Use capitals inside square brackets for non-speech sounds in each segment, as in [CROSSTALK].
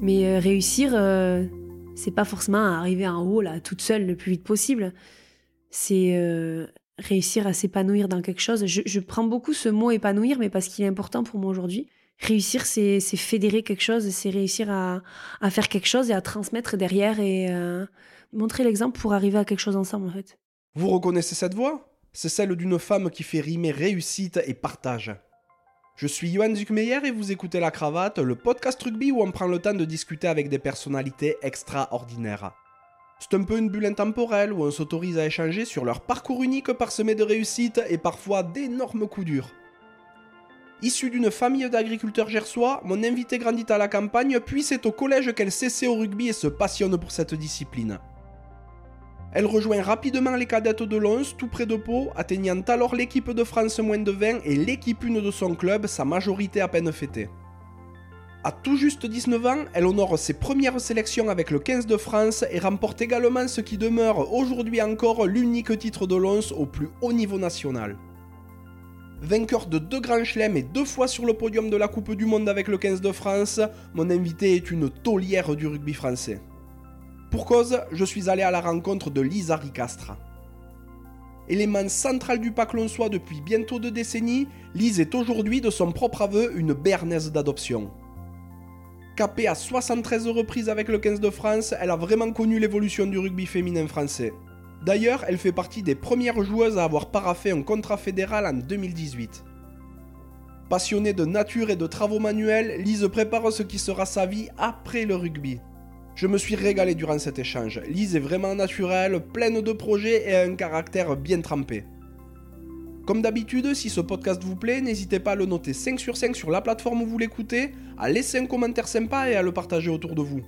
Mais euh, réussir, euh, c'est pas forcément arriver en haut, là, toute seule, le plus vite possible. C'est euh, réussir à s'épanouir dans quelque chose. Je, prends beaucoup ce mot épanouir, mais parce qu'il est important pour moi aujourd'hui. Réussir, c'est fédérer quelque chose, c'est réussir à, faire quelque chose et à transmettre derrière et montrer l'exemple pour arriver à quelque chose ensemble, en fait. Vous reconnaissez cette voix? C'est celle d'une femme qui fait rimer réussite et partage. Je suis Johan Zuckmeyer et vous écoutez La Cravate, le podcast rugby où on prend le temps de discuter avec des personnalités extraordinaires. C'est un peu une bulle intemporelle où on s'autorise à échanger sur leur parcours unique parsemé de réussites et parfois d'énormes coups durs. Issue d'une famille d'agriculteurs gersois, mon invité grandit à la campagne, puis c'est au collège qu'elle s'essaie au rugby et se passionne pour cette discipline. Elle rejoint rapidement les cadettes de Lons, tout près de Pau, atteignant alors l'équipe de France moins de 20 et l'équipe 1 de son club, sa majorité à peine fêtée. À tout juste 19 ans, elle honore ses premières sélections avec le 15 de France et remporte également ce qui demeure aujourd'hui encore l'unique titre de Lons au plus haut niveau national. Vainqueur de deux grands chelems et deux fois sur le podium de la Coupe du Monde avec le 15 de France, mon invité est une taulière du rugby français. Pour cause, je suis allé à la rencontre de Lisa Ricastre. Élément central du pack lonsois depuis bientôt deux décennies, Lise est aujourd'hui de son propre aveu une béarnaise d'adoption. Capée à 73 reprises avec le 15 de France, elle a vraiment connu l'évolution du rugby féminin français. D'ailleurs, elle fait partie des premières joueuses à avoir paraffé un contrat fédéral en 2018. Passionnée de nature et de travaux manuels, Lise prépare ce qui sera sa vie après le rugby. Je me suis régalé durant cet échange. Lise est vraiment naturelle, pleine de projets et a un caractère bien trempé. Comme d'habitude, si ce podcast vous plaît, n'hésitez pas à le noter 5 sur 5 sur la plateforme où vous l'écoutez, à laisser un commentaire sympa et à le partager autour de vous.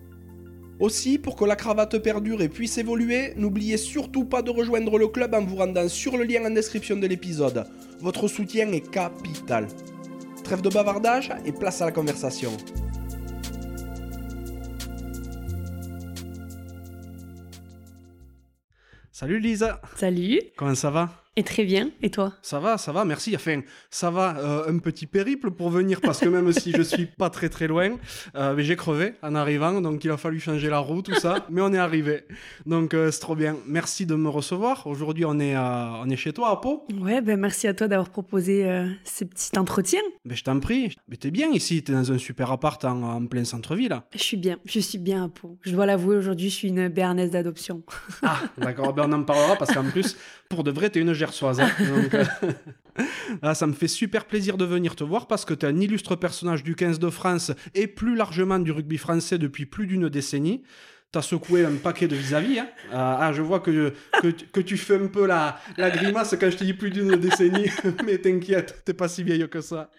Aussi, pour que la cravate perdure et puisse évoluer, n'oubliez surtout pas de rejoindre le club en vous rendant sur le lien en description de l'épisode. Votre soutien est capital. Trêve de bavardage et place à la conversation. Salut Lisa, Salut. Comment ça va? Et très bien, et toi? Ça va, ça va, merci. Enfin, ça va, euh, un petit périple pour venir parce que même si je suis [LAUGHS] pas très très loin, euh, j'ai crevé en arrivant, donc il a fallu changer la roue, tout ça, mais on est arrivé. Donc euh, c'est trop bien. Merci de me recevoir. Aujourd'hui, on est à- on est chez toi à Pau. Ouais, ben merci à toi d'avoir proposé euh, ce petit entretien. Mais je t'en prie. Mais t'es bien ici, t'es dans un super appart en, en plein centre-ville. Je suis bien, je suis bien à Pau. Je dois l'avouer, aujourd'hui, je suis une béarnaise d'adoption. Ah, d'accord, ben on en parlera parce qu'en plus, pour de vrai, t'es une gersoise. hein. [LAUGHS] Donc, euh, [LAUGHS] ah, ça me fait super plaisir de venir te voir parce que t'es un illustre personnage du 15 de France et plus largement du rugby français depuis plus d'une décennie. T'as secoué un paquet de vis-à-vis. hein. Euh, ah, je vois que, que, que tu fais un peu la, la grimace quand je te dis plus d'une décennie. [LAUGHS] Mais t'inquiète, t'es pas si vieille que ça.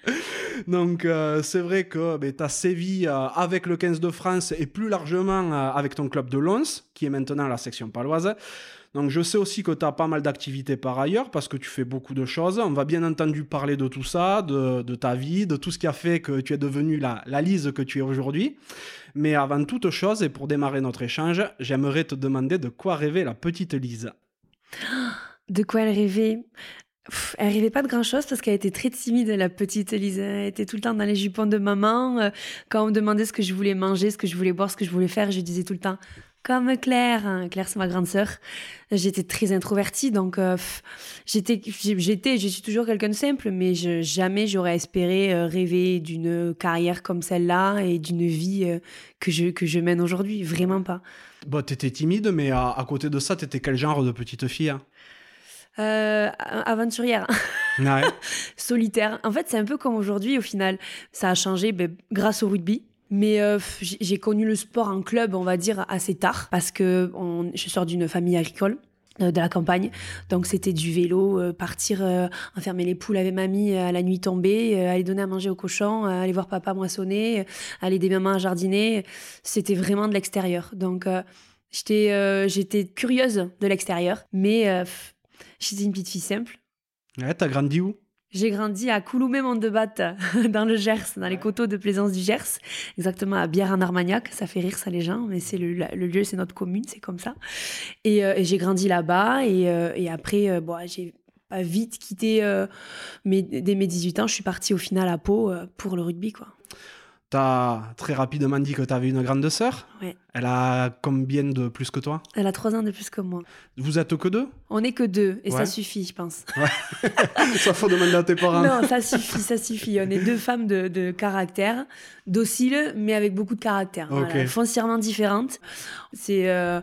Donc, euh, c'est vrai que ben, tu as sévi euh, avec le 15 de France et plus largement euh, avec ton club de Lons, qui est maintenant la section paloise. Donc, je sais aussi que tu as pas mal d'activités par ailleurs parce que tu fais beaucoup de choses. On va bien entendu parler de tout ça, de, de ta vie, de tout ce qui a fait que tu es devenue la, la Lise que tu es aujourd'hui. Mais avant toute chose, et pour démarrer notre échange, j'aimerais te demander de quoi rêvait la petite Lise. [GASPS] De quoi elle rêvait? Elle rêvait pas de grand chose parce qu'elle était très timide, la petite Elise. Elle était tout le temps dans les jupons de maman. Euh, Quand on me demandait ce que je voulais manger, ce que je voulais boire, ce que je voulais faire, je disais tout le temps comme Claire. hein. Claire, c'est ma grande sœur. J'étais très introvertie, donc euh, j'étais, j'étais, je suis toujours quelqu'un de simple, mais je, jamais j'aurais espéré euh, rêver d'une carrière comme celle-là et d'une vie euh, que je que je mène aujourd'hui. Vraiment pas. Bon, t'étais timide, mais à, à côté de ça, t'étais quel genre de petite fille hein? Euh, aventurière. Ouais. [LAUGHS] solitaire. En fait, c'est un peu comme aujourd'hui, au final. Ça a changé ben, grâce au rugby. Mais euh, j'ai connu le sport en club, on va dire, assez tard, parce que je sors d'une famille agricole euh, de la campagne. Donc c'était du vélo, euh, partir enfermer les poules avec mamie à la nuit tombée, aller donner à manger aux cochons, aller voir papa moissonner, aller aider maman à jardiner. C'était vraiment de l'extérieur. Donc j'étais curieuse de l'extérieur, mais j'étais une petite fille simple. Ouais, t'as grandi où? J'ai grandi à Couloumé Mondebatte, [LAUGHS] dans le Gers, dans les coteaux de plaisance du Gers, exactement à Bière en Armagnac. Ça fait rire ça les gens, mais c'est le, lieu, c'est notre commune, c'est comme ça. Et, euh, et j'ai grandi là-bas et, euh, et après, euh, bon, j'ai pas vite quitté, mes, dès mes 18 ans, je suis partie au final à Pau pour le rugby, quoi. T'as très rapidement dit que tu avais une grande sœur? Ouais. Elle a combien de plus que toi Elle a trois ans de plus que moi. Vous êtes que deux On n'est que deux, et Ouais. ça suffit, je pense. [LAUGHS] Ça faut demander à tes [LAUGHS] parents. Non, ça suffit, ça suffit. On est deux femmes de, de caractère, dociles, mais avec beaucoup de caractère. Ok. Voilà, foncièrement différentes. C'est, euh,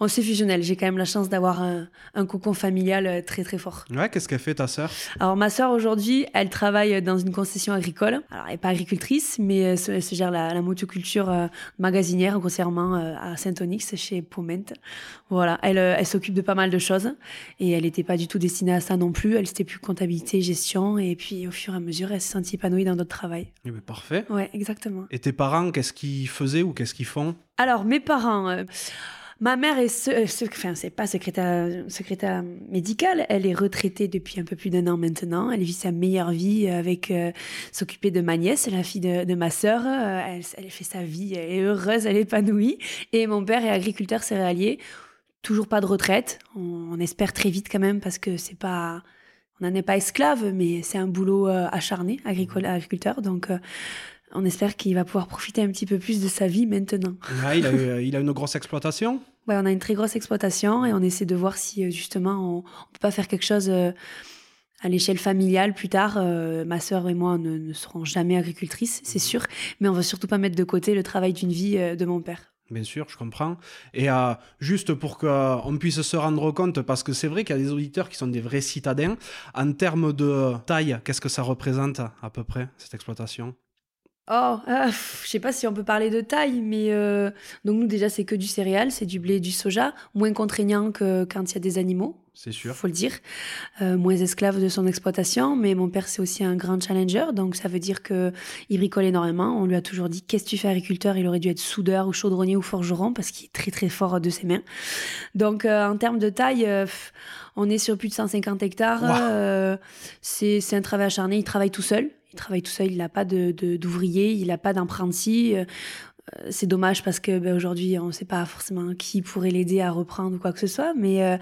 on s'est fusionnel. J'ai quand même la chance d'avoir un, un cocon familial euh, très très fort. Ouais, qu'est-ce qu'elle fait ta sœur? Alors ma sœur aujourd'hui, elle travaille dans une concession agricole. Alors elle n'est pas agricultrice, mais elle se, elle se gère la, la motoculture euh, magasinière grossièrement euh, à Saint-Onyx chez Poment. Voilà, elle, euh, elle s'occupe de pas mal de choses et elle n'était pas du tout destinée à ça non plus. Elle c'était plus comptabilité, gestion et puis au fur et à mesure, elle s'est sentie épanouie dans d'autres travail. Eh ben, Parfait. Ouais, exactement. Et tes parents, qu'est-ce qu'ils faisaient ou qu'est-ce qu'ils font? Alors, mes parents. euh, ma mère est, se- euh, enfin, c'est pas secrétaire, secrétaire médicale. Elle est retraitée depuis un peu plus d'un an maintenant. Elle vit sa meilleure vie avec euh, s'occuper de ma nièce, la fille de, de ma sœur. Euh, elle, fait sa vie, elle est heureuse, elle est épanouie. Et mon père est agriculteur céréalier. Toujours pas de retraite. On, espère très vite quand même parce que c'est pas. On n'en est pas esclave, mais c'est un boulot euh, acharné, agriculteur. Donc, euh, on espère qu'il va pouvoir profiter un petit peu plus de sa vie maintenant. [LAUGHS] Ouais, il, a, eu- il a une grosse exploitation Ouais, on a une très grosse exploitation et on essaie de voir si euh, justement on, on peut pas faire quelque chose euh, à l'échelle familiale plus tard. Euh, ma sœur et moi ne, ne serons jamais agricultrices, c'est sûr, mais on va surtout pas mettre de côté le travail d'une vie euh, de mon père. Bien sûr, je comprends. Et euh, juste pour qu'on puisse se rendre compte, parce que c'est vrai qu'il y a des auditeurs qui sont des vrais citadins, en termes de taille, qu'est-ce que ça représente à peu près, cette exploitation? Oh, euh, pff, je sais pas si on peut parler de taille, mais euh, donc nous déjà c'est que du céréal, c'est du blé, et du soja, moins contraignant que quand il y a des animaux. C'est sûr. faut le dire, euh, moins esclave de son exploitation. Mais mon père, c'est aussi un grand challenger, donc ça veut dire que il bricole énormément. On lui a toujours dit qu'est-ce que tu fais agriculteur? Il aurait dû être soudeur ou chaudronnier ou forgeron parce qu'il est très très fort de ses mains. Donc euh, en termes de taille, on est sur plus de 150 hectares. Wow. C'est c'est un travail acharné. Il travaille tout seul. Il travaille tout seul. Il n'a pas de de- d'ouvrier. il n'a pas d'apprenti. Euh, c'est dommage parce que ben, aujourd'hui, on ne sait pas forcément qui pourrait l'aider à reprendre ou quoi que ce soit, mais euh,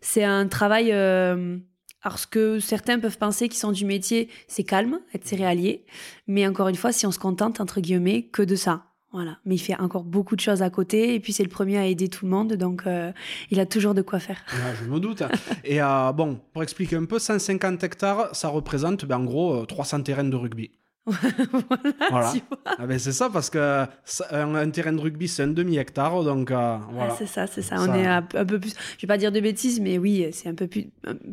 c'est un travail. euh, alors, ce que certains peuvent penser qui sont du métier, c'est calme, être céréalier. Mais encore une fois, si on se contente, entre guillemets, que de ça. Voilà. Mais il fait encore beaucoup de choses à côté. Et puis, c'est le premier à aider tout le monde. Donc, euh, il a toujours de quoi faire. Ouais, [LAUGHS] je me doute. Et euh, bon, pour expliquer un peu, 150 hectares, ça représente ben, en gros euh, 300 terrains de rugby. [LAUGHS] voilà. Voilà. tu vois. Ah ben, c'est ça, parce que un, un terrain de rugby, c'est un demi-hectare, donc euh, voilà. Ouais, c'est ça, c'est ça. Ça- On est à un peu plus. Je vais pas dire de bêtises, mais oui, c'est un peu plus,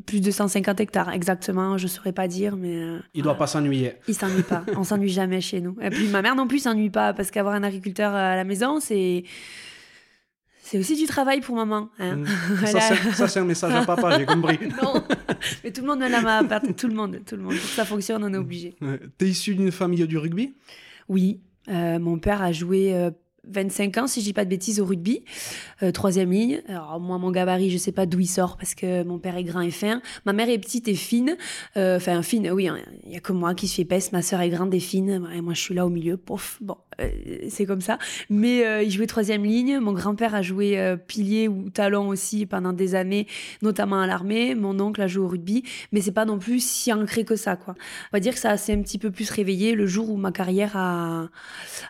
plus de 150 hectares. Exactement, je saurais pas dire, mais. euh, Il doit pas s'ennuyer. Il s'ennuie pas. On s'ennuie jamais chez nous. Et puis ma mère non plus s'ennuie pas parce qu'avoir un agriculteur à la maison, c'est c'est aussi du travail pour maman. hein. Mm. [LAUGHS] Ça, c'est un message à papa, j'ai compris. [LAUGHS] non, mais tout le monde me l'a ma part. Tout le monde, tout le monde. Pour que ça fonctionne, on est obligé. Ouais. T'es issu d'une famille du rugby? Oui, euh, mon père a joué euh, 25 ans, si je dis pas de bêtises, au rugby. Euh, troisième ligne. Alors, moi, mon gabarit, je sais pas d'où il sort parce que mon père est grand et fin. Ma mère est petite et fine. Euh, Enfin, fine, oui, hein, il y a que moi qui suis épaisse. Ma sœur est grande et fine. Et moi, je suis là au milieu. Pof, bon, euh, c'est comme ça. Mais il jouait troisième ligne. Mon grand-père a joué pilier ou talon aussi pendant des années, notamment à l'armée. Mon oncle a joué au rugby. Mais c'est pas non plus si ancré que ça, quoi. On va dire que ça s'est un petit peu plus réveillé le jour où ma carrière a,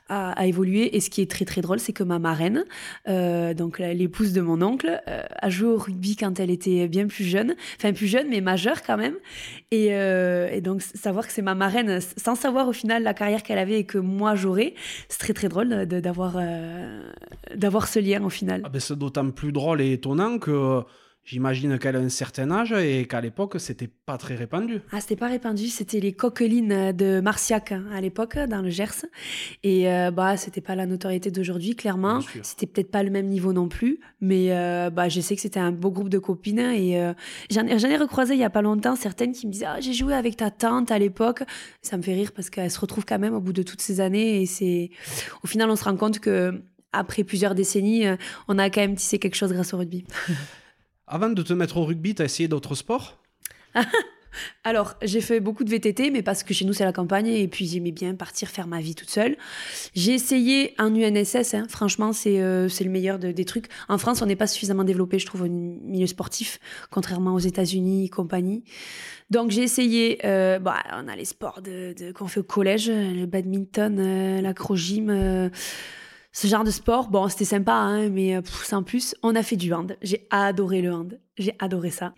a, évolué. Et ce qui est très drôle, c'est que ma marraine, euh, donc l'épouse de mon oncle, euh, a joué au rugby quand elle était bien plus jeune, enfin plus jeune mais majeure quand même. Et, euh, donc savoir que c'est ma marraine, sans savoir au final la carrière qu'elle avait et que moi j'aurais, c'est très très drôle d'avoir euh, d'avoir ce lien au final. Ah ben, C'est d'autant plus drôle et étonnant que j'imagine qu'elle a un certain âge et qu'à l'époque, c'était pas très répandu. Ah, c'était pas répandu, c'était les coquelines de Marciac hein, à l'époque, dans le Gers. Et euh, bah, c'était pas la notoriété d'aujourd'hui, clairement. C'était peut-être pas le même niveau non plus, mais euh, bah, je sais que c'était un beau groupe de copines. Et euh, j'en ai, j'en ai recroisé il y a pas longtemps certaines qui me disaient Ah, j'ai joué avec ta tante à l'époque. Ça me fait rire parce qu'elle se retrouve quand même au bout de toutes ces années. Et c'est au final, on se rend compte que après plusieurs décennies, euh, on a quand même tissé quelque chose grâce au rugby. [LAUGHS] Avant de te mettre au rugby, t'as essayé d'autres sports? [LAUGHS] Alors, j'ai fait beaucoup de VTT, mais parce que chez nous, c'est la campagne, et puis j'aimais bien partir faire ma vie toute seule. J'ai essayé un UNSS, hein. franchement, c'est euh, c'est le meilleur des trucs. En France, on n'est pas suffisamment développé, je trouve, au milieu sportif, contrairement aux États-Unis et compagnie. Donc, j'ai essayé, euh, bah, on a les sports de, de qu'on fait au collège, le badminton, euh, euh, ce genre de sport. Bon, c'était sympa, hein, mais euh, pff, sans plus. On a fait du hand. J'ai adoré le hand. J'ai adoré ça.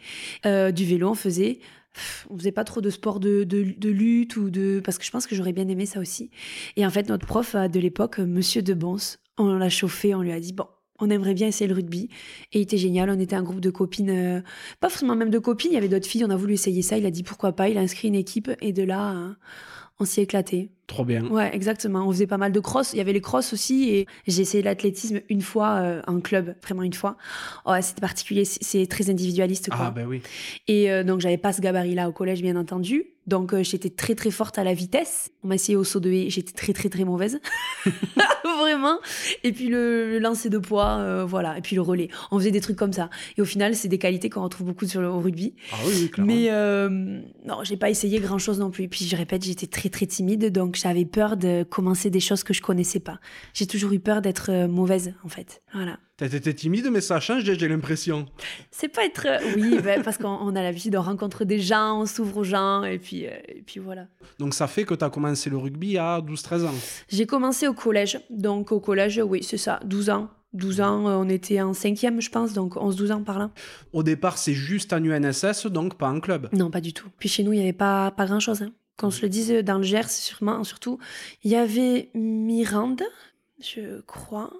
Euh, du vélo, on faisait. Pff, On faisait pas trop de sport de, de, lutte ou de. Parce que je pense que j'aurais bien aimé ça aussi. Et en fait, notre prof euh, de l'époque, Monsieur de Bons, on l'a chauffé, on lui a dit bon. On aimerait bien essayer le rugby. Et il était génial. On était un groupe de copines, pas forcément même de copines, il y avait d'autres filles. On a voulu essayer ça. Il a dit pourquoi pas. Il a inscrit une équipe. Et de là, euh, on s'y éclatait. Trop bien. Ouais, exactement. On faisait pas mal de cross. Il y avait les cross aussi. Et j'ai essayé l'athlétisme une fois euh, en club, vraiment une fois. Ouais, c'était particulier. C'est c'est très individualiste, quoi. Ah, ben oui. Et euh, donc, j'avais pas ce gabarit-là au collège, bien entendu. Donc, euh, j'étais très, très forte à la vitesse. On m'a essayé au saut de haie. J'étais très, très, très mauvaise. [LAUGHS] [LAUGHS] Vraiment. Et puis, le, le lancer de poids, euh, voilà. Et puis, le relais. On faisait des trucs comme ça. Et au final, c'est des qualités qu'on retrouve beaucoup sur le au rugby. Ah oui, clairement. Mais euh, non, j'ai pas essayé grand chose non plus. Et puis je répète, j'étais très très timide, donc j'avais peur de commencer des choses que je connaissais pas. J'ai toujours eu peur d'être mauvaise en fait. Voilà. T'as été timide, mais ça change, j'ai l'impression. C'est pas être. euh, oui, [LAUGHS] ben, parce qu'on on a l'habitude de rencontrer des gens, on s'ouvre aux gens, et puis, euh, et puis voilà. Donc ça fait que t'as commencé le rugby à 12-13 ans. J'ai commencé au collège. Donc au collège, oui, c'est ça, 12 ans. 12 ans, euh, on était en cinquième, je pense, donc 11-12 ans par là. Au départ, c'est juste en UNSS, donc pas en club. Non, pas du tout. Puis chez nous, il n'y avait pas, pas grand-chose. hein. Qu'on se le dise, dans le Gers, sûrement, surtout, il y avait Mirande, je crois.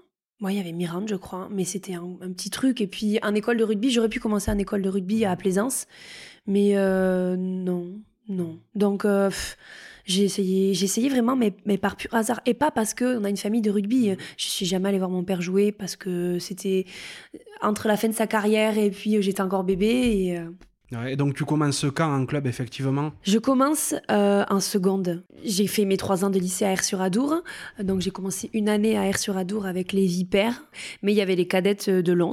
Moi, il y avait Mirande, je crois, mais c'était un, un petit truc. Et puis, en école de rugby, j'aurais pu commencer en école de rugby à Plaisance, mais euh, non, non. Donc, euh, j'ai essayé, j'ai essayé vraiment, mais, mais par pur hasard. Et pas parce qu'on a une famille de rugby. Je suis jamais allée voir mon père jouer parce que c'était entre la fin de sa carrière et puis euh, j'étais encore bébé. Et, Et donc tu commences quand en club, effectivement? Je commence euh, en seconde. J'ai fait mes trois ans de lycée à Air-sur-Adour. Donc j'ai commencé une année à Air-sur-Adour avec les Vipères. Mais il y avait les cadettes de Lons.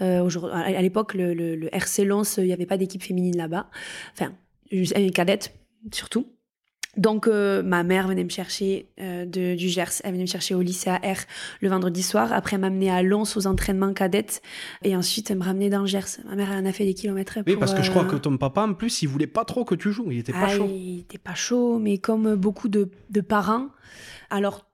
Euh, à l'époque, le, le- RC Lons, il n'y avait pas d'équipe féminine là-bas. Enfin, les cadettes surtout. Donc euh, ma mère venait me chercher euh, de, du Gers, elle venait me chercher au lycée à R le vendredi soir. Après elle à Lons aux entraînements cadettes et ensuite elle me ramenait dans le Gers. Ma mère elle en a fait des kilomètres. Oui, pour, parce que je crois euh, que ton papa, en plus, il voulait pas trop que tu joues. Il était pas ah, chaud. Il était pas chaud, mais comme beaucoup de, de parents. Alors,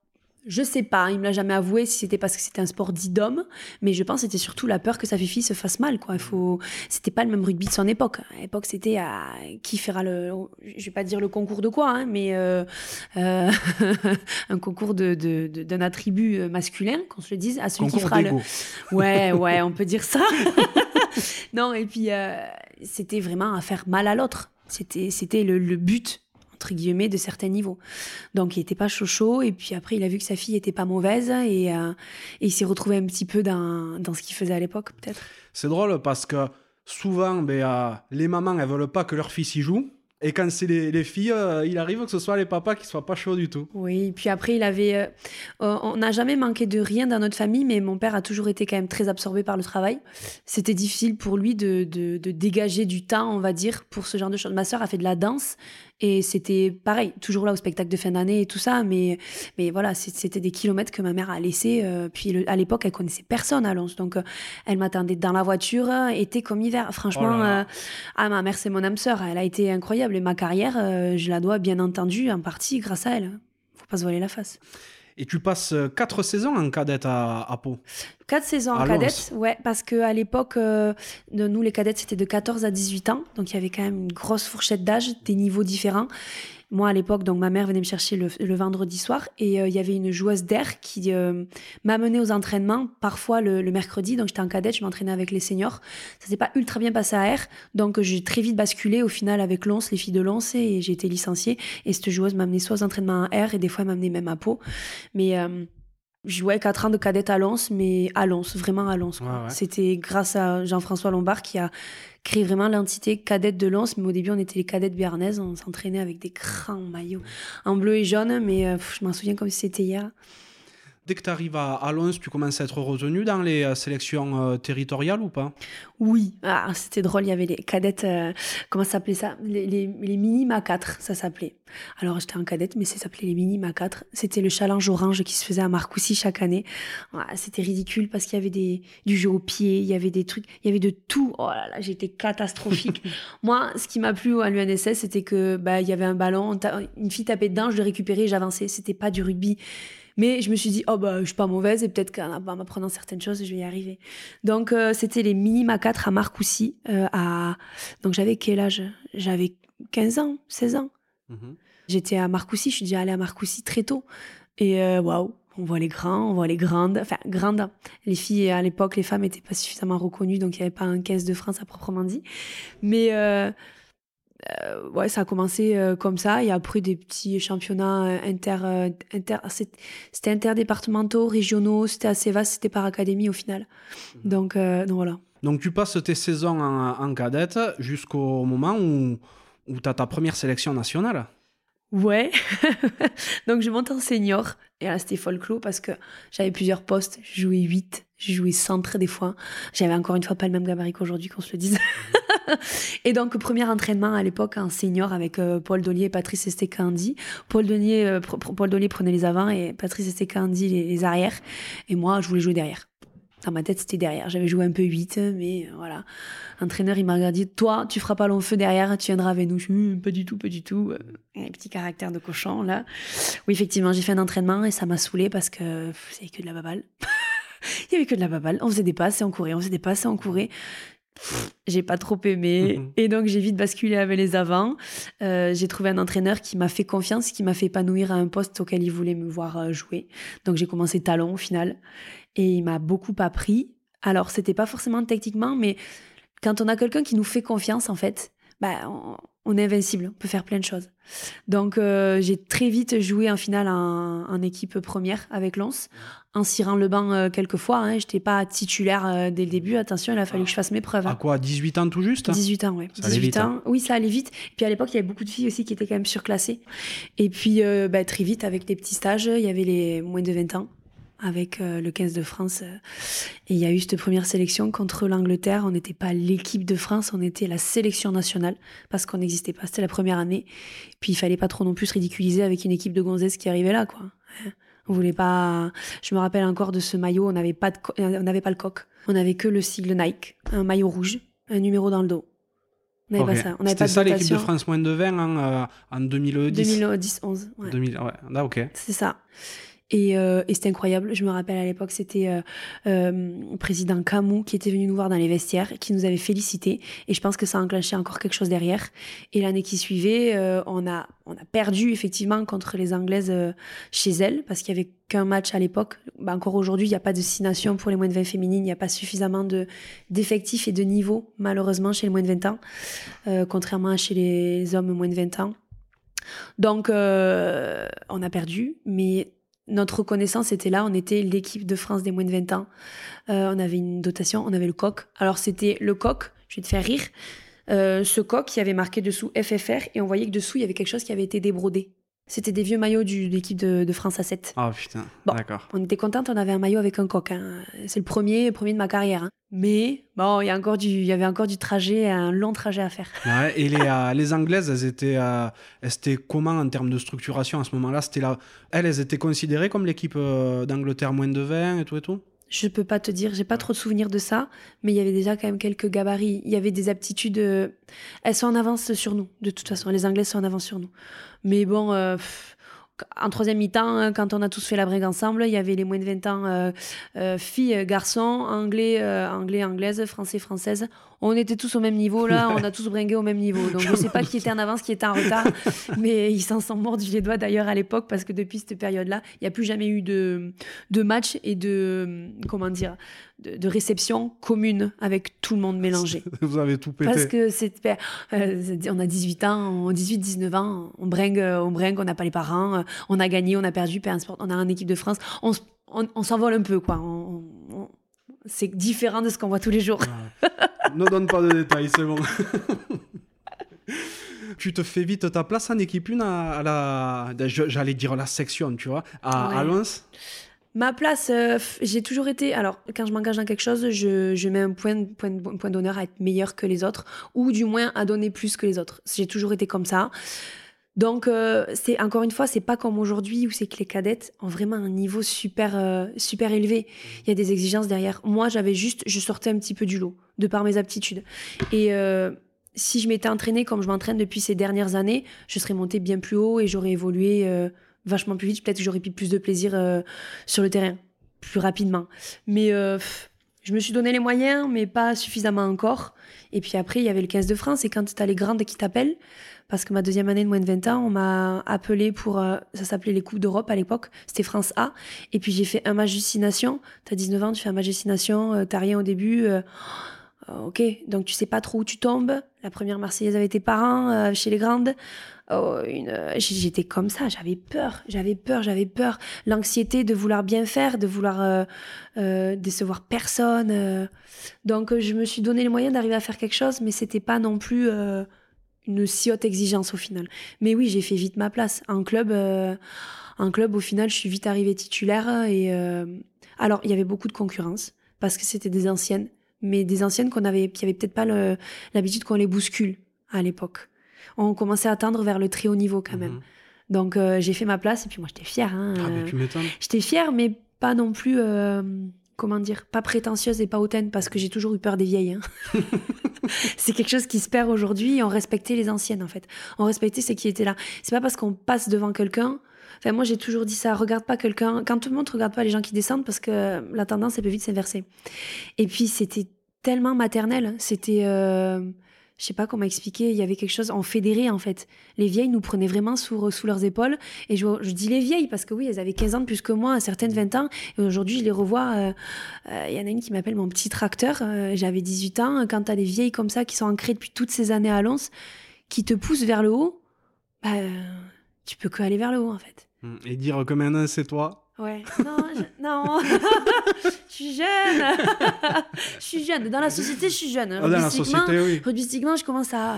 je sais pas, il me l'a jamais avoué si c'était parce que c'était un sport dit d'homme, mais je pense que c'était surtout la peur que sa fille se fasse mal. Quoi. Il faut... C'était pas le même rugby de son époque. À l'époque, c'était à qui fera le. Je vais pas dire le concours de quoi, hein, mais euh, euh, [LAUGHS] un concours de, de- de- d'un attribut euh, masculin, qu'on se le dise, à celui qui fera le. [LAUGHS] Ouais, ouais, on peut dire ça. [LAUGHS] non, et puis euh, c'était vraiment à faire mal à l'autre. C'était, c'était le, le but, entre guillemets, de certains niveaux. Donc il était pas chaud chaud, et puis après il a vu que sa fille était pas mauvaise, et, euh, et il s'est retrouvé un petit peu dans, dans ce qu'il faisait à l'époque, peut-être. C'est drôle parce que souvent, ben, euh, les mamans, elles veulent pas que leur fils y joue. Et quand c'est les, les filles, euh, il arrive que ce soit les papas qui soient pas chauds du tout. Oui, puis après, il avait. euh, on n'a jamais manqué de rien dans notre famille, mais mon père a toujours été quand même très absorbé par le travail. C'était difficile pour lui de, de, de dégager du temps, on va dire, pour ce genre de choses. Ma sœur a fait de la danse et c'était pareil, toujours là au spectacle de fin d'année et tout ça, mais, mais voilà, c'était des kilomètres que ma mère a laissés. euh, puis le- à l'époque, elle connaissait personne à Lons, donc euh, elle m'attendait dans la voiture, euh, été comme hiver. Franchement, Oh là là. euh, ah, ma mère, c'est mon âme sœur, elle a été incroyable et ma carrière, je la dois bien entendu en partie grâce à elle. Faut pas se voiler la face. Et tu passes euh, quatre saisons en cadette à, à Pau. Quatre saisons en cadette, ouais, parce que à l'époque, euh, nous les cadettes c'était de 14 à 18 ans, donc il y avait quand même une grosse fourchette d'âge, des niveaux différents. Moi à l'époque, donc ma mère venait me chercher le, le vendredi soir et euh, il y avait une joueuse d'air qui euh, m'amenait aux entraînements, parfois le, le mercredi, donc j'étais en cadette, je m'entraînais avec les seniors. Ça s'est pas ultra bien passé à R, donc j'ai très vite basculé au final avec Lons, les filles de Lons et j'ai été licenciée. Et cette joueuse m'amenait soit aux entraînements à R et des fois elle m'amenait même à Pau. Mais euh, je jouais 4 ans de cadette à Lens, mais à Lens, vraiment à Lens. Ouais, ouais. C'était grâce à Jean-François Lombard qui a créé vraiment l'entité cadette de Lens. Mais au début, on était les cadettes béarnaises. On s'entraînait avec des grands maillots en bleu et jaune. Mais euh, je m'en souviens comme si c'était hier. Dès que tu arrives à, à Lons, tu commences à être retenu dans les euh, sélections euh, territoriales ou pas? Oui, ah, c'était drôle, il y avait les cadettes, euh, comment ça s'appelait ça? Les, les, les minimes A4, ça s'appelait. Alors j'étais en cadette, mais ça s'appelait les minimes A4. C'était le challenge orange qui se faisait à Marcoussis chaque année. Ah, c'était ridicule parce qu'il y avait des, du jeu au pied, il y avait des trucs, il y avait de tout. Oh là là, j'étais catastrophique. [LAUGHS] Moi, ce qui m'a plu à l'UNSS, c'était que bah, il y avait un ballon, une fille tapait dedans, je le récupérais, j'avançais. C'était pas du rugby. Mais je me suis dit, oh bah, je suis pas mauvaise et peut-être qu'en m'apprenant certaines choses, je vais y arriver. Donc, euh, c'était les mini à 4 à Marcoussis. Euh, à... Donc, j'avais quel âge? J'avais 15 ans, 16 ans. Mhm. J'étais à Marcoussis, je suis déjà allée à Marcoussis très tôt. Et euh, waouh, on voit les grands, on voit les grandes. Enfin, grandes. Les filles, à l'époque, les femmes n'étaient pas suffisamment reconnues, donc il n'y avait pas un caisse de France à proprement dit. Mais euh, ouais, ça a commencé euh, comme ça. Et après, des petits championnats euh, inter. inter c'était interdépartementaux, régionaux, c'était assez vaste, c'était par académie au final. Mhm. Donc, donc voilà. Donc tu passes tes saisons en, en cadette jusqu'au moment où, où tu as ta première sélection nationale. Ouais. [LAUGHS] donc je monte en senior. Et là, c'était folklore parce que j'avais plusieurs postes. Je jouais 8, je jouais centre des fois. J'avais encore une fois pas le même gabarit qu'aujourd'hui, qu'on se le dise. [LAUGHS] et donc, premier entraînement à l'époque en senior avec euh, Paul Dollier et Patrice Estécandi. Paul euh, Paul Dollier prenait les avants et Patrice Estécandi les, les arrières. Et moi, je voulais jouer derrière. Dans ma tête, c'était derrière. J'avais joué un peu 8, mais euh, voilà. L'entraîneur, il m'a regardé Toi, tu feras pas long feu derrière, tu viendras avec nous. Je suis pas du tout, pas du tout. Un petit caractère de cochon, là. Oui, effectivement, j'ai fait un entraînement et ça m'a saoulé parce que c'est que de la baballe. [LAUGHS] [LAUGHS] il y avait que de la baballe. On faisait des passes et on courait, on faisait des passes et on courait j'ai pas trop aimé. Mhm. Et donc, j'ai vite basculé avec les avants. Euh, j'ai trouvé un entraîneur qui m'a fait confiance, qui m'a fait épanouir à un poste auquel il voulait me voir euh, jouer. Donc, j'ai commencé talon au final. Et il m'a beaucoup appris. Alors, c'était pas forcément techniquement, mais quand on a quelqu'un qui nous fait confiance, en fait, bah, on, est invincible, on peut faire plein de choses. Donc euh, j'ai très vite joué en finale en, équipe première avec Lens, en cirant le banc euh, quelques fois. Hein. Je n'étais pas titulaire euh, dès le début, attention, il a fallu que je fasse mes preuves. À hein. quoi 18 ans tout juste 18 ans, oui. 18 ans, hein. oui, ça allait vite. Et puis à l'époque, il y avait beaucoup de filles aussi qui étaient quand même surclassées. Et puis bah, très vite, avec des petits stages, il y avait les moins de 20 ans avec euh, le 15 de France. Euh, et il y a eu cette première sélection contre l'Angleterre. On n'était pas l'équipe de France, on était la sélection nationale parce qu'on n'existait pas. C'était la première année. Puis il fallait pas trop non plus se ridiculiser avec une équipe de gonzesses qui arrivait là, quoi. On voulait pas. Je me rappelle encore de ce maillot. On n'avait pas de, on n'avait pas le coq. On avait que le sigle Nike, un maillot rouge, un numéro dans le dos. On n'avait pas ça. C'était ça l'équipe de France moins de 20 hein, euh, en 2010. 2010, 11. Ouais. 2000, ouais. Ah, ok. C'est ça. Euh, et, c'était incroyable. Je me rappelle à l'époque, c'était euh, euh, président Camus qui était venu nous voir dans les vestiaires, qui nous avait félicité. Et je pense que ça a enclenché encore quelque chose derrière. Et l'année qui suivait, on, a, on a perdu effectivement contre les Anglaises chez elles, parce qu'il y avait qu'un match à l'époque. Bah, encore aujourd'hui, il n'y a pas de six nations pour les moins de 20 féminines. Il n'y a pas suffisamment de, d'effectifs et de niveaux, malheureusement, chez les moins de 20 ans, contrairement à chez les hommes moins de 20 ans. Donc, on a perdu, mais notre reconnaissance était là. On était l'équipe de France des moins de 20 ans. Euh, on avait une dotation, on avait le coq. Alors c'était le coq, je vais te faire rire. Euh, ce coq qui avait marqué dessous FFR et on voyait que dessous il y avait quelque chose qui avait été débrodé. C'était des vieux maillots de l'équipe de, France à 7. Ah putain, d'accord. On était contente, on avait un maillot avec un coq. Hein. C'est le premier, premier de ma carrière. Hein. Mais bon, il y, a encore du, il y avait encore du trajet, un long trajet à faire. [LAUGHS] Ouais, et les, euh, les Anglaises, elles étaient, euh, étaient comment en termes de structuration à ce moment-là? C'était là, elles, elles étaient considérées comme l'équipe euh, d'Angleterre moins de 20 et tout et tout? Je peux pas te dire, j'ai pas trop de souvenirs de ça, mais il y avait déjà quand même quelques gabarits. Il y avait des aptitudes. elles sont en avance sur nous, de toute façon. Les Anglais sont en avance sur nous. Mais bon, euh, en troisième mi-temps, hein, quand on a tous fait la brigue ensemble, il y avait les moins de 20 ans, euh, euh, filles, garçons, anglais, anglais, anglaises, français, françaises on était tous au même niveau là, on a tous bringué au même niveau. Donc je sais pas qui était en avance, qui était en retard, [LAUGHS] mais ils s'en sont mordus les doigts d'ailleurs à l'époque parce que depuis cette période-là, il n'y a plus jamais eu de, de match et de comment dire de, réception commune avec tout le monde mélangé. [LAUGHS] Vous avez tout pété. Parce que c'est euh, on a 18 ans, 18 19 ans, on bringue on bringue, on n'a pas les parents, on a gagné, on a perdu, on a une équipe de France, on, on, s'envole un peu quoi. C'est différent de ce qu'on voit tous les jours ne donne pas de détails, c'est bon. [LAUGHS] tu te fais vite ta place en équipe une à, la. J'allais dire la section, tu vois, à, Lens Ma place, euh, j'ai toujours été. Alors, quand je m'engage dans quelque chose, je, je mets un point, point, point d'honneur à être meilleur que les autres, ou du moins à donner plus que les autres. J'ai toujours été comme ça. Donc, euh, c'est encore une fois, c'est pas comme aujourd'hui où c'est que les cadettes ont vraiment un niveau super, euh, super élevé. Il y a des exigences derrière. Moi, j'avais juste, je sortais un petit peu du lot de par mes aptitudes. Et euh, si je m'étais entraînée comme je m'entraîne depuis ces dernières années, je serais montée bien plus haut et j'aurais évolué vachement plus vite. Peut-être que j'aurais pris plus de plaisir sur le terrain, plus rapidement. Mais je me suis donné les moyens, mais pas suffisamment encore. Et puis après, il y avait le 15 de France. Et quand tu as les grandes qui t'appellent, parce que ma deuxième année de moins de 20 ans, on m'a appelé pour. euh, ça s'appelait les Coupes d'Europe à l'époque. C'était France A. Et puis j'ai fait un match. T'as 19 ans, tu fais un match euh, t'as rien au début. euh, ok, donc tu sais pas trop où tu tombes. La première Marseillaise avec tes parents, chez les grandes. Oh, euh, j'étais comme ça, j'avais peur, j'avais peur, j'avais peur. L'anxiété de vouloir bien faire, de vouloir euh, euh, décevoir personne. Donc je me suis donné les moyens d'arriver à faire quelque chose, mais c'était pas non plus une si haute exigence au final. Mais oui, j'ai fait vite ma place. En club, club, au final, je suis vite arrivée titulaire. Et alors, il y avait beaucoup de concurrence parce que c'était des anciennes, mais des anciennes qu'on avait, qui avaient peut-être pas l'habitude qu'on les bouscule à l'époque. On commençait à tendre vers le très haut niveau quand même. Mhm. Donc euh, j'ai fait ma place et puis moi j'étais fière. hein, Ah, mais tu m'étonnes. J'étais fière, mais pas non plus, euh, comment dire, pas prétentieuse et pas hautaine, parce que j'ai toujours eu peur des vieilles. hein. [LAUGHS] c'est quelque chose qui se perd aujourd'hui. On respectait les anciennes, en fait. On respectait ceux qui étaient là. C'est pas parce qu'on passe devant quelqu'un. Enfin, moi, j'ai toujours dit ça. Regarde pas quelqu'un. Quand tout le monde regarde pas les gens qui descendent, parce que la tendance, elle peut vite s'inverser. Et puis, c'était tellement maternel. C'était. euh, je sais pas comment expliquer, il y avait quelque chose, on fédérait en fait. Les vieilles nous prenaient vraiment sous, sous leurs épaules. Et je, je dis les vieilles parce que oui, elles avaient 15 ans de plus que moi, certaines 20 ans. Et aujourd'hui, je les revois. euh, euh, Il y en a une qui m'appelle mon petit tracteur. euh, J'avais 18 ans. Quand t'as des vieilles comme ça qui sont ancrées depuis toutes ces années à Lons, qui te poussent vers le haut, bah, euh, tu peux que aller vers le haut en fait. Mm. Et dire que maintenant c'est toi. Ouais. Non, je, non. [LAUGHS] je suis jeune. je suis jeune. Dans la société, je suis jeune. Ah, dans la société, oui. je commence à,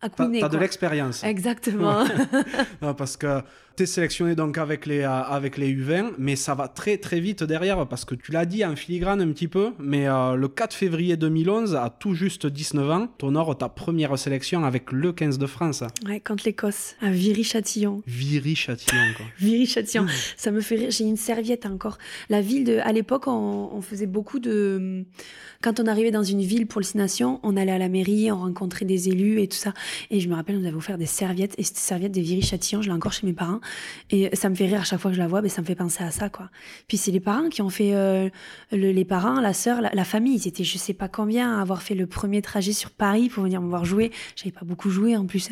à couiner. t'as de l'expérience. Exactement. [LAUGHS] Non, parce que tu es sélectionné donc avec les, euh, avec les U20, mais ça va très très vite derrière, parce que tu l'as dit en filigrane un petit peu, mais euh, le 4 février 2011, à tout juste 19 ans, tu honores ta première sélection avec le 15 de France. ouais, contre l'Écosse, à Viry-Châtillon. Viry-Châtillon, quoi. [LAUGHS] Viry-Châtillon. Ça me fait rire. J'ai une serviette encore. La ville de, à l'époque, on, on faisait beaucoup de. Quand on arrivait dans une ville pour le Nations, on allait à la mairie, on rencontrait des élus et tout ça. Et je me rappelle, on nous avait offert des serviettes. Et cette serviette des Viry-Châtillon, je l'ai encore chez mes parents. Et ça me fait rire à chaque fois que je la vois, mais ça me fait penser à ça, quoi. Puis c'est les parents qui ont fait. euh, le- les parents, la sœur, la, la famille. Ils étaient, je sais pas combien, à avoir fait le premier trajet sur Paris pour venir me voir jouer. J'avais pas beaucoup joué en plus.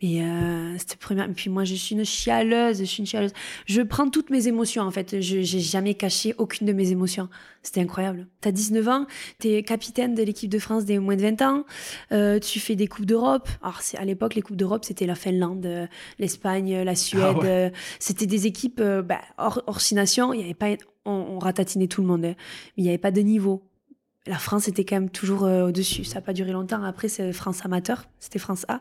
Mais euh, c'était première. Et puis moi, je suis une chialeuse, je suis une chialeuse. Je prends toutes mes émotions en fait. Je j'ai jamais caché aucune de mes émotions. C'était incroyable. T'as 19 ans, t'es capitaine de l'équipe de France des moins de 20 ans. euh, tu fais des coupes d'Europe. Alors c'est à l'époque les coupes d'Europe, c'était la Finlande, euh, l'Espagne, la Suède. Ah ouais. euh, c'était des équipes euh, bah, hors, hors six nations. Il y avait pas, on, on ratatinait tout le monde, hein. mais il n'y avait pas de niveau. La France était quand même toujours euh, au-dessus. Ça n'a pas duré longtemps. Après, c'est France amateur, c'était France A.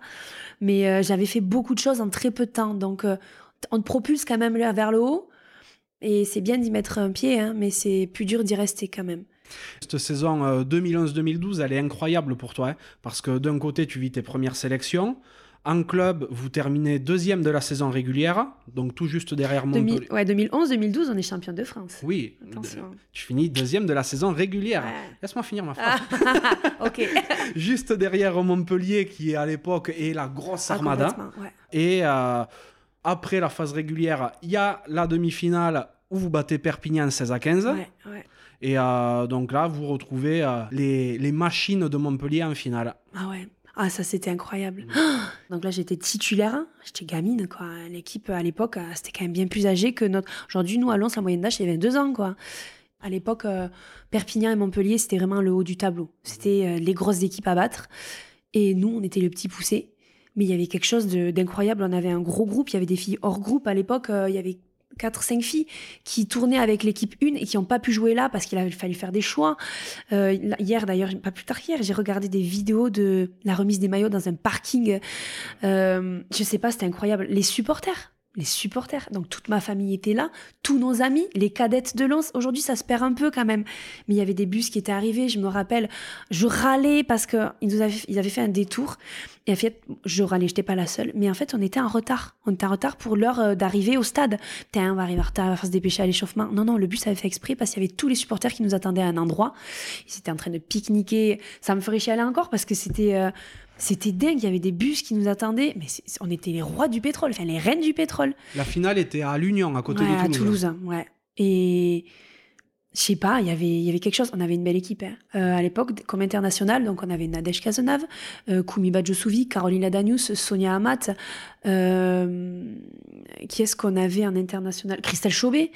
Mais euh, j'avais fait beaucoup de choses en très peu de temps. Donc, euh, on te propulse quand même vers le haut. Et c'est bien d'y mettre un pied, hein, mais c'est plus dur d'y rester quand même. Cette saison euh, 2011-2012, elle est incroyable pour toi, hein, parce que d'un côté, tu vis tes premières sélections. En club, vous terminez deuxième de la saison régulière, donc tout juste derrière Montpellier. 2000 ouais, 2011-2012, on est champion de France. Oui, Attention. de- tu finis deuxième de la saison régulière. Ouais. Laisse-moi finir ma phrase. Ah, [LAUGHS] ok. [LAUGHS] Juste derrière Montpellier, qui à l'époque est la grosse Ah, armada. ouais. Et euh, après la phase régulière, il y a la demi-finale où vous battez Perpignan 16 à 15. Ouais, ouais. Et euh, donc là, vous retrouvez euh, les, les machines de Montpellier en finale. Ah ouais. Ah, ça, c'était incroyable. Mm. [GASPS] Donc là, j'étais titulaire. hein. J'étais gamine, quoi. L'équipe, à l'époque, euh, c'était quand même bien plus âgé que notre... Aujourd'hui, nous, à Lons, la moyenne d'âge, c'est 22 ans, quoi. À l'époque, euh, Perpignan et Montpellier, c'était vraiment le haut du tableau. C'était euh, les grosses équipes à battre. Et nous, on était le petit poussé. Mais il y avait quelque chose de- d'incroyable. On avait un gros groupe. Il y avait des filles hors groupe. À l'époque, euh, il y avait 4-5 filles qui tournaient avec l'équipe 1 et qui n'ont pas pu jouer là parce qu'il a fallu faire des choix. Euh, hier, d'ailleurs, pas plus tard qu'hier, j'ai regardé des vidéos de la remise des maillots dans un parking. Euh, je sais pas, c'était incroyable. Les supporters, les supporters. Donc toute ma famille était là, tous nos amis, les cadettes de Lens. Aujourd'hui, ça se perd un peu quand même. Mais il y avait des bus qui étaient arrivés, je me rappelle, je râlais parce qu'ils avaient, ils avaient fait un détour. Et en fait, je râlais, j'étais pas la seule. Mais en fait, on était en retard. On était en retard pour l'heure euh, d'arriver au stade. Putain, on va arriver en retard, on va se dépêcher à l'échauffement. Non, non, le bus avait fait exprès parce qu'il y avait tous les supporters qui nous attendaient à un endroit. Ils étaient en train de pique-niquer. Ça me ferait chialer encore parce que c'était... Euh, c'était dingue, il y avait des bus qui nous attendaient, mais on était les rois du pétrole, enfin les reines du pétrole. La finale était à l'Union, à côté de Toulouse. À Toulouse, ouais. Et je sais pas, il y avait quelque chose. On avait une belle équipe hein. euh, à l'époque, comme international. Donc, on avait Nadège Kazenave, euh, Koumi Badjosouvi, Carolina Danius, Sonia Amat. Euh, qui est-ce qu'on avait en international? Christelle Chaubet.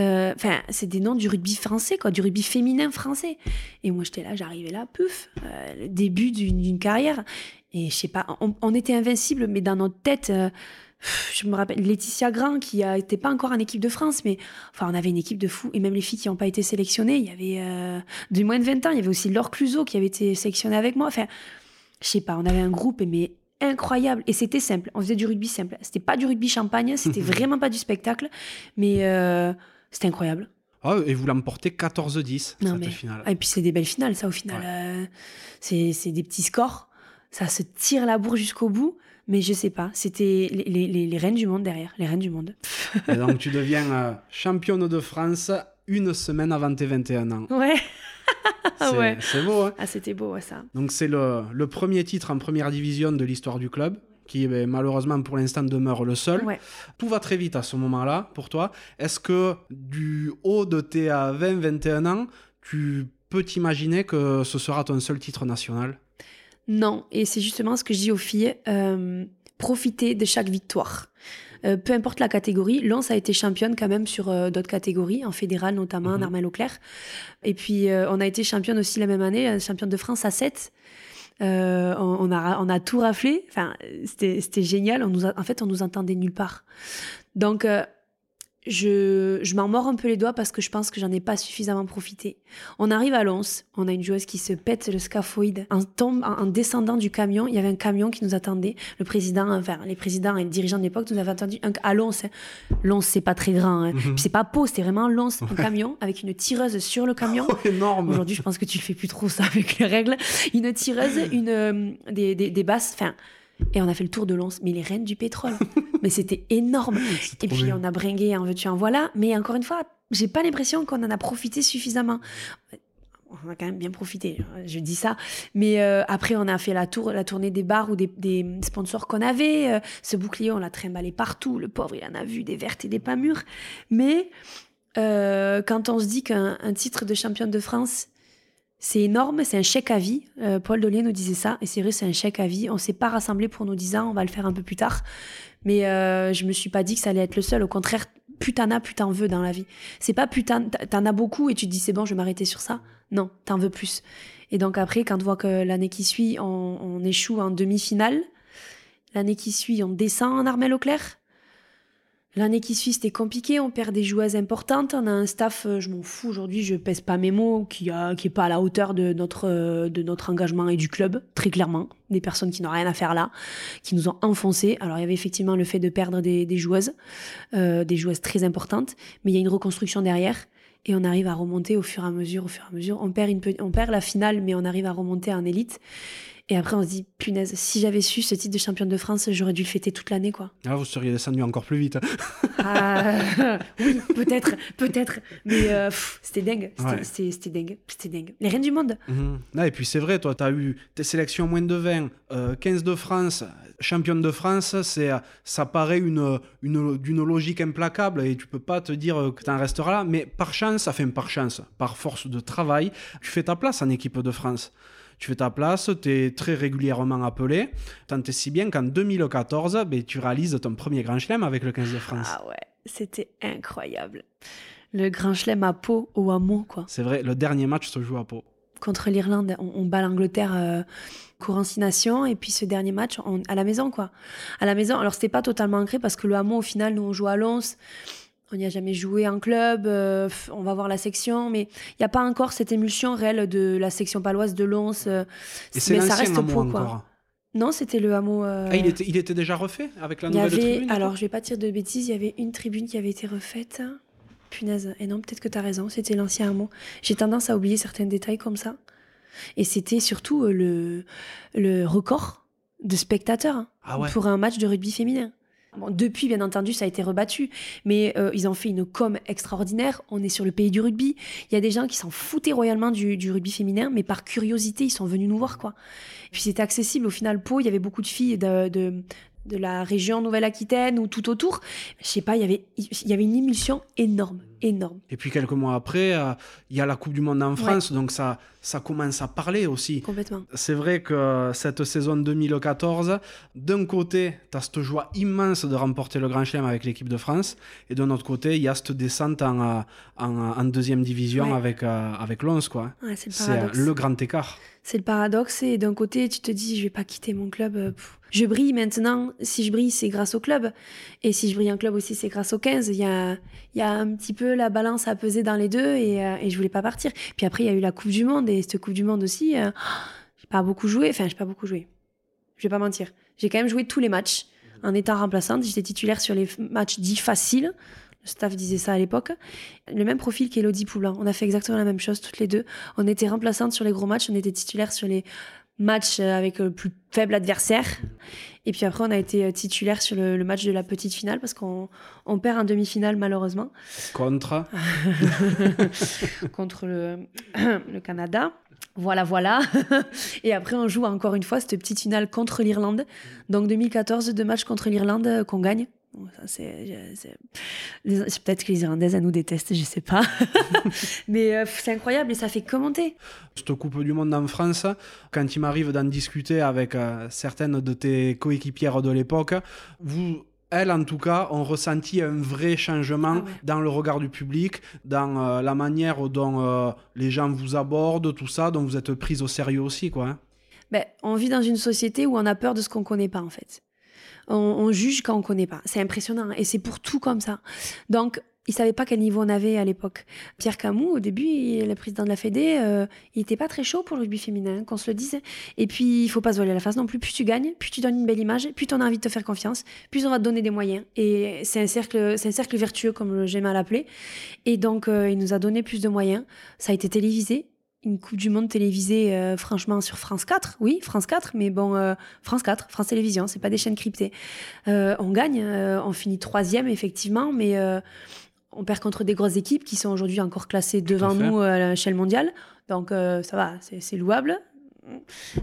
Euh, enfin, c'est des noms du rugby français, quoi, du rugby féminin français. Et moi, j'étais là, j'arrivais là, pouf, le début d'une carrière. Et je sais pas, on, on, était invincible, mais dans notre tête je me rappelle Laetitia Grand qui n'était pas encore en équipe de France, mais enfin on avait une équipe de fous et même les filles qui n'ont pas été sélectionnées, il y avait euh, du moins de 20 ans, il y avait aussi Laure qui avait été sélectionnée avec moi. Enfin, je sais pas, on avait un groupe mais incroyable et c'était simple. On faisait du rugby simple. C'était pas du rugby champagne, c'était [LAUGHS] vraiment pas du spectacle, mais euh, c'était incroyable. Ah, et vous l'emportez 14-10 cette finale. Ah, et puis c'est des belles finales, ça au final. Euh, c'est des petits scores, ça se tire la bourre jusqu'au bout. Mais je sais pas, c'était les, les, les, reines du monde derrière, les reines du monde. Et donc tu deviens euh, championne de France une semaine avant tes 21 ans. Ouais. [LAUGHS] c'est, ouais. beau, hein Ah, c'était beau, ça. Donc c'est le, le, premier titre en première division de l'histoire du club qui ben, malheureusement pour l'instant demeure le seul. Ouais. Tout va très vite à ce moment-là pour toi. Est-ce que du haut de tes 20-21 ans, tu peux t'imaginer que ce sera ton seul titre national? Non, et c'est justement ce que je dis aux filles, euh, profitez de chaque victoire. Euh, peu importe la catégorie, Lens a été championne quand même sur euh, d'autres catégories, en fédéral notamment, en mhm. Armel Auclair. Et puis on a été championne aussi la même année, championne de France à 7. On, on, a, on a tout raflé, enfin, c'était génial. On nous en fait, on nous entendait nulle part. Donc, je, je m'en mords un peu les doigts parce que je pense que j'en ai pas suffisamment profité. On arrive à Lons, on a une joueuse qui se pète le scaphoïde. En, tombe, en, descendant du camion, il y avait un camion qui nous attendait. Le président, enfin, les présidents et les dirigeants de l'époque nous avaient attendu un, à Lons. Hein. Lons, c'est pas très grand. Hein. Mhm. c'est pas Pau, c'était vraiment Lons, un camion avec une tireuse sur le camion. [LAUGHS] Oh, énorme. Aujourd'hui, je pense que tu fais plus trop ça avec les règles. Une tireuse, une, euh, des, des, des basses, enfin, et on a fait le tour de Lons, mais les reines du pétrole. [LAUGHS] mais c'était énorme. Et puis on a bringué en veux-tu en voilà. Mais encore une fois, j'ai pas l'impression qu'on en a profité suffisamment. On a quand même bien profité, je dis ça. Mais euh, après, on a fait la, tour, la tournée des bars ou des, sponsors qu'on avait. Euh, ce bouclier, on l'a trimballé partout. Le pauvre, il en a vu des vertes et des pas mûres. Mais euh, quand on se dit qu'un titre de championne de France, c'est énorme, c'est un chèque à vie. Euh, Paul Dollier nous disait ça, et c'est vrai, c'est un chèque à vie. On s'est pas rassemblé pour nos 10 ans, on va le faire un peu plus tard. Mais euh, je me suis pas dit que ça allait être le seul. Au contraire, plus t'en as, plus t'en veux dans la vie. C'est pas plus t'en as beaucoup et tu te dis c'est bon, je vais m'arrêter sur ça. Non, t'en veux plus. Et donc après, quand on voit que l'année qui suit, on, on échoue en demi-finale, l'année qui suit, on descend en Armel Auclair, L'année qui suit, c'était compliqué. On perd des joueuses importantes. On a un staff, euh, je m'en fous aujourd'hui, je pèse pas mes mots, qui, qui est pas à la hauteur de notre, euh, de notre engagement et du club, très clairement. Des personnes qui n'ont rien à faire là, qui nous ont enfoncés. Alors, il y avait effectivement le fait de perdre des, joueuses, euh, des joueuses très importantes, mais il y a une reconstruction derrière. Et on arrive à remonter au fur et à mesure, au fur et à mesure. On perd, on perd la finale, mais on arrive à remonter en élite. Et après, on se dit, punaise, si j'avais su ce titre de championne de France, j'aurais dû le fêter toute l'année, quoi. Ah, vous seriez descendu encore plus vite. ah, [LAUGHS] oui, peut-être, peut-être. Mais euh, c'était dingue. C'était dingue. C'était dingue. Les reines du monde. Mhm. Ah, et puis c'est vrai, toi, tu as eu tes sélections moins de 20, 15 de France, championne de France, c'est, ça paraît une, une, d'une logique implacable et tu peux pas te dire que tu en resteras là. Mais par chance, enfin par chance, par force de travail, tu fais ta place en équipe de France tu fais ta place, tu es très régulièrement appelé. Tant et si bien qu'en 2014, ben, tu réalises ton premier Grand Chelem avec le 15 de France. Ah ouais, c'était incroyable. Le Grand Chelem à Pau ou à Meaux, quoi. C'est vrai, le dernier match se joue à Pau. Contre l'Irlande, on, bat l'Angleterre euh, courant 6 nations, et puis ce dernier match à la maison, quoi. À la maison, alors c'était pas totalement ancré parce que le Hameau, au final, nous on joue à Lons on n'y a jamais joué en club, euh, on va voir la section, mais il n'y a pas encore cette émulsion réelle de la section paloise de Lons. Euh, Et mais ça reste pro, quoi. Non, c'était le hameau. euh, Ah, il était, il était déjà refait avec la y nouvelle avait, tribune alors je vais pas dire de bêtises, il y avait une tribune qui avait été refaite. Punaise, et non, peut-être que tu as raison, c'était l'ancien hameau. J'ai tendance à oublier certains détails comme ça. Et c'était surtout euh, le, le record de spectateurs hein, Ah ouais. pour un match de rugby féminin. Bon, depuis, bien entendu, ça a été rebattu, mais euh, ils ont fait une com extraordinaire. On est sur le pays du rugby. Il y a des gens qui s'en foutaient royalement du, du rugby féminin, mais par curiosité, ils sont venus nous voir, quoi. Et puis c'était accessible. Au final, Pau, il y avait beaucoup de filles de, de, de la région Nouvelle-Aquitaine ou tout autour. Je sais pas, il y avait, il y avait une émulsion énorme, énorme. Et puis quelques mois après, euh, il y a la Coupe du Monde en France, donc ça, ça commence à parler aussi. Complètement. C'est vrai que cette saison 2014, d'un côté, tu as cette joie immense de remporter le Grand Chelem avec l'équipe de France, et de l'autre côté, il y a cette descente en, euh, en, en deuxième division Ouais. avec, euh, avec Lens. Quoi. Ouais, c'est le euh, grand écart. C'est le paradoxe. Et d'un côté, tu te dis, je vais pas quitter mon club. euh, pff. Je brille maintenant. Si je brille, c'est grâce au club. Et si je brille en club aussi, c'est grâce au 15. Il y a, il y a un petit peu la balance à peser dans les deux et, euh, et je voulais pas partir. Puis après, il y a eu la Coupe du Monde. Et cette Coupe du Monde aussi, euh, [GASPS] j'ai pas beaucoup joué. Enfin, j'ai pas beaucoup joué. Je vais pas mentir. J'ai quand même joué tous les matchs en étant remplaçante. J'étais titulaire sur les matchs dits faciles. Le staff disait ça à l'époque. Le même profil qu'Elodie Poulain. On a fait exactement la même chose toutes les deux. On était remplaçantes sur les gros matchs, on était titulaire sur les matchs euh, avec le plus faible adversaire. Et puis après, on a été euh, titulaire sur le, le match de la petite finale parce qu'on on perd en demi-finale malheureusement Contre. [LAUGHS] contre le, [CLEARS THROAT] le Canada. Voilà, voilà. [LAUGHS] Et après, on joue encore une fois cette petite finale contre l'Irlande. Donc 2014, deux matchs contre l'Irlande euh, qu'on gagne. Bon, ça, c'est, peut-être que les Irlandaises, elles nous détestent, je sais pas. [LAUGHS] Mais euh, c'est incroyable et ça fait commenter. Cette Coupe du Monde en France, quand il m'arrive d'en discuter avec euh, certaines de tes coéquipières de l'époque, vous, elles en tout cas, ont ressenti un vrai changement Ah ouais. dans le regard du public, dans euh, la manière dont euh, les gens vous abordent, tout ça, dont vous êtes prise au sérieux aussi, quoi. hein. Ben, on vit dans une société où on a peur de ce qu'on connaît pas, en fait. On, on juge quand on connaît pas. C'est impressionnant. Et c'est pour tout comme ça. Donc, ils savaient pas quel niveau on avait à l'époque. Pierre Camus, au début, il- le président de la Fédé, euh, il était pas très chaud pour le rugby féminin, qu'on se le dise. Et puis, il faut pas se voiler la face non plus. Plus tu gagnes, plus tu donnes une belle image, plus on a envie de te faire confiance, plus on va te donner des moyens. Et c'est un cercle, c'est un cercle vertueux, comme j'aime à l'appeler. Et donc, euh, il nous a donné plus de moyens. Ça a été télévisé. Une Coupe du Monde télévisée, euh, franchement, sur France 4. Oui, France 4, mais bon, euh, France 4, France Télévisions, c'est pas des chaînes cryptées. Euh, on gagne, on finit troisième, effectivement, mais on perd contre des grosses équipes qui sont aujourd'hui encore classées devant nous à l'échelle mondiale. Donc, ça va, c'est louable.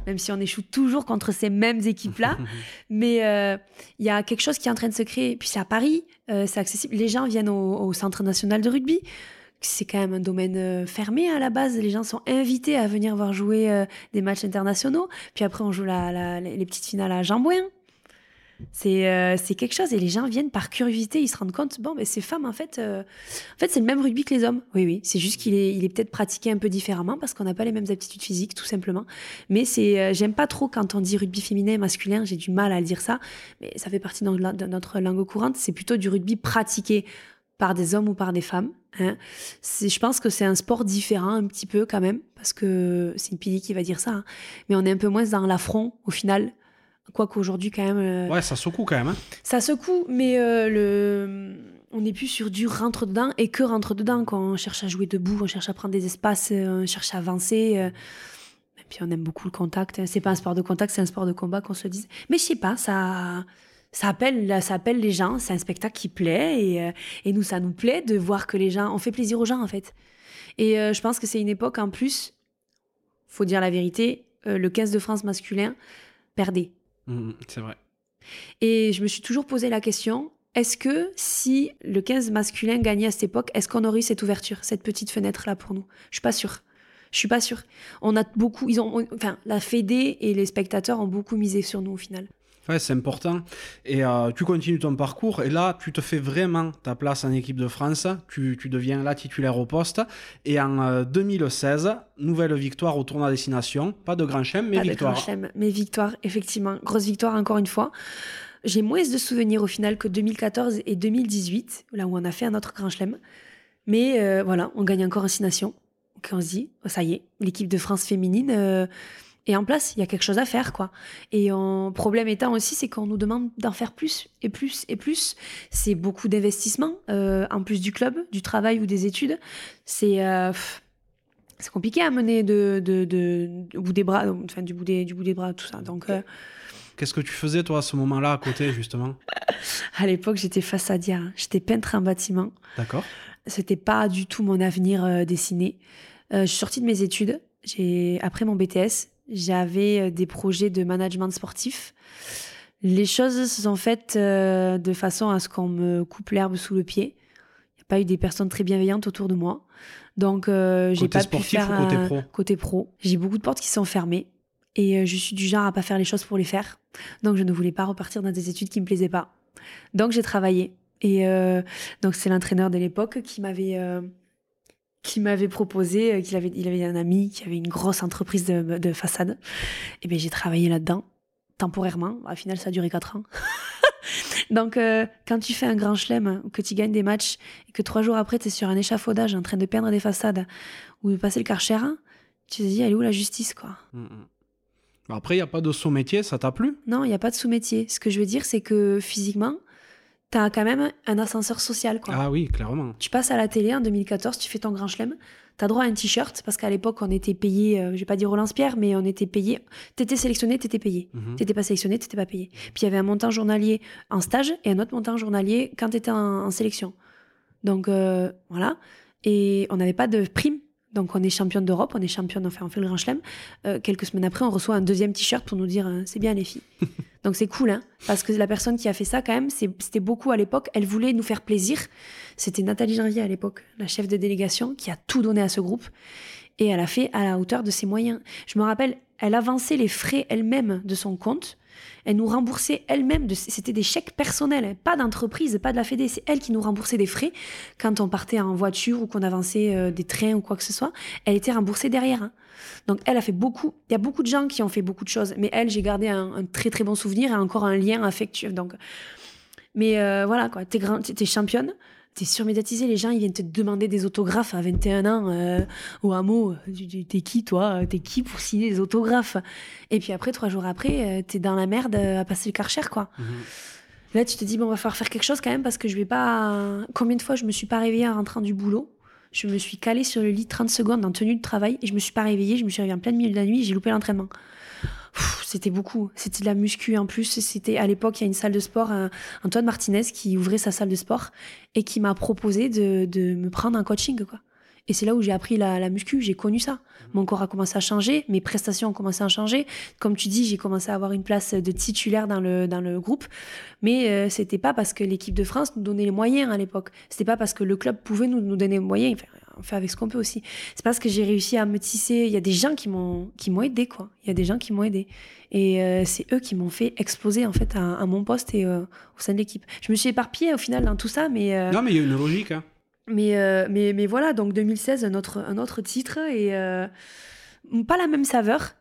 Même si on échoue toujours contre ces mêmes équipes-là. [LAUGHS] Mais euh, il y a quelque chose qui est en train de se créer. Puis c'est à Paris, euh, c'est accessible. Les gens viennent au, au Centre national de rugby. C'est quand même un domaine euh, fermé à la base. Les gens sont invités à venir voir jouer euh, des matchs internationaux. Puis après, on joue les petites finales à Jambouin. C'est euh, c'est quelque chose. Et les gens viennent par curiosité. Ils se rendent compte, bon, mais ces femmes, en fait, en fait c'est le même rugby que les hommes. Oui, oui. C'est juste qu'il est, peut-être pratiqué un peu différemment parce qu'on n'a pas les mêmes aptitudes physiques, tout simplement. Mais c'est, j'aime pas trop quand on dit rugby féminin et masculin. J'ai du mal à le dire ça. Mais ça fait partie de notre langue courante. C'est plutôt du rugby pratiqué par des hommes ou par des femmes. hein. Je pense que c'est un sport différent un petit peu quand même, parce que c'est une pili qui va dire ça. hein. Mais on est un peu moins dans l'affront au final. Quoique aujourd'hui quand même, euh, Ouais, ça secoue quand même. hein. ça secoue, mais euh, le... on n'est plus sur du rentre dedans et que rentre dedans. Quand on cherche à jouer debout, on cherche à prendre des espaces, euh, on cherche à avancer. euh. Et puis on aime beaucoup le contact. C'est pas un sport de contact, c'est un sport de combat, qu'on se dise. Mais je sais pas, ça, ça, appelle, ça appelle les gens. C'est un spectacle qui plaît et, euh, et nous, ça nous plaît de voir que les gens. On fait plaisir aux gens en fait. Et euh, je pense que c'est une époque en plus, faut dire la vérité, euh, le 15 de France masculin perdait. Mhm, c'est vrai. Et je me suis toujours posé la question est-ce que si le 15 masculin gagnait à cette époque, est-ce qu'on aurait eu cette ouverture, cette petite fenêtre-là pour nous? Je suis pas sûre. Je suis pas sûre. On a beaucoup, ils ont, on- enfin, la Fédé et les spectateurs ont beaucoup misé sur nous au final. Ouais, c'est important. Et euh, tu continues ton parcours et là, tu te fais vraiment ta place en équipe de France. Tu, tu deviens là titulaire au poste. Et en euh, 2016, nouvelle victoire au tournoi destination. Pas de grand chelem, mais Pas de grand chelem, mais victoire, effectivement. Grosse victoire encore une fois. J'ai moins de souvenirs au final que 2014 et 2018, là où on a fait un autre grand chelem. Mais euh, voilà, on gagne encore en Six Nations. Donc on se dit, oh, ça y est, l'équipe de France féminine, Et en place, il y a quelque chose à faire, quoi. Et en problème étant aussi, c'est qu'on nous demande d'en faire plus et plus et plus. C'est beaucoup d'investissement, euh, en plus du club, du travail ou des études. C'est euh, c'est compliqué à mener de, de, de, bout des bras, enfin du bout des, du bout des bras, tout ça. Donc, euh, Qu'est-ce que tu faisais, toi, à ce moment-là, à côté, justement? [LAUGHS] À l'époque, j'étais façadière. J'étais peintre en bâtiment. D'accord. C'était pas du tout mon avenir euh, dessiné. Euh, je suis sortie de mes études. J'ai après mon BTS, j'avais euh, des projets de management sportif. Les choses se sont faites euh, de façon à ce qu'on me coupe l'herbe sous le pied. Il n'y a pas eu des personnes très bienveillantes autour de moi. Donc, euh, j'ai pas pu sportif faire ou côté pro côté pro. J'ai beaucoup de portes qui sont fermées. Et euh, je suis du genre à pas faire les choses pour les faire. Donc, je ne voulais pas repartir dans des études qui me plaisaient pas. Donc, j'ai travaillé. Et euh, donc, c'est l'entraîneur de l'époque qui m'avait qui m'avait proposé, euh, qu'il avait, il avait un ami qui avait une grosse entreprise de, de façade. Et bien, j'ai travaillé là-dedans, temporairement. Au final, ça a duré 4 ans. [LAUGHS] Donc, euh, quand tu fais un grand chelem, que tu gagnes des matchs, et que trois jours après, tu es sur un échafaudage en train de peindre des façades ou de passer le karcher, tu te dis, elle est où la justice, quoi? Mm, mm. Après, il n'y a pas de sous-métier, ça t'a plu? Non, il n'y a pas de sous-métier. Ce que je veux dire, c'est que physiquement, tu as quand même un ascenseur social, quoi. Ah oui, clairement. Tu passes à la télé en 2014, tu fais ton grand chelem, t'as droit à un t-shirt, parce qu'à l'époque, on était payé, euh, je vais pas dire Roland Pierre, mais on était payé. T'étais sélectionné, t'étais payé. Mhm. T'étais pas sélectionné, t'étais pas payé. Puis il y avait un montant journalier en stage et un autre montant journalier quand t'étais en, en sélection. Donc euh, voilà. Et on n'avait pas de prime. Donc on est championne d'Europe, on est championne, enfin on fait le grand chelem. Euh, quelques semaines après, on reçoit un deuxième t-shirt pour nous dire euh, c'est bien les filles. [LAUGHS] Donc c'est cool, hein, parce que la personne qui a fait ça quand même, c'était beaucoup à l'époque. Elle voulait nous faire plaisir. C'était Nathalie Janvier à l'époque, la chef de délégation, qui a tout donné à ce groupe. Et elle a fait à la hauteur de ses moyens. Je me rappelle, elle avançait les frais elle-même de son compte. Elle nous remboursait elle-même. de- C'était des chèques personnels, hein, pas d'entreprise, pas de la Fédé. C'est elle qui nous remboursait des frais quand on partait en voiture ou qu'on avançait euh, des trains ou quoi que ce soit. Elle était remboursée derrière. hein. Donc elle a fait beaucoup. Il y a beaucoup de gens qui ont fait beaucoup de choses, mais elle, j'ai gardé un, très très bon souvenir et encore un lien affectueux. Donc, mais euh, voilà quoi. T'es t'es championne. T'es surmédiatisé, les gens ils viennent te demander des autographes à 21 ans euh, au hameau. Tu- T'es qui toi? T'es qui pour signer des autographes? Et puis après, trois jours après, euh, t'es dans la merde euh, à passer le karcher quoi. Mhm. Là, tu te dis, bon, on va falloir faire quelque chose quand même parce que je vais pas. Combien de fois je me suis pas réveillée en rentrant du boulot? Je me suis calée sur le lit 30 secondes en tenue de travail et je me suis pas réveillée. Je me suis réveillée en pleine milieu de la nuit et j'ai loupé l'entraînement. C'était beaucoup. C'était de la muscu en plus. C'était à l'époque, il y a une salle de sport, Antoine Martinez, qui ouvrait sa salle de sport et qui m'a proposé de, me prendre un coaching. Et c'est là où j'ai appris la, la muscu. J'ai connu ça. Mon corps a commencé à changer, mes prestations ont commencé à changer. Comme tu dis, j'ai commencé à avoir une place de titulaire dans le, dans le groupe. Mais euh, c'était pas parce que l'équipe de France nous donnait les moyens à l'époque. C'était pas parce que le club pouvait nous, nous donner les moyens. Enfin, on fait avec ce qu'on peut aussi. C'est parce que j'ai réussi à me tisser. Il y a des gens qui m'ont qui m'ont aidé quoi. Il y a des gens qui m'ont aidé. Et euh, c'est eux qui m'ont fait exploser en fait à, à mon poste et euh, au sein de l'équipe. Je me suis éparpillée au final dans tout ça, mais euh, Non, mais il y a une logique. Hein. Mais, euh, mais, mais voilà, donc 2016, un autre, un autre titre et euh, pas la même saveur.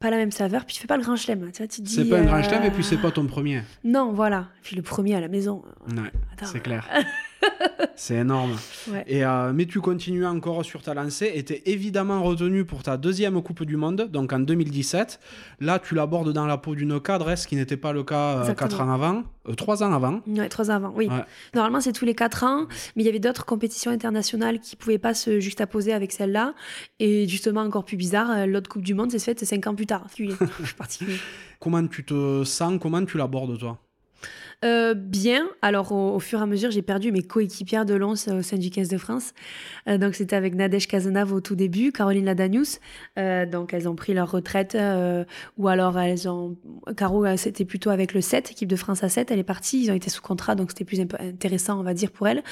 Pas la même saveur, puis tu fais pas le grand chelem. Tu tu dis, C'est pas un grand euh, chelem et puis c'est pas ton premier. Non, voilà. Puis le premier à la maison. Ouais, c'est clair. [LAUGHS] [LAUGHS] c'est énorme. Ouais. Et, euh, mais tu continues encore sur ta lancée et t'es évidemment retenu pour ta deuxième Coupe du Monde, donc en 2017. Là, tu l'abordes dans la peau d'une cadre, ce qui n'était pas le cas euh, ans avant, euh, trois ans avant. Ouais, trois ans avant, oui. Ouais. Normalement, c'est tous les quatre ans, mais il y avait d'autres compétitions internationales qui pouvaient pas se juxtaposer avec celle-là. Et justement, encore plus bizarre, euh, l'autre Coupe du Monde s'est faite cinq ans plus tard. [LAUGHS] Particulier. Comment tu te sens? Comment tu l'abordes, toi? Euh, bien. Alors, au, au fur et à mesure, j'ai perdu mes coéquipières de Lons euh, au sein du 15 de France. Euh, donc, c'était avec Nadège Cazenave au tout début, Caroline Ladanius. Euh, donc, elles ont pris leur retraite. ou alors, elles ont. Caro, c'était plutôt avec le 7, équipe de France à 7. Elle est partie. Ils ont été sous contrat, donc c'était plus intéressant, on va dire, pour elle.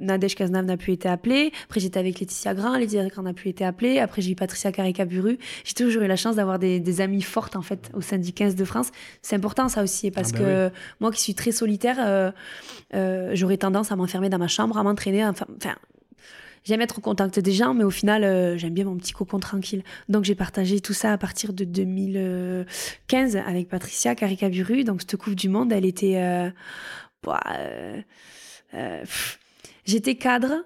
Nadège Cazenave n'a plus été appelée. Après, j'étais avec Laetitia Grand. Laetitia Grand n'a plus été appelée. Après, j'ai eu Patricia Caricaburu. J'ai toujours eu la chance d'avoir des, des amies fortes, en fait, au sein du 15 de France. C'est important, ça aussi, parce Ah bah que moi qui suis très solitaire, euh, euh, j'aurais tendance à m'enfermer dans ma chambre, à m'entraîner. Enfin, j'aime être au contact des gens, mais au final, euh, j'aime bien mon petit cocon tranquille. Donc j'ai partagé tout ça à partir de 2015 avec Patricia Caricaburu. Donc cette Coupe du Monde, elle était... J'étais cadre,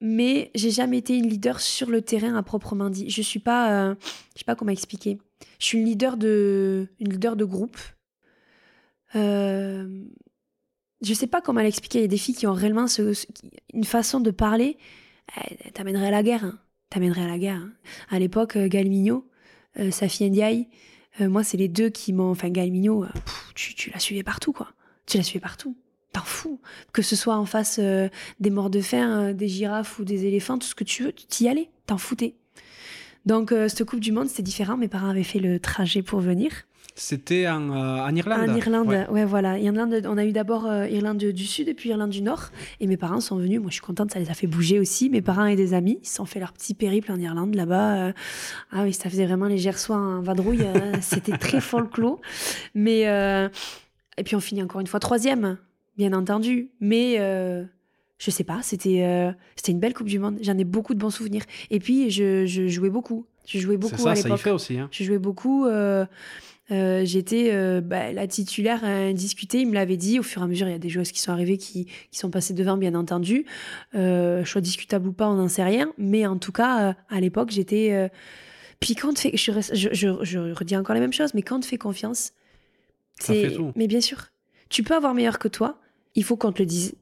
mais j'ai jamais été une leader sur le terrain à proprement dit. Je suis pas... je sais pas comment expliquer. Je suis une leader de, une leader de groupe. Je sais pas comment l'expliquer. Il y a des filles qui ont réellement une façon de parler. Eh, t'amènerait à la guerre. Hein. T'amènerait à la guerre. Hein. À l'époque, euh, Galmigno, euh, Safi Ndiaye, euh, moi, c'est les deux qui m'ont. Enfin, Galmigno, euh, tu, tu la suivais partout, quoi. Tu la suivais partout. T'en fous. Que ce soit en face des morts de faim, des girafes ou des éléphants, tout ce que tu veux, tu y allais. T'en foutais. Donc, cette Coupe du Monde, c'était différent. Mes parents avaient fait le trajet pour venir. C'était en, euh, Irlande. En Irlande, ouais, voilà. Irlande, on a eu d'abord euh, Irlande du Sud et puis Irlande du Nord. Et mes parents sont venus. Moi, je suis contente, ça les a fait bouger aussi. Mes parents et des amis, ils se sont fait leur petit périple en Irlande là-bas. Euh. ah oui, ça faisait vraiment les gersois en vadrouille. [LAUGHS] C'était très folklore. Mais et puis on finit encore une fois troisième, bien entendu. Mais je sais pas, c'était c'était une belle Coupe du Monde. J'en ai beaucoup de bons souvenirs. Et puis je, jouais beaucoup. Je jouais beaucoup ça, à l'époque. Ça y fait aussi. Hein. Je jouais beaucoup. Euh, j'étais euh, bah, la titulaire indiscutée. Il me l'avait dit. Au fur et à mesure, il y a des joueuses qui sont arrivées, qui, qui sont passées devant, bien entendu. Euh, choix discutable ou pas, on n'en sait rien. Mais en tout cas, euh, à l'époque, j'étais. Puis quand fait, je, je, je, je, redis encore la même chose, mais quand on te fait confiance, c'est. Mais bien sûr, tu peux avoir meilleur que toi. Il faut qu'on te le dise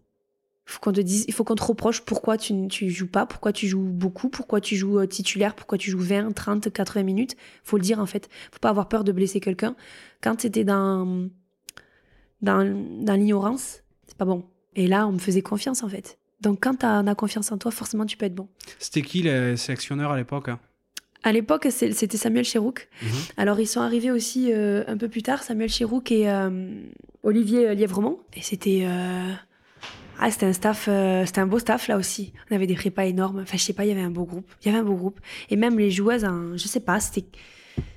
faut qu'on te dise, il faut qu'on te reproche pourquoi tu ne joues pas, pourquoi tu joues beaucoup, pourquoi tu joues euh, titulaire, pourquoi tu joues 20, 30, 80 minutes. Faut le dire en fait. Faut pas avoir peur de blesser quelqu'un. Quand tu étais dans, dans, dans l'ignorance, c'est pas bon. Et là, on me faisait confiance en fait. Donc quand tu as, confiance en toi, forcément tu peux être bon. C'était qui les sélectionneurs à l'époque hein? À l'époque, c'était Samuel Chirouk. Mhm. Alors, ils sont arrivés aussi euh, un peu plus tard, Samuel Chirouk et euh, Olivier Lièvremont. Et c'était ah, c'était un staff, euh, c'était un beau staff là aussi. On avait des prépas énormes. Enfin, je sais pas, il y avait un beau groupe. Il y avait un beau groupe. Et même les joueuses, hein, je sais pas, c'était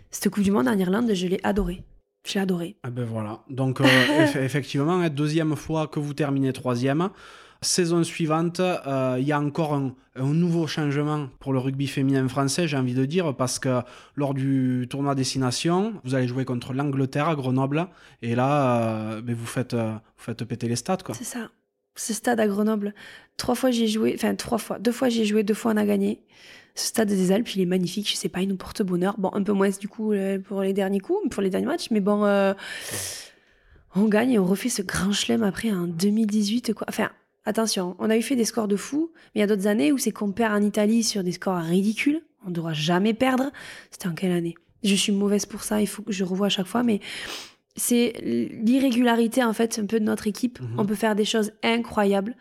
cette Coupe du Monde en Irlande, je l'ai adoré. Je l'ai adoré. Ah ben voilà. Donc, euh, [LAUGHS] effectivement, hein, deuxième fois que vous terminez troisième. Saison suivante, euh, il y a encore un, nouveau changement pour le rugby féminin français, j'ai envie de dire, parce que lors du tournoi destination, vous allez jouer contre l'Angleterre à Grenoble, et là, ben vous, faites, vous faites péter les stats. C'est ça ce stade à Grenoble. Trois fois j'ai joué, enfin trois fois, deux fois j'ai joué, deux fois on a gagné. Ce stade des Alpes, il est magnifique, je sais pas, il nous porte bonheur. Bon, un peu moins du coup euh, pour les derniers coups, pour les derniers matchs, mais bon, euh, on gagne et on refait ce grand chelem après en 2018, quoi. Enfin, attention, on a eu fait des scores de fou, mais il y a d'autres années où c'est qu'on perd en Italie sur des scores ridicules. On ne doit jamais perdre. C'était en quelle année? Je suis mauvaise pour ça, il faut que je revoie à chaque fois, mais c'est l'irrégularité en fait un peu de notre équipe. Mhm. On peut faire des choses incroyables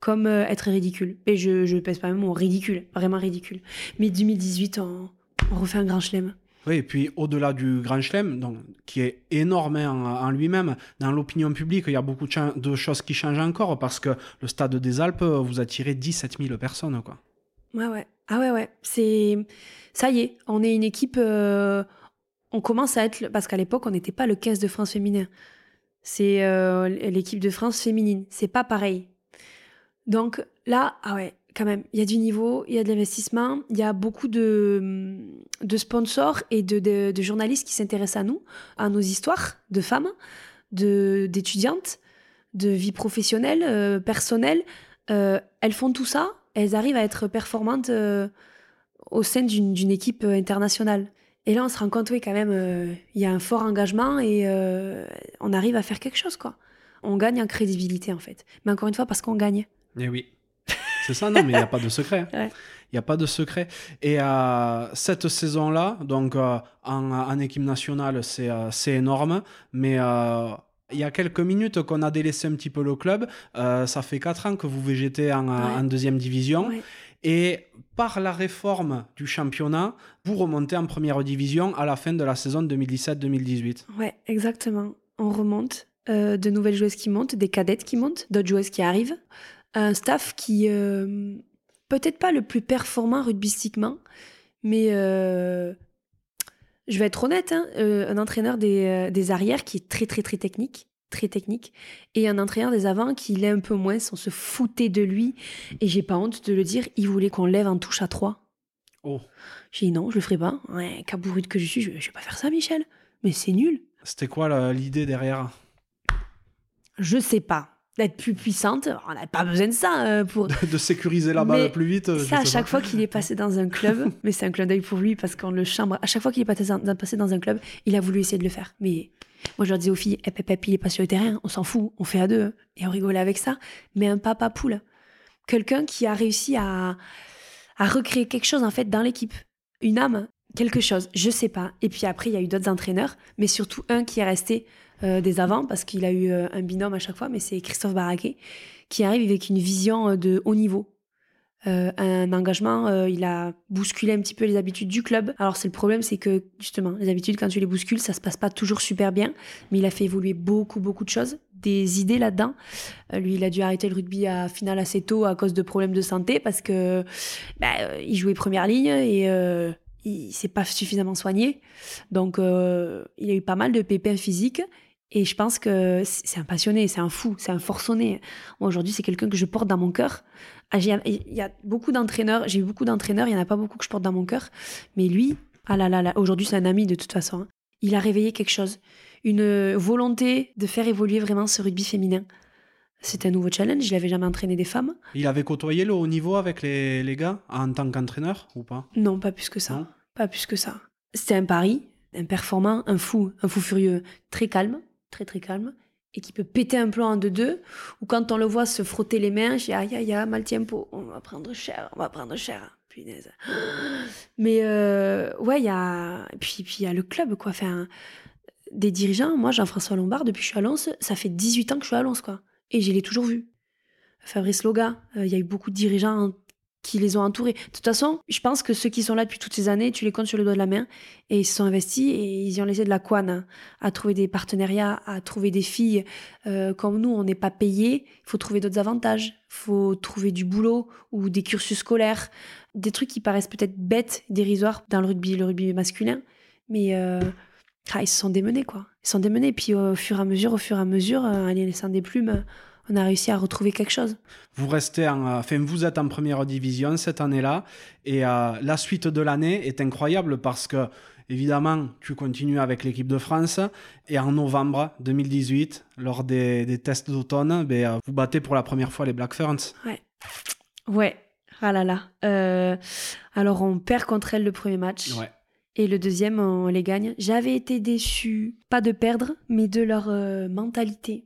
comme euh, être ridicule. Et je je pèse pas même mon ridicule, vraiment ridicule. Mais 2018 on, on refait un grand chelem. Oui, et puis au-delà du Grand Chelem, donc, qui est énorme hein, en, lui-même, dans l'opinion publique, il y a beaucoup de, choses qui changent encore parce que le stade des Alpes, vous attirez 17 000 personnes. Quoi. Ouais, ouais. Ah ouais, ouais. C'est... Ça y est, on est une équipe. Euh, on commence à être, parce qu'à l'époque, on n'était pas le 15 de France féminin. C'est euh, l'équipe de France féminine. C'est pas pareil. Donc là, ah ouais, quand même, il y a du niveau, il y a de l'investissement, il y a beaucoup de, sponsors et de, de, journalistes qui s'intéressent à nous, à nos histoires de femmes, d'étudiantes, de, vie professionnelle, euh, personnelle. Euh, elles font tout ça, elles arrivent à être performantes au sein d'une équipe internationale. Et là, on se rend compte, oui, quand même, euh, il y a un fort engagement et euh, on arrive à faire quelque chose, quoi. On gagne en crédibilité, en fait. Mais encore une fois, parce qu'on gagne. Eh oui. C'est ça, non, mais il n'y a pas de secret. [LAUGHS] Il n'y a pas de secret. Et euh, cette saison-là, donc en, en, équipe nationale, c'est énorme. Mais il y a quelques minutes qu'on a délaissé un petit peu le club. ça fait 4 ans que vous végétez en, en deuxième division. Et par la réforme du championnat, vous remontez en première division à la fin de la saison 2017-2018. Ouais, exactement. On remonte. Euh, de nouvelles joueuses qui montent, des cadettes qui montent, d'autres joueuses qui arrivent. Un staff qui, euh, peut-être pas le plus performant rugbystiquement, mais euh, je vais être honnête, hein, un entraîneur des arrières qui est très très très technique, très technique, et un entraîneur des avants qui l'est un peu moins, on se foutait de lui, et j'ai pas honte de le dire, il voulait qu'on lève en touche à trois. Oh. J'ai dit non, je le ferai pas. Ouais, cabourute que je suis, je, je vais pas faire ça, Michel. Mais c'est nul. C'était quoi l'idée derrière? Je sais pas. d'être plus puissante. On n'a pas besoin de ça euh, pour. de sécuriser la balle plus vite. euh, Ça, à chaque pas. fois qu'il est passé dans un club, [LAUGHS] mais c'est un clin d'œil pour lui parce qu'on le chambre. À chaque fois qu'il est passé dans, passé dans un club, il a voulu essayer de le faire. Mais moi, je leur disais aux filles, hep, hep, il est pas sur le terrain, on s'en fout, on fait à deux. Et on rigolait avec ça. Mais un papa poule, quelqu'un qui a réussi à, à recréer quelque chose en fait dans l'équipe, une âme, quelque chose, je sais pas. Et puis après, il y a eu d'autres entraîneurs, mais surtout un qui est resté euh, des avant parce qu'il a eu euh, un binôme à chaque fois, mais c'est Christophe Barraquet qui arrive avec une vision euh, de haut niveau. Euh, un engagement, euh, il a bousculé un petit peu les habitudes du club. Alors c'est le problème, c'est que justement, les habitudes, quand tu les bouscules, ça se passe pas toujours super bien, mais il a fait évoluer beaucoup, beaucoup de choses, des idées là-dedans. Euh, lui, il a dû arrêter le rugby à finale assez tôt à cause de problèmes de santé parce que bah, il jouait première ligne et il s'est pas suffisamment soigné. Donc il a eu pas mal de pépins physiques. Et je pense que c'est un passionné, c'est un fou, c'est un forçonné. Aujourd'hui, c'est quelqu'un que je porte dans mon cœur. Ah, Il y a beaucoup d'entraîneurs, j'ai eu beaucoup d'entraîneurs, il n'y en a pas beaucoup que je porte dans mon cœur. Mais lui, ah là là là, aujourd'hui, c'est un ami de toute façon. hein. Il a réveillé quelque chose, une volonté de faire évoluer vraiment ce rugby féminin. C'est un nouveau challenge, il n'avait jamais entraîné des femmes. Il avait côtoyé le haut niveau avec les, les gars en tant qu'entraîneur ou pas? Non, pas plus que ça. Non Pas plus que ça. C'était un pari, un performant, un fou, un fou furieux, très calme, très très calme, et qui peut péter un plan en deux-deux, ou quand on le voit se frotter les mains, dis aïe aïe aïe, mal tempo, on va prendre cher, on va prendre cher. Punaise. Mais euh, ouais, il y a. Puis puis il y a le club, quoi. Enfin, des dirigeants, moi, Jean-François Lombard, depuis que je suis à Lens, ça fait 18 ans que je suis à Lens, quoi. Et je l'ai toujours vu. Fabrice Loga, euh, il y a eu beaucoup de dirigeants qui les ont entourés. De toute façon, je pense que ceux qui sont là depuis toutes ces années, tu les comptes sur le doigt de la main, et ils se sont investis et ils y ont laissé de la couane hein, à trouver des partenariats, à trouver des filles. Euh, comme nous, on n'est pas payé, il faut trouver d'autres avantages. Il faut trouver du boulot ou des cursus scolaires, des trucs qui paraissent peut-être bêtes, dérisoires dans le rugby, le rugby masculin, mais euh, ah, ils se sont démenés, quoi. Ils se sont démenés, puis au fur et à mesure, au fur et à mesure, euh, en laissant des plumes, on a réussi à retrouver quelque chose. Vous restez en, euh, enfin, vous êtes en première division cette année-là, et euh, la suite de l'année est incroyable parce que évidemment, tu continues avec l'équipe de France, et en novembre 2018, lors des, des tests d'automne, ben, euh, vous battez pour la première fois les Black Ferns. Ouais, ah là là. Euh, alors on perd contre elle le premier match. Ouais. Et le deuxième, on les gagne. J'avais été déçue, pas de perdre, mais de leur euh, mentalité.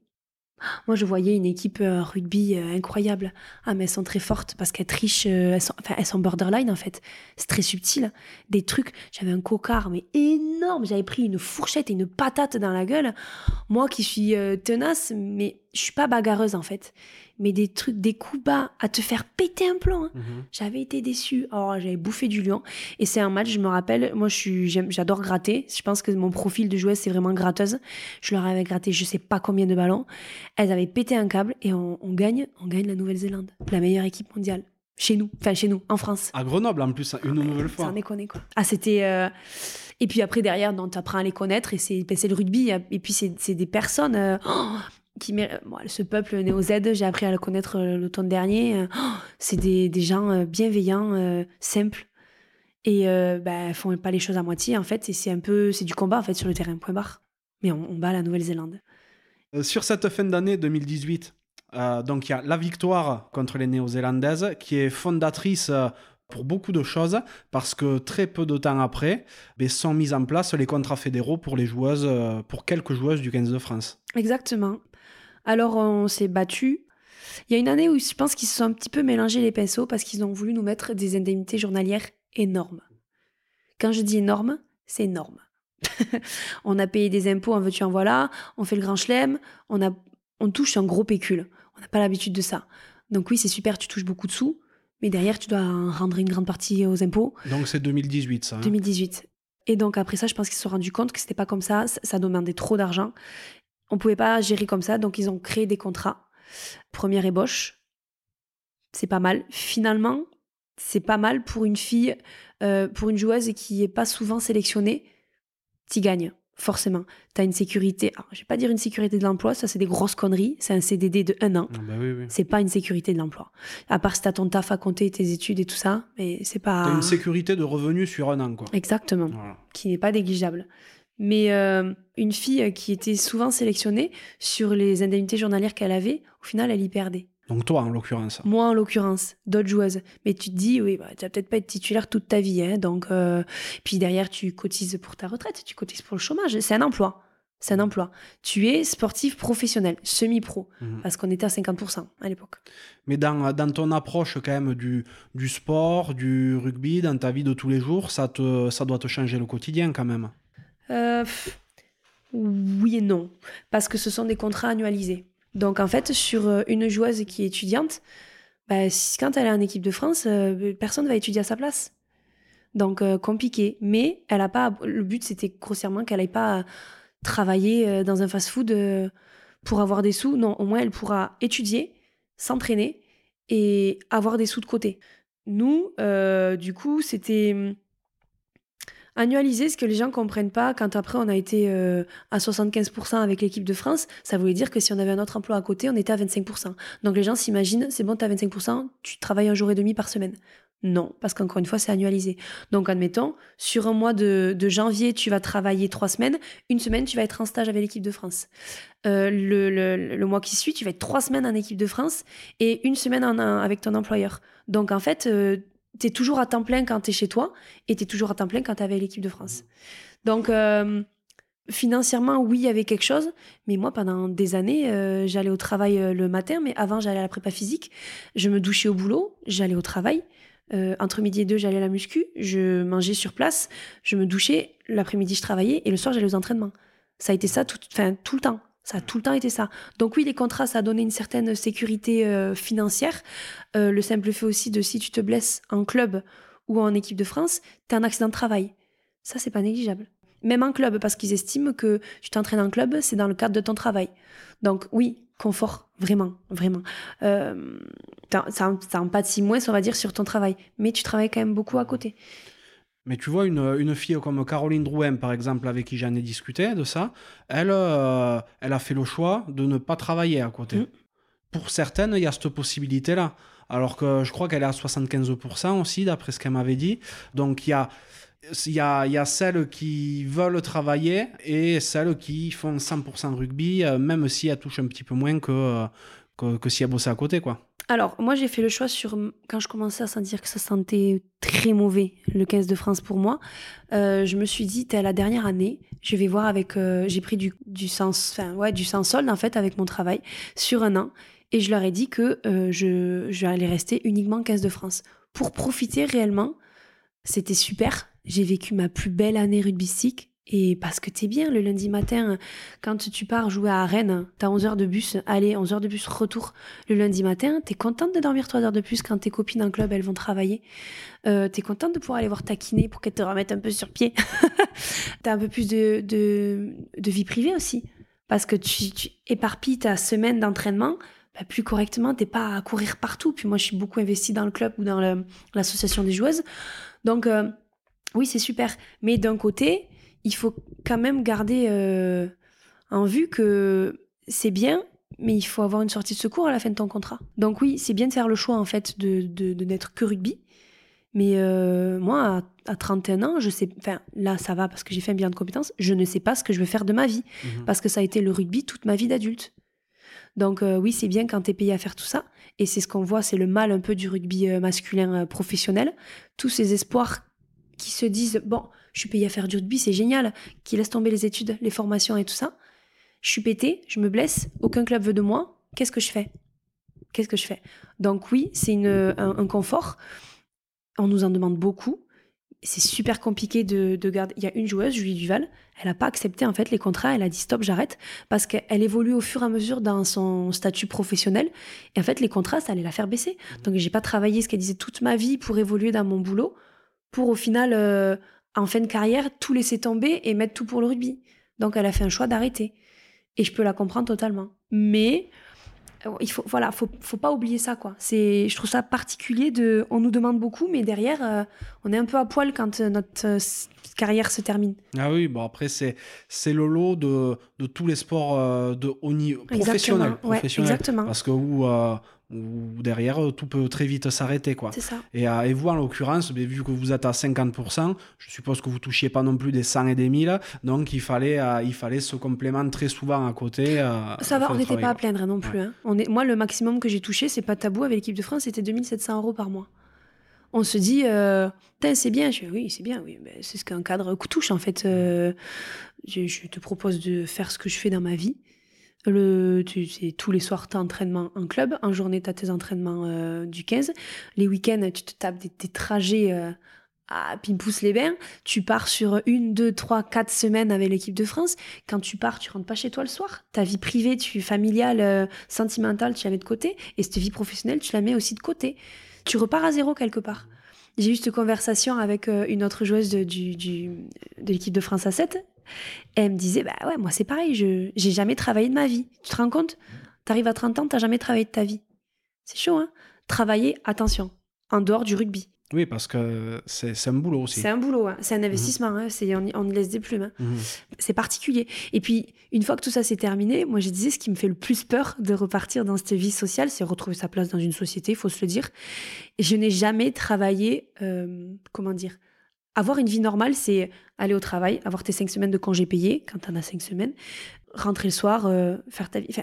Moi, je voyais une équipe euh, rugby euh, incroyable. Ah, mais elles sont très fortes parce qu'elles trichent, euh, elles, sont, enfin, elles sont borderline en fait. C'est très subtil. Des trucs, j'avais un cocard, mais énorme. J'avais pris une fourchette et une patate dans la gueule. Moi qui suis tenace, mais je suis pas bagarreuse en fait. Mais des trucs, des coups bas à te faire péter un plomb. hein. Mhm. J'avais été déçue. Oh, j'avais bouffé du lion. Et c'est un match, je me rappelle, moi j'adore gratter. Je pense que mon profil de joueuse, c'est vraiment gratteuse. Je leur avais gratté je sais pas combien de ballons. Elles avaient pété un câble et on, on gagne, on gagne la Nouvelle-Zélande. La meilleure équipe mondiale. Chez nous. Enfin, chez nous, en France. À Grenoble, en plus, une nouvelle fois. Sans déconner, quoi. Ah, c'était. euh, Et puis après, derrière, tu apprends à les connaître et c'est ben, le rugby. Et puis, c'est c'est des personnes euh, oh, qui. bon, ce peuple néo-Z, j'ai appris à le connaître euh, l'automne dernier. euh, oh, c'est des, des gens euh, bienveillants, euh, simples. Et euh, ben, font pas les choses à moitié, en fait. Et c'est un peu. C'est du combat, en fait, sur le terrain, point barre. Mais on, on bat la Nouvelle-Zélande. Euh, Sur cette fin d'année 2018, euh, donc il y a la victoire contre les Néo-Zélandaises qui est fondatrice euh, pour beaucoup de choses parce que très peu de temps après, ben, sont mis en place les contrats fédéraux pour les joueuses, euh, pour quelques joueuses du 15 de France. Exactement. Alors, on s'est battu. Il y a une année où je pense qu'ils se sont un petit peu mélangés les pinceaux parce qu'ils ont voulu nous mettre des indemnités journalières énormes. Quand je dis énorme, c'est énorme. [LAUGHS] on a payé des impôts, en veux-tu, en voilà. On fait le grand chelem. On, a, on touche un gros pécule. On n'a pas l'habitude de ça. Donc, oui, c'est super, tu touches beaucoup de sous. Mais derrière, tu dois en rendre une grande partie aux impôts. Donc c'est 2018 ça. hein. 2018. Et donc après ça, je pense qu'ils se sont rendus compte que c'était pas comme ça, ça, ça demandait trop d'argent. On pouvait pas gérer comme ça, donc ils ont créé des contrats. Première ébauche, c'est pas mal. Finalement, c'est pas mal pour une fille, euh, pour une joueuse qui est pas souvent sélectionnée. Tu gagnes, forcément. Tu as une sécurité. Alors, je vais pas dire une sécurité de l'emploi, ça c'est des grosses conneries. C'est un CDD de un an. Ah bah oui, oui. C'est pas une sécurité de l'emploi. À part si t'as ton taf à compter, tes études et tout ça, mais c'est pas. T'as une sécurité de revenus sur un an quoi. Exactement Voilà. qui n'est pas négligeable. Mais euh, une fille qui était souvent sélectionnée sur les indemnités journalières qu'elle avait, au final, elle y perdait. Donc toi, en l'occurrence. Moi, en l'occurrence, d'autres joueuses. Mais tu te dis, oui, bah, tu vas peut-être pas être titulaire toute ta vie. Hein, donc, euh, Puis derrière, tu cotises pour ta retraite, tu cotises pour le chômage. C'est un emploi. C'est un emploi. Tu es sportif professionnel, semi-pro, mhm. parce qu'on était à 50% à l'époque. Mais dans, dans, ton approche quand même du, du sport, du rugby, dans ta vie de tous les jours, ça, te, ça doit te changer le quotidien quand même euh, Oui et non, parce que ce sont des contrats annualisés. Donc en fait, sur euh, une joueuse qui est étudiante, bah, quand elle est en équipe de France, euh, personne ne va étudier à sa place. Donc compliqué. Mais elle a pas. Le but c'était grossièrement qu'elle n'aille pas travailler dans un fast-food pour avoir des sous. Non, au moins elle pourra étudier, s'entraîner et avoir des sous de côté. Nous, du coup, c'était hum, Annualiser, ce que les gens comprennent pas, quand après on a été euh, à 75% avec l'équipe de France, ça voulait dire que si on avait un autre emploi à côté, on était à 25%. Donc les gens s'imaginent, c'est bon, tu as 25%, tu travailles un jour et demi par semaine. Non, parce qu'encore une fois, c'est annualisé. Donc, admettons, sur un mois de, janvier, tu vas travailler trois semaines. Une semaine, tu vas être en stage avec l'équipe de France. Euh, le, mois qui suit, tu vas être trois semaines en équipe de France et une semaine avec ton employeur. Donc, en fait, euh, tu es toujours à temps plein quand tu es chez toi et tu es toujours à temps plein quand tu avec l'équipe de France. Donc, euh, financièrement, oui, il y avait quelque chose. Mais moi, pendant des années, euh, j'allais au travail euh, le matin, mais avant, j'allais à la prépa physique. Je me douchais au boulot, j'allais au travail. entre midi et deux, j'allais à la muscu, je mangeais sur place, je me douchais, l'après-midi, je travaillais et le soir, j'allais aux entraînements. Ça a été ça tout le temps. Ça a tout le temps été ça. Donc oui, les contrats, ça a donné une certaine sécurité euh, financière. Euh, le simple fait aussi de si tu te blesses en club ou en équipe de France, tu un accident de travail. Ça, c'est pas négligeable. Même en club, parce qu'ils estiment que tu t'entraînes en club, c'est dans le cadre de ton travail. Donc oui, confort, vraiment, vraiment. Euh, ça pas de six mois, on va dire, sur ton travail. Mais tu travailles quand même beaucoup à côté. Mais tu vois, une, une, fille comme Caroline Drouin, par exemple, avec qui j'en ai discuté de ça, elle, euh, elle a fait le choix de ne pas travailler à côté. Mm. Pour certaines, il y a cette possibilité-là. Alors que je crois qu'elle est à 75% aussi, d'après ce qu'elle m'avait dit. Donc il y a, y, a, y a celles qui veulent travailler et celles qui font 100% rugby, euh, même si elles touchent un petit peu moins que, que, que si elles bossaient à côté. quoi. Alors, moi, j'ai fait le choix sur. Quand je commençais à sentir que ça sentait très mauvais, le 15 de France pour moi, euh, je me suis dit, t'es à la dernière année, je vais voir avec. Euh, j'ai pris du, du sens. Enfin, ouais, du sens solde, en fait, avec mon travail, sur un an. Et je leur ai dit que euh, je, je allais rester uniquement 15 de France. Pour profiter réellement, c'était super. J'ai vécu ma plus belle année rugbystique. Et parce que t'es bien le lundi matin, quand tu pars jouer à Rennes, t'as 11 heures de bus, allez, 11 heures de bus retour le lundi matin, t'es contente de dormir 3 heures de plus quand tes copines en club, elles vont travailler. Euh, t'es contente de pouvoir aller voir ta kiné pour qu'elle te remette un peu sur pied. [LAUGHS] t'as un peu plus de, de, de, vie privée aussi. Parce que tu, tu éparpilles ta semaine d'entraînement bah, plus correctement, t'es pas à courir partout. Puis moi, je suis beaucoup investie dans le club ou dans l'association des joueuses. Donc, euh, oui, c'est super. Mais d'un côté, il faut quand même garder euh, en vue que c'est bien, mais il faut avoir une sortie de secours à la fin de ton contrat. Donc oui, c'est bien de faire le choix en fait de, de, n'être que rugby. Mais euh, moi, à, 31 ans, je sais, enfin là ça va parce que j'ai fait un bilan de compétences, je ne sais pas ce que je veux faire de ma vie mhm. parce que ça a été le rugby toute ma vie d'adulte. Donc euh, oui, c'est bien quand tu es payé à faire tout ça. Et c'est ce qu'on voit, c'est le mal un peu du rugby masculin professionnel. Tous ces espoirs qui se disent, bon, je suis payé à faire du rugby, c'est génial, qui laisse tomber les études, les formations et tout ça. Je suis pété, je me blesse, aucun club veut de moi. Qu'est-ce que je fais? Qu'est-ce que je fais? Donc oui, c'est un, confort. On nous en demande beaucoup. C'est super compliqué de, garder. Il y a une joueuse, Julie Duval, elle n'a pas accepté en fait les contrats. Elle a dit stop, j'arrête parce qu'elle évolue au fur et à mesure dans son statut professionnel. Et en fait, les contrats, ça allait la faire baisser. Donc j'ai pas travaillé ce qu'elle disait toute ma vie pour évoluer dans mon boulot, pour au final euh, en fin de carrière, tout laisser tomber et mettre tout pour le rugby. Donc elle a fait un choix d'arrêter. Et je peux la comprendre totalement. Mais euh, il faut voilà, faut, faut pas oublier ça quoi. C'est je trouve ça particulier de on nous demande beaucoup mais derrière euh, on est un peu à poil quand euh, notre carrière se termine. Ah oui, bon après c'est c'est le lot de, de tous les sports euh, de haut niveau professionnel, Exactement, parce que où, où derrière tout peut très vite s'arrêter quoi. C'est ça. Et, euh, et vous en l'occurrence, ben, vu que vous êtes à 50%, je suppose que vous touchiez pas non plus des 100 et des 1000, donc il fallait euh, il fallait ce complément très souvent à côté. euh, Ça va, on n'était pas à plaindre non plus. hein. On est... Moi, le maximum que j'ai touché, c'est pas tabou avec l'équipe de France, c'était 2700 euros par mois. On se dit, euh, c'est bien. Je oui, c'est bien, oui. mais c'est ce qu'un cadre touche, en fait. Je, je te propose de faire ce que je fais dans ma vie. Le, tu, tous les soirs, tu as entraînement en club. En journée, tu as tes entraînements euh, du 15. Les week-ends, tu te tapes des, des trajets euh, à Pimpous-les-Bains. Tu pars sur une, deux, trois, quatre semaines avec l'équipe de France. Quand tu pars, tu rentres pas chez toi le soir. Ta vie privée, tu familiale, euh, sentimentale, tu la mets de côté. Et cette vie professionnelle, tu la mets aussi de côté. Tu repars à zéro quelque part. J'ai eu cette conversation avec euh, une autre joueuse de, du, du- de l'équipe de France à 7. Et elle me disait, bah ouais, moi c'est pareil, je j'ai jamais travaillé de ma vie. Tu te rends compte? T'arrives à 30 ans, t'as jamais travaillé de ta vie. C'est chaud, hein? Travailler, attention, en dehors du rugby. Oui, parce que c'est un boulot aussi. C'est un boulot, hein. c'est un investissement, hein. c'est, on, y, on laisse des plumes. hein. Mhm. C'est particulier. Et puis, une fois que tout ça s'est terminé, moi je disais, ce qui me fait le plus peur de repartir dans cette vie sociale, c'est retrouver sa place dans une société, il faut se le dire. Et je n'ai jamais travaillé, euh, comment dire, avoir une vie normale, c'est aller au travail, avoir tes cinq semaines de congés payés, quand tu en as cinq semaines, rentrer le soir, euh, faire ta vie.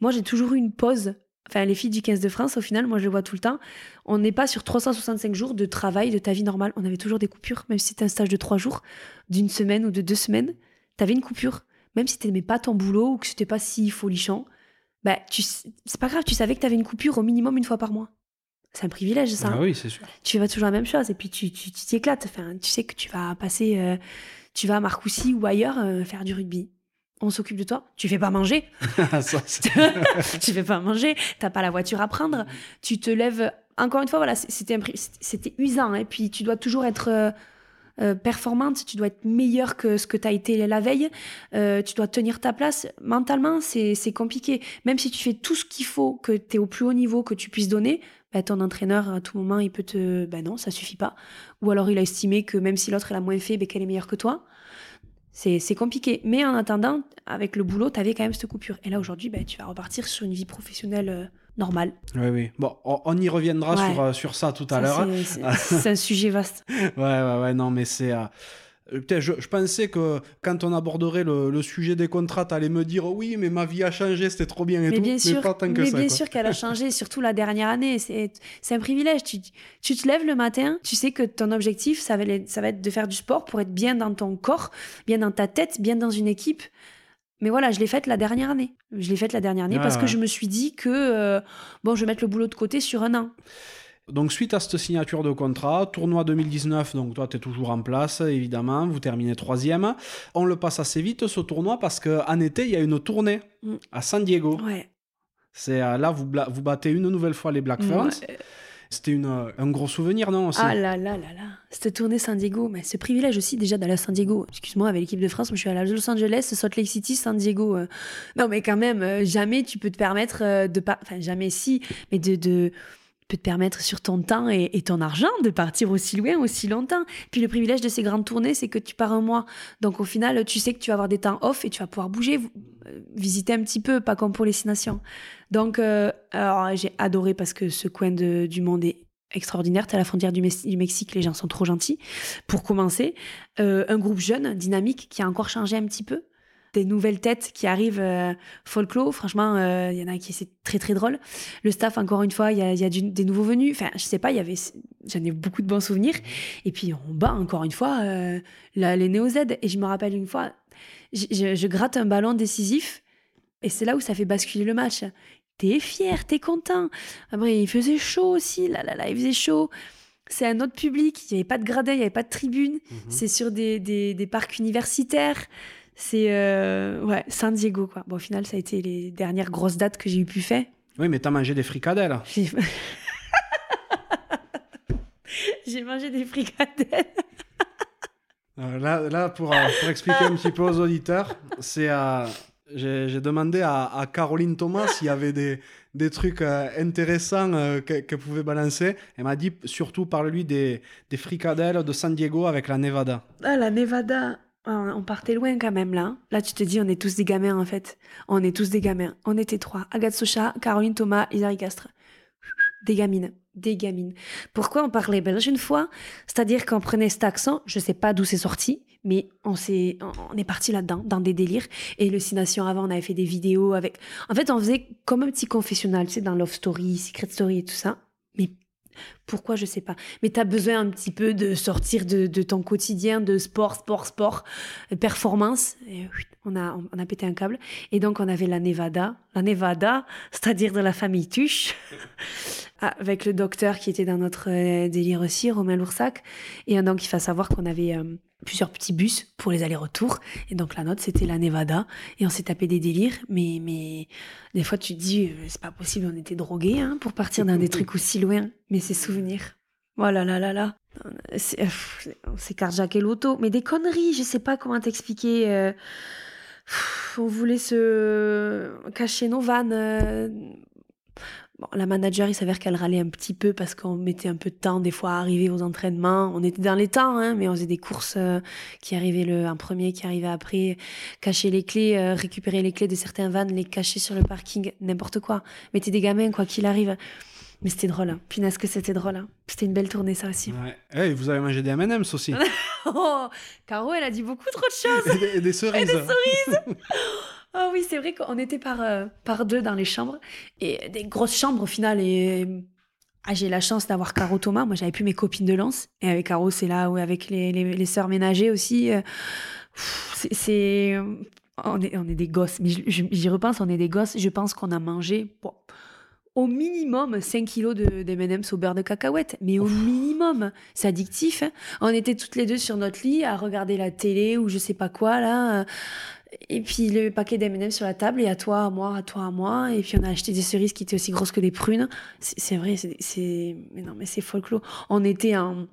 Moi, j'ai toujours eu une pause. Enfin, les filles du 15 de France, au final, moi, je le vois tout le temps. On n'est pas sur 365 jours de travail, de ta vie normale. On avait toujours des coupures, même si c'était un stage de trois jours, d'une semaine ou de deux semaines. Tu avais une coupure. Même si tu n'aimais pas ton boulot ou que c'était pas si folichon, bah, tu... c'est pas grave, tu savais que tu avais une coupure au minimum une fois par mois. C'est un privilège, ça. Ah oui, c'est sûr. tu vas toujours la même chose et puis tu tu tu t'éclates. Enfin, tu sais que tu vas passer, euh, tu vas à Marcoussis ou ailleurs euh, faire du rugby. On s'occupe de toi. Tu fais pas manger. [LAUGHS] Ça, c'est- [LAUGHS] tu fais pas manger. T'as pas la voiture à prendre. Tu te lèves. Encore une fois, voilà, c'était impri- c'était- c'était usant. Et puis tu dois toujours être euh, performante. Tu dois être meilleure que ce que tu as été la veille. Tu dois tenir ta place. Mentalement, c'est c'est compliqué. Même si tu fais tout ce qu'il faut, que tu es au plus haut niveau que tu puisses donner, bah, ton entraîneur, à tout moment, il peut te. Ben non, ça suffit pas. Ou alors il a estimé que même si l'autre elle a moins fait, qu'elle est meilleure que toi. C'est c'est compliqué. Mais en attendant, avec le boulot, tu avais quand même cette coupure. Et là, aujourd'hui, ben, tu vas repartir sur une vie professionnelle euh, normale. Oui, oui. Bon, on, on y reviendra Ouais. sur, euh, sur ça tout à l'heure. c'est- C'est c'est un [LAUGHS] sujet vaste. Ouais, ouais, ouais, non, mais c'est. euh, euh, je, je pensais que quand on aborderait le, le sujet des contrats, t'allais me dire oui, mais ma vie a changé, c'était trop bien et Mais tout. bien sûr, mais pas tant que mais ça. bien quoi. sûr qu'elle a changé, [LAUGHS] surtout la dernière année. C'est un privilège. Tu, tu te lèves le matin, tu sais que ton objectif, ça va, être- ça va être de faire du sport pour être bien dans ton corps, bien dans ta tête, bien dans une équipe. Mais voilà, je l'ai faite la dernière année. Je l'ai faite la dernière année Ouais, parce que je me suis dit que, euh, bon, je vais mettre le boulot de côté sur un an. Donc, suite à cette signature de contrat, tournoi 2019, donc toi, tu es toujours en place, évidemment, vous terminez troisième. On le passe assez vite, ce tournoi, parce qu'en été, il y a une tournée Mm. à San Diego. Ouais. C'est euh, là, vous, vous battez une nouvelle fois les Black Ferns. Ouais. C'était une, euh, un gros souvenir, non aussi? Ah là là là là. Cette tournée San Diego, mais ce privilège aussi déjà d'aller à San Diego. Excuse-moi, avec l'équipe de France, moi, je suis allée à Los Angeles, Salt Lake City, San Diego. euh. Non, mais quand même, jamais tu peux te permettre de pas. Enfin, jamais si, mais de. de peut te permettre sur ton temps et, ton argent de partir aussi loin, aussi longtemps. Puis le privilège de ces grandes tournées, c'est que tu pars un mois. Donc au final, tu sais que tu vas avoir des temps off et tu vas pouvoir bouger, euh, visiter un petit peu, pas comme pour les Six Nations. Donc, euh, j'ai adoré parce que ce coin de- du monde est extraordinaire. T'es à la frontière du Mexique, les gens sont trop gentils. Pour commencer, euh, un groupe jeune, dynamique, qui a encore changé un petit peu. Des nouvelles têtes qui arrivent, euh, folklore, franchement, euh, il y en a qui c'est très très drôle. Le staff, encore une fois, il y a, il y a du- des nouveaux venus. Enfin, je sais pas, il y avait, j'en ai beaucoup de bons souvenirs. Et puis on bat encore une fois euh, la- les Néo Z. Et je me rappelle une fois, je, gratte un ballon décisif et c'est là où ça fait basculer le match. T'es fier, t'es content. Après, il faisait chaud aussi, là, là, là, il faisait chaud. C'est un autre public, il n'y avait pas de gradin, il n'y avait pas de tribune. Mhm. C'est sur des, des, des parcs universitaires. C'est euh, ouais, San Diego, quoi. Bon, au final, ça a été les dernières grosses dates que j'ai eu pu faire. Oui, mais t'as mangé des fricadelles. J'ai [LAUGHS] J'ai mangé des fricadelles. Euh, là, là pour, euh, pour expliquer un petit peu aux auditeurs, c'est j'ai j'ai demandé à, à Caroline Thomas s'il y avait des, des trucs euh, intéressants euh, qu'elle pouvait balancer. Elle m'a dit surtout, parle-lui des, des fricadelles de San Diego avec la Nevada. Ah, la Nevada on partait loin quand même là. Là, tu te dis, on est tous des gamins en fait. On est tous des gamins. On était trois. Agathe Socha, Caroline Thomas, Isari Castre. Des gamines. Des gamines. Pourquoi on parlait belge une fois? C'est-à-dire qu'on prenait cet accent, je sais pas d'où c'est sorti, mais on, est, on est parti là-dedans, dans des délires. Et hallucinations avant, on avait fait des vidéos avec. En fait, on faisait comme un petit confessionnal, tu sais, dans Love Story, Secret Story et tout ça. Pourquoi, je sais pas. Mais tu as besoin un petit peu de sortir de, ton quotidien de sport, sport, sport, euh, performance. Et, on, a, on a pété un câble. Et donc, on avait la Nevada. La Nevada, c'est-à-dire de la famille Tuche. [LAUGHS] Avec le docteur qui était dans notre euh, délire aussi, Romain Loursac. Et donc, il faut savoir qu'on avait euh, plusieurs petits bus pour les allers-retours. Et donc, la note, c'était la Nevada. Et on s'est tapé des délires. Mais, mais des fois, tu te dis, euh, c'est pas possible, on était drogués hein, pour partir dans des trucs aussi loin. Mais c'est souvenirs. Voilà, oh là là là. C'est carjack et l'auto. Mais des conneries, je sais pas comment t'expliquer. on voulait se cacher nos vannes la manager, il s'avère qu'elle râlait un petit peu parce qu'on mettait un peu de temps des fois à arriver aux entraînements. On était dans les temps, hein, mais on faisait des courses euh, qui arrivaient le un premier, qui arrivait après, cacher les clés, euh, récupérer les clés de certains vannes, les cacher sur le parking, n'importe quoi. Mettez des gamins, quoi qu'il arrive. Mais c'était drôle. Hein. Punaise que c'était drôle. Hein. C'était une belle tournée, ça aussi. Ouais. vous avez mangé des M&M's aussi. [LAUGHS] oh, Caro, elle a dit beaucoup trop de choses. et, des, cerises. Et des cerises. [LAUGHS] Oh oui, c'est vrai qu'on était par, euh, par deux dans les chambres. Et des grosses chambres au final. Et ah, j'ai la chance d'avoir Caro Thomas. Moi, j'avais plus mes copines de lance. Et avec Caro, c'est là où, avec les, les, les sœurs ménagées aussi. Euh, c'est. On est, on est des gosses. Mais j'y repense, on est des gosses. Je pense qu'on a mangé. au minimum 5 kilos de, M&M's au beurre de cacahuète. Mais au minimum, c'est addictif. Hein. On était toutes les deux sur notre lit à regarder la télé ou je sais pas quoi là. Et puis le paquet d'M&M sur la table, et à toi, à moi, à toi, à moi. Et puis on a acheté des cerises qui étaient aussi grosses que des prunes. C'est vrai, c'est. Non, mais c'est folklore. On était en,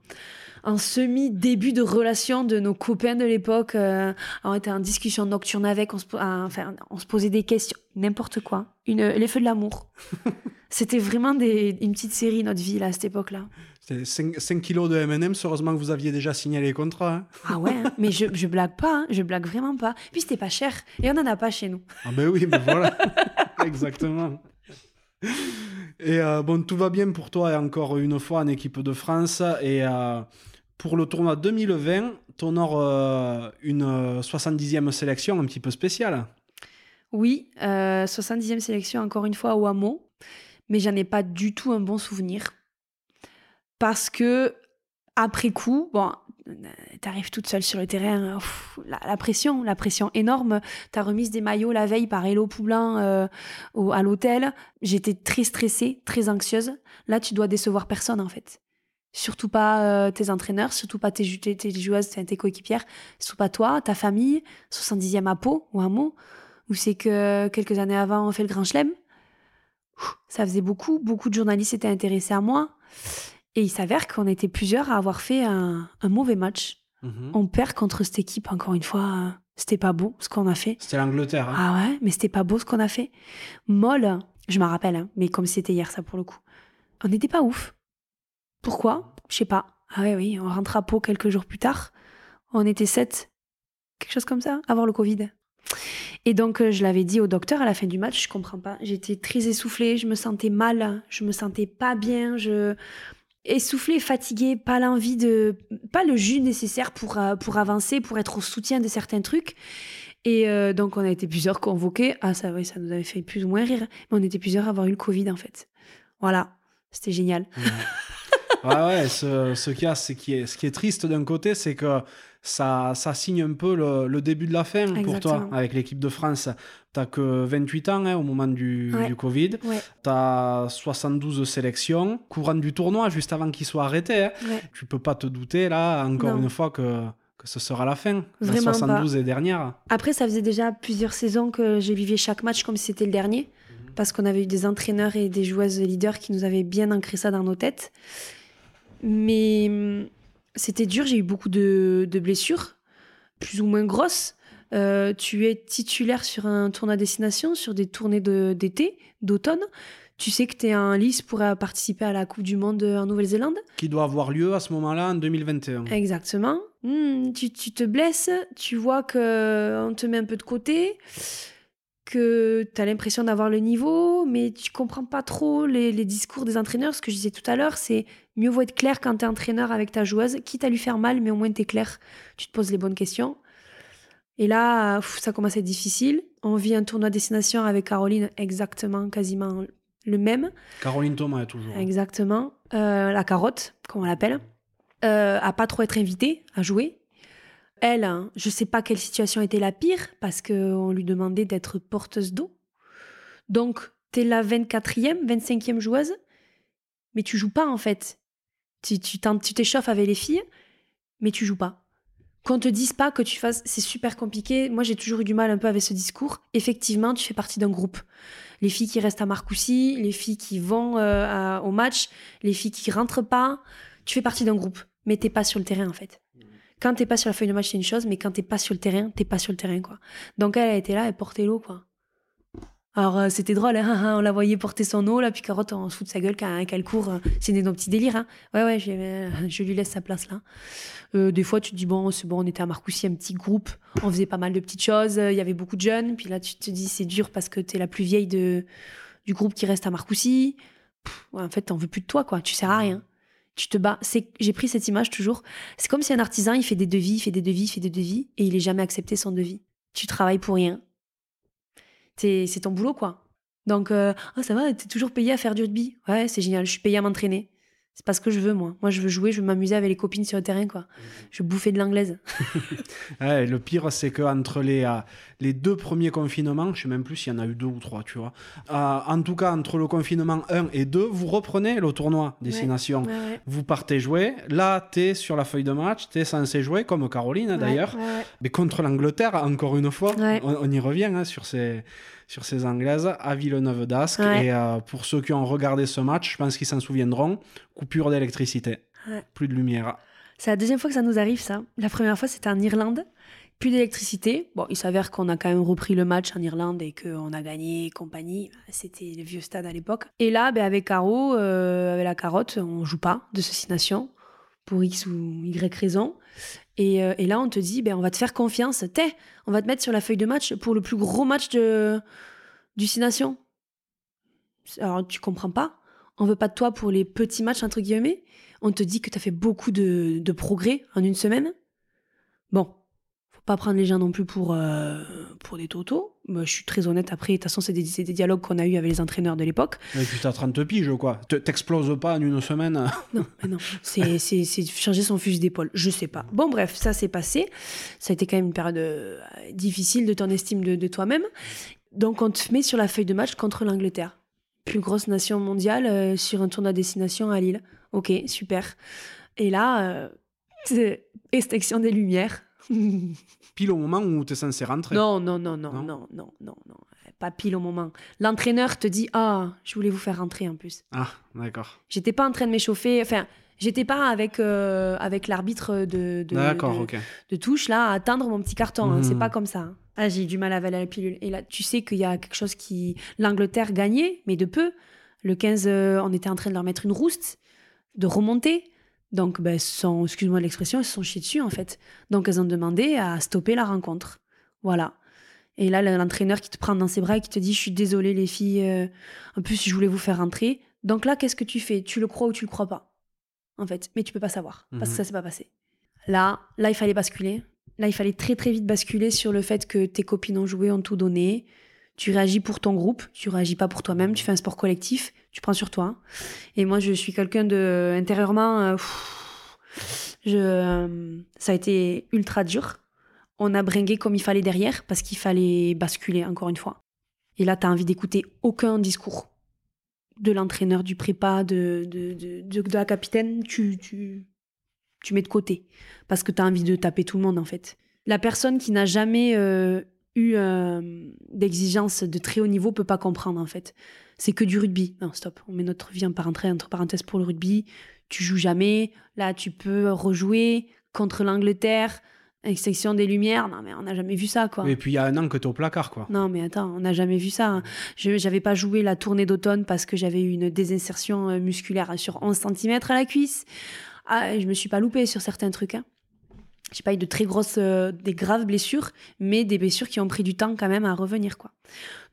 en semi-début de relation de nos copains de l'époque. Euh, on était en discussion nocturne avec, on se, enfin, on se posait des questions, n'importe quoi. Une, les feux de l'amour. [LAUGHS] C'était vraiment des, une petite série, notre vie, là, à cette époque-là. C'était 5, kilos de M&M, heureusement que vous aviez déjà signé les contrats. Hein. Ah ouais, hein. mais je, je blague pas, hein. je blague vraiment pas. Puis c'était pas cher, et on en a pas chez nous. Ah ben oui, ben voilà, [LAUGHS] exactement. Et euh, bon, tout va bien pour toi, et encore une fois en équipe de France. Et euh, pour le tournoi 2020, tu honores euh, une 70e sélection un petit peu spéciale. Oui, 70e sélection encore une fois au hameau, mais j'en ai pas du tout un bon souvenir parce que après coup, bon, t'arrives toute seule sur le terrain, la, pression, la pression énorme. T'as remise des maillots la veille par Hello Poulain euh, à l'hôtel. J'étais très stressée, très anxieuse. Là, tu dois décevoir personne en fait. Surtout pas euh, tes entraîneurs, surtout pas tes, tes, joueuses, tes coéquipières, surtout pas toi, ta famille, 70e à Pau ou un mot, où c'est que quelques années avant on fait le Grand Chelem. Ça faisait beaucoup, beaucoup de journalistes étaient intéressés à moi. Et il s'avère qu'on était plusieurs à avoir fait un, mauvais match. Mhm. On perd contre cette équipe, encore une fois. C'était pas beau ce qu'on a fait. C'était l'Angleterre. Hein. Ah ouais, mais c'était pas beau ce qu'on a fait. Molle, je m'en rappelle, hein, mais comme c'était hier, ça pour le coup. On n'était pas ouf. Pourquoi? Je sais pas. Ah oui, on rentre à Pau quelques jours plus tard. On était sept. Quelque chose comme ça, avoir le Covid. Et donc, euh, je l'avais dit au docteur à la fin du match, je comprends pas. J'étais très essoufflée, je me sentais mal, je me sentais pas bien, je essoufflé, fatigué, pas l'envie de, pas le jus nécessaire pour, euh, pour avancer, pour être au soutien de certains trucs. Et euh, donc, on a été plusieurs convoqués. Ah, ça, oui, ça nous avait fait plus ou moins rire. Mais on était plusieurs à avoir eu le Covid, en fait. Voilà. C'était génial. [LAUGHS] ouais, ouais. Ce, ce, qui est, ce qui est triste d'un côté, c'est que ça, ça signe un peu le, début de la fin pour toi avec l'équipe de France. Tu n'as que 28 ans hein, au moment du, du Covid. Tu as 72 sélections. Courant du tournoi, juste avant qu'il soit arrêté, hein. tu peux pas te douter, là, encore une fois, que, que ce sera la fin. Vraiment la 72 et dernière. Après, ça faisait déjà plusieurs saisons que je vivais chaque match comme si c'était le dernier. Mhm. Parce qu'on avait eu des entraîneurs et des joueuses leaders qui nous avaient bien ancré ça dans nos têtes. Mais c'était dur, j'ai eu beaucoup de, blessures, plus ou moins grosses. Euh, tu es titulaire sur un tournoi à destination, sur des tournées d'été, d'automne. Tu sais que tu es en lice pour euh, participer à la Coupe du Monde en Nouvelle-Zélande? Qui doit avoir lieu à ce moment-là en 2021. Exactement. Hmm, tu, tu te blesses, tu vois qu'on te met un peu de côté, que tu as l'impression d'avoir le niveau, mais tu comprends pas trop les, les discours des entraîneurs. Ce que je disais tout à l'heure, c'est mieux vaut être clair quand tu es entraîneur avec ta joueuse, quitte à lui faire mal, mais au moins tu es clair, tu te poses les bonnes questions. Et là, ça commence à être difficile. On vit un tournoi destination avec Caroline exactement, quasiment le même. Caroline Thomas, toujours. Exactement. Euh, la carotte, comme on l'appelle. Euh, à pas trop être invitée à jouer. Elle, hein, je sais pas quelle situation était la pire parce qu'on lui demandait d'être porteuse d'eau. Donc, tu es la 24e, 25e joueuse, mais tu joues pas en fait. Tu t'échauffes avec les filles, mais tu joues pas. Qu'on te dise pas que tu fasses, c'est super compliqué. Moi, j'ai toujours eu du mal un peu avec ce discours. Effectivement, tu fais partie d'un groupe. Les filles qui restent à Marcoussis, les filles qui vont euh, au match, les filles qui rentrent pas, tu fais partie d'un groupe, mais t'es pas sur le terrain en fait. Quand t'es pas sur la feuille de match, c'est une chose, mais quand t'es pas sur le terrain, t'es pas sur le terrain quoi. Donc elle, elle était là, elle portait l'eau quoi. Alors euh, c'était drôle, hein, on la voyait porter son eau, là, puis Carotte, on fout de sa gueule quand, elle court. euh, C'est des petits délires. Hein. Ouais, ouais, euh, je lui laisse sa place là. Des fois, tu te dis, bon, c'est bon, on était à Marcoussis, un petit groupe, on faisait pas mal de petites choses, il y avait beaucoup de jeunes, puis là, tu te dis, c'est dur parce que t'es la plus vieille de, du groupe qui reste à Marcoussis. En fait, t'en veux plus de toi, quoi, tu sers à rien. Tu te bats. J'ai pris cette image toujours. C'est comme si un artisan, il fait des devis, il fait des devis, il fait des devis, et il est jamais accepté son devis. Tu travailles pour rien. C'est ton boulot, quoi. Donc, euh, ah, ça va, t'es toujours payé à faire du rugby? Ouais, c'est génial, je suis payé à m'entraîner. C'est pas ce que je veux, moi. Moi, je veux jouer, je veux m'amuser avec les copines sur le terrain, quoi. Je veux bouffer de l'anglaise. [LAUGHS] Ouais, le pire, c'est qu'entre les, euh, les deux premiers confinements, je sais même plus s'il y en a eu deux ou trois, tu vois. Euh, en tout cas, entre le confinement 1 et 2, vous reprenez le tournoi Destination. Ouais, ouais. Vous partez jouer. Là, t'es sur la feuille de match, t'es censé jouer, comme Caroline d'ailleurs. Mais contre l'Angleterre, encore une fois, on, on y revient hein, sur, ces, sur ces Anglaises à Villeneuve d'Ascq. Et euh, pour ceux qui ont regardé ce match, je pense qu'ils s'en souviendront, coupure d'électricité. Ouais. Plus de lumière. C'est la deuxième fois que ça nous arrive, ça. La première fois, c'était en Irlande. Plus d'électricité. Bon, il s'avère qu'on a quand même repris le match en Irlande et qu'on a gagné et compagnie. C'était le vieux stade à l'époque. Et là, ben, avec Caro, euh, avec la carotte, on joue pas de Six Nations pour X ou Y raison. Et, euh, et là, on te dit, ben, on va te faire confiance. T'es, on va te mettre sur la feuille de match pour le plus gros match de, du Six Nations. Alors, tu comprends pas. On veut pas de toi pour les petits matchs, entre guillemets. On te dit que tu as fait beaucoup de, de progrès en une semaine. Bon, faut pas prendre les gens non plus pour, euh, pour des totos. Moi, je suis très honnête après. De toute façon, c'est des, des dialogues qu'on a eu avec les entraîneurs de l'époque. Et puis t'as 30 piges, quoi. Te- T'exploses pas en une semaine. Non, [LAUGHS] mais non. C'est, c'est, c'est changer son fusil d'épaule. Je sais pas. Bon, bref, ça s'est passé. Ça a été quand même une période euh, difficile de ton estime de, de toi-même. Donc, on te met sur la feuille de match contre l'Angleterre. Plus grosse nation mondiale euh, sur un tournoi destination à Lille. Ok, super. Et là, euh, extinction des lumières. [LAUGHS] Pile au moment où t'es censé rentrer. Non, non, non, non, Non non, non, non, non. Pas pile au moment. L'entraîneur te dit Ah, je voulais vous faire rentrer en plus. Ah, d'accord. J'étais pas en train de m'échauffer. Enfin, j'étais pas avec, euh, avec l'arbitre de, de, de, touche là à attendre mon petit carton. hein. Mhm. C'est pas comme ça. hein. Ah, j'ai du mal à avaler la pilule. Et là, tu sais qu'il y a quelque chose qui. L'Angleterre gagnait, mais de peu. Le 15, euh, on était en train de leur mettre une rouste, de remonter. Donc, ben, sans, excuse-moi l'expression, elles se sont chiées dessus en fait. Donc, elles ont demandé à stopper la rencontre. Voilà. Et là, l'entraîneur qui te prend dans ses bras et qui te dit Je suis désolée, les filles, euh, en plus, je voulais vous faire rentrer. Donc là, qu'est-ce que tu fais? Tu le crois ou tu le crois pas? En fait. Mais tu peux pas savoir parce Mhm. que ça s'est pas passé. Là, là, il fallait basculer. Là, il fallait très très vite basculer sur le fait que tes copines ont joué, ont tout donné. Tu réagis pour ton groupe, tu réagis pas pour toi-même, tu fais un sport collectif, tu prends sur toi. Et moi, je suis quelqu'un de intérieurement, euh, je, euh, ça a été ultra dur. On a bringué comme il fallait derrière parce qu'il fallait basculer encore une fois. Et là, tu as envie d'écouter aucun discours de l'entraîneur, du prépa, de, de, de, de- de la capitaine. Tu, tu, tu mets de côté parce que tu as envie de taper tout le monde en fait. La personne qui n'a jamais euh, eu euh, d'exigence de très haut niveau peut pas comprendre en fait. C'est que du rugby. Non, stop, on met notre vie en parenthèse, entre parenthèses pour le rugby. Tu joues jamais. Là, tu peux rejouer contre l'Angleterre. Section des lumières, non mais on n'a jamais vu ça quoi. Et puis il y a un an que t'es au placard quoi. Non mais attends, on n'a jamais vu ça. Je j'avais pas joué la tournée d'automne parce que j'avais eu une désinsertion euh, musculaire sur 11 cm à la cuisse. Ah, je me suis pas loupée sur certains trucs. Hein. J'ai pas eu de très grosses, euh, des graves blessures, mais des blessures qui ont pris du temps quand même à revenir quoi.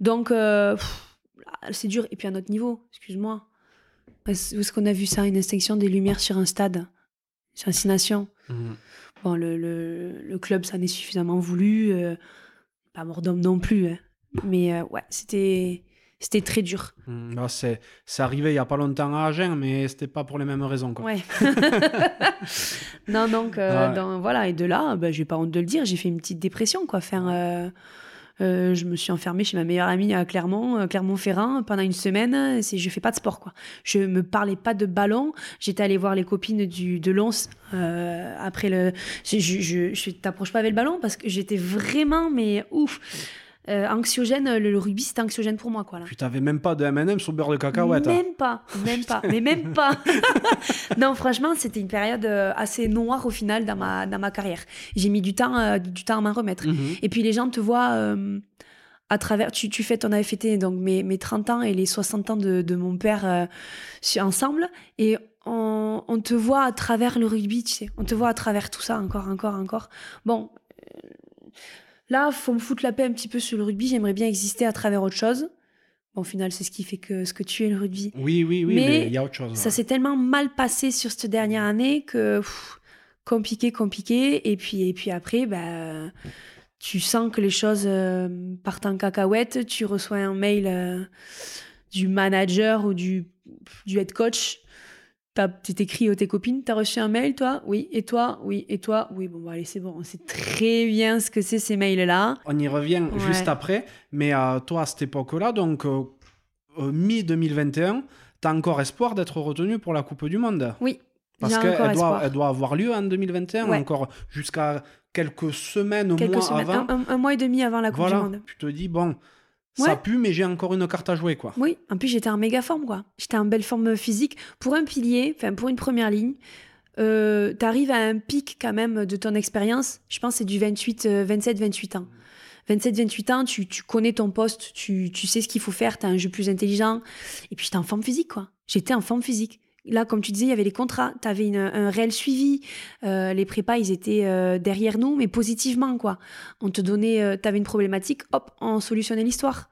Donc euh, c'est dur. Et puis à notre niveau, excuse-moi. Où est-ce qu'on a vu ça Une extinction des lumières sur un stade C'est Incination. Mmh. Bon, le, le, club, ça n'est suffisamment voulu. Euh, pas mort d'homme non plus. Hein. Mais ouais, c'était. C'était très dur. Mmh, c'est, c'est arrivé il n'y a pas longtemps à Agen, mais c'était pas pour les mêmes raisons. Quoi. Ouais. [LAUGHS] non, donc, euh, voilà. Et de là, bah, j'ai pas honte de le dire, j'ai fait une petite dépression. quoi. Faire, euh, je me suis enfermée chez ma meilleure amie à Clermont, euh, Clermont-Ferrand, pendant une semaine. C'est, je fais pas de sport, quoi. Je me parlais pas de ballon. J'étais allée voir les copines du, de Lons euh, après le. Je, je, je, t'approche pas avec le ballon parce que j'étais vraiment, mais ouf. Anxiogène, le, rugby c'était anxiogène pour moi quoi là. T'avais même pas de M&M sur beurre de cacahuète. Hein. Même pas, même pas, mais même pas. [LAUGHS] [LAUGHS] non franchement c'était une période assez noire au final dans ma dans ma carrière. J'ai mis du temps du temps à m'en remettre. Mhm. Et puis les gens te voient à travers, tu, tu fêtes, on avait fêté donc mes, mes 30 ans et les 60 ans de, de mon père euh, ensemble, et on, on, te voit à travers le rugby, tu sais, on te voit à travers tout ça, encore, encore, encore. Bon, euh, là, faut me foutre la paix un petit peu sur le rugby, j'aimerais bien exister à travers autre chose. Bon, au final, c'est ce qui fait que ce que tu es le rugby. Oui, oui, oui, mais il y a autre chose. Ça s'est tellement mal passé sur cette dernière année que compliqué, compliqué, et puis, et puis après, bah tu sens que les choses euh, partent en cacahuète, tu reçois un mail euh, du manager ou du, du head coach, tu t'écris à tes copines, t'as reçu un mail, toi? Oui. Et toi? Oui. Et toi? Oui. Bon, bah, allez, c'est bon. On sait très bien ce que c'est ces mails-là. On y revient juste après. Mais euh, toi, à cette époque-là, donc mi-2021, t'as encore espoir d'être retenu pour la Coupe du Monde? Oui. Parce qu'elle doit, elle doit avoir lieu en 2021, encore jusqu'à quelques semaines, quelques mois semaines. avant. Un, mois et demi avant la Coupe du Monde. Tu te dis, bon, ça pue, mais j'ai encore une carte à jouer, quoi. Oui, en plus, j'étais en méga forme, quoi. J'étais en belle forme physique. Pour un pilier, enfin, pour une première ligne, euh, tu arrives à un pic, quand même, de ton expérience. Je pense c'est du 28, 27, 28 ans. 27, 28 ans, tu, tu connais ton poste, tu, tu sais ce qu'il faut faire, tu as un jeu plus intelligent. Et puis, j'étais en forme physique, quoi. J'étais en forme physique. Là, comme tu disais, il y avait les contrats, tu avais un réel suivi. Euh, les prépas, ils étaient euh, derrière nous, mais positivement, quoi. On te donnait, euh, tu avais une problématique, hop, on solutionnait l'histoire.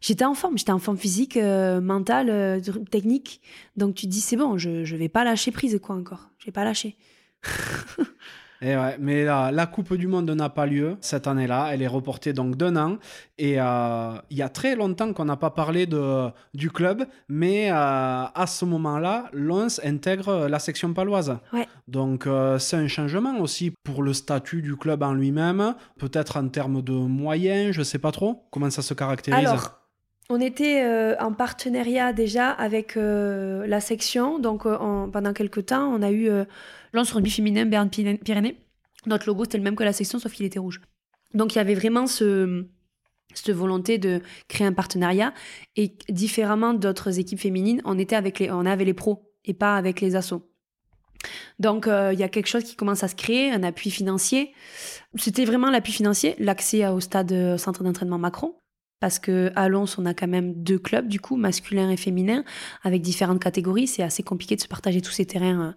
J'étais en forme, j'étais en forme physique, mentale, technique. Donc tu te dis, c'est bon, je ne vais pas lâcher prise, quoi, encore. Je vais pas lâcher. [LAUGHS] Et eh ouais, mais la, Coupe du Monde n'a pas lieu cette année-là. Elle est reportée donc d'un an. Et euh, il y a très longtemps qu'on n'a pas parlé de, du club, mais euh, à ce moment-là, Lons intègre la section paloise. Ouais. Donc euh, c'est un changement aussi pour le statut du club en lui-même, peut-être en termes de moyens, je ne sais pas trop. Comment ça se caractérise Alors, on était en partenariat déjà avec la section. Donc pendant quelques temps, on a eu Lance rugby féminin Berne Pyrénées. Notre logo, c'était le même que la section, sauf qu'il était rouge. Donc il y avait vraiment ce, cette volonté de créer un partenariat. Et différemment d'autres équipes féminines, on, était avec les, on avait les pros et pas avec les assos. Donc euh, il y a quelque chose qui commence à se créer, un appui financier. C'était vraiment l'appui financier, l'accès au stade euh, centre d'entraînement Macron parce que à Lons, on a quand même deux clubs, du coup, masculin et féminin, avec différentes catégories. C'est assez compliqué de se partager tous ces terrains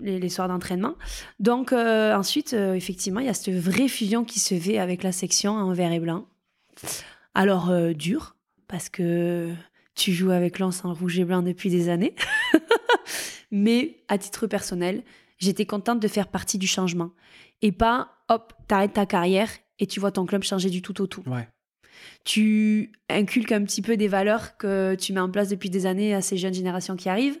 euh, les, soirs d'entraînement. Donc, euh, ensuite, euh, effectivement, il y a cette vraie fusion qui se fait avec la section en vert et blanc. Alors, dur, parce que tu joues avec Lens en rouge et blanc depuis des années. [LAUGHS] Mais à titre personnel, j'étais contente de faire partie du changement. Et pas, hop, t'arrêtes ta carrière et tu vois ton club changer du tout au tout. Ouais tu inculques un petit peu des valeurs que tu mets en place depuis des années à ces jeunes générations qui arrivent.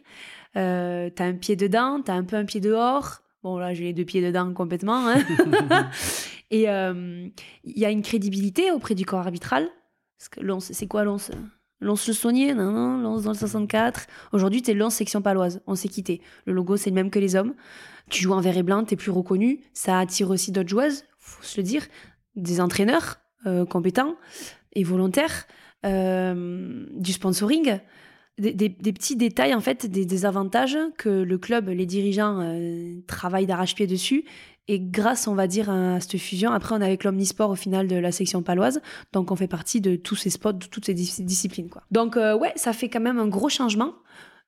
Euh, tu as un pied dedans, tu as un peu un pied dehors. Bon, là, j'ai les deux pieds dedans complètement. Hein. [LAUGHS] [LAUGHS] Et euh, il y a une crédibilité auprès du corps arbitral. C'est quoi Lons Lons le Saunier Non, non, Lons dans le 64. Aujourd'hui, tu es Lons section paloise. On s'est quitté. Le logo, c'est le même que les hommes. Tu joues en vert et blanc, tu es plus reconnu. Ça attire aussi d'autres joueuses, faut se le dire. Des entraîneurs compétents et volontaires, euh, du sponsoring, des, petits détails en fait, des, avantages que le club, les dirigeants euh, travaillent d'arrache-pied dessus Et grâce, on va dire, à cette fusion, après, on est avec l'Omnisport au final de la section paloise. Donc, on fait partie de tous ces spots, de toutes ces disciplines. Quoi. Donc, euh, ouais, ça fait quand même un gros changement.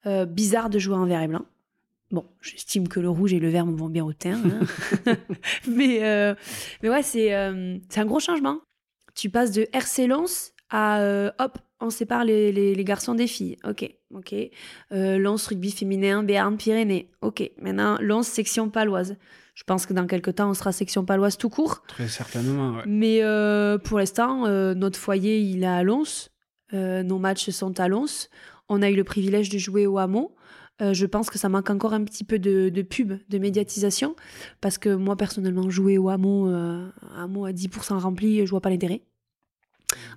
Euh, bizarre de jouer en vert et blanc. Bon, j'estime que le rouge et le vert me vont bien au teint. Hein. [LAUGHS] [LAUGHS] mais, euh, mais ouais, c'est c'est un gros changement. Tu passes de RC Lens à hop, on sépare les, les, garçons des filles. Ok, ok. Lens rugby féminin, Béarn, Pyrénées. Ok, maintenant Lens section paloise. Je pense que dans quelques temps, on sera section paloise tout court. Très certainement, ouais. Mais euh, pour l'instant, euh, notre foyer, il est à. Euh, nos matchs sont à Lons. On a eu le privilège de jouer au hameau. je pense que ça manque encore un petit peu de, pub, de médiatisation. Parce que moi, personnellement, jouer au hameau, hameau à 10% rempli, je vois pas l'intérêt.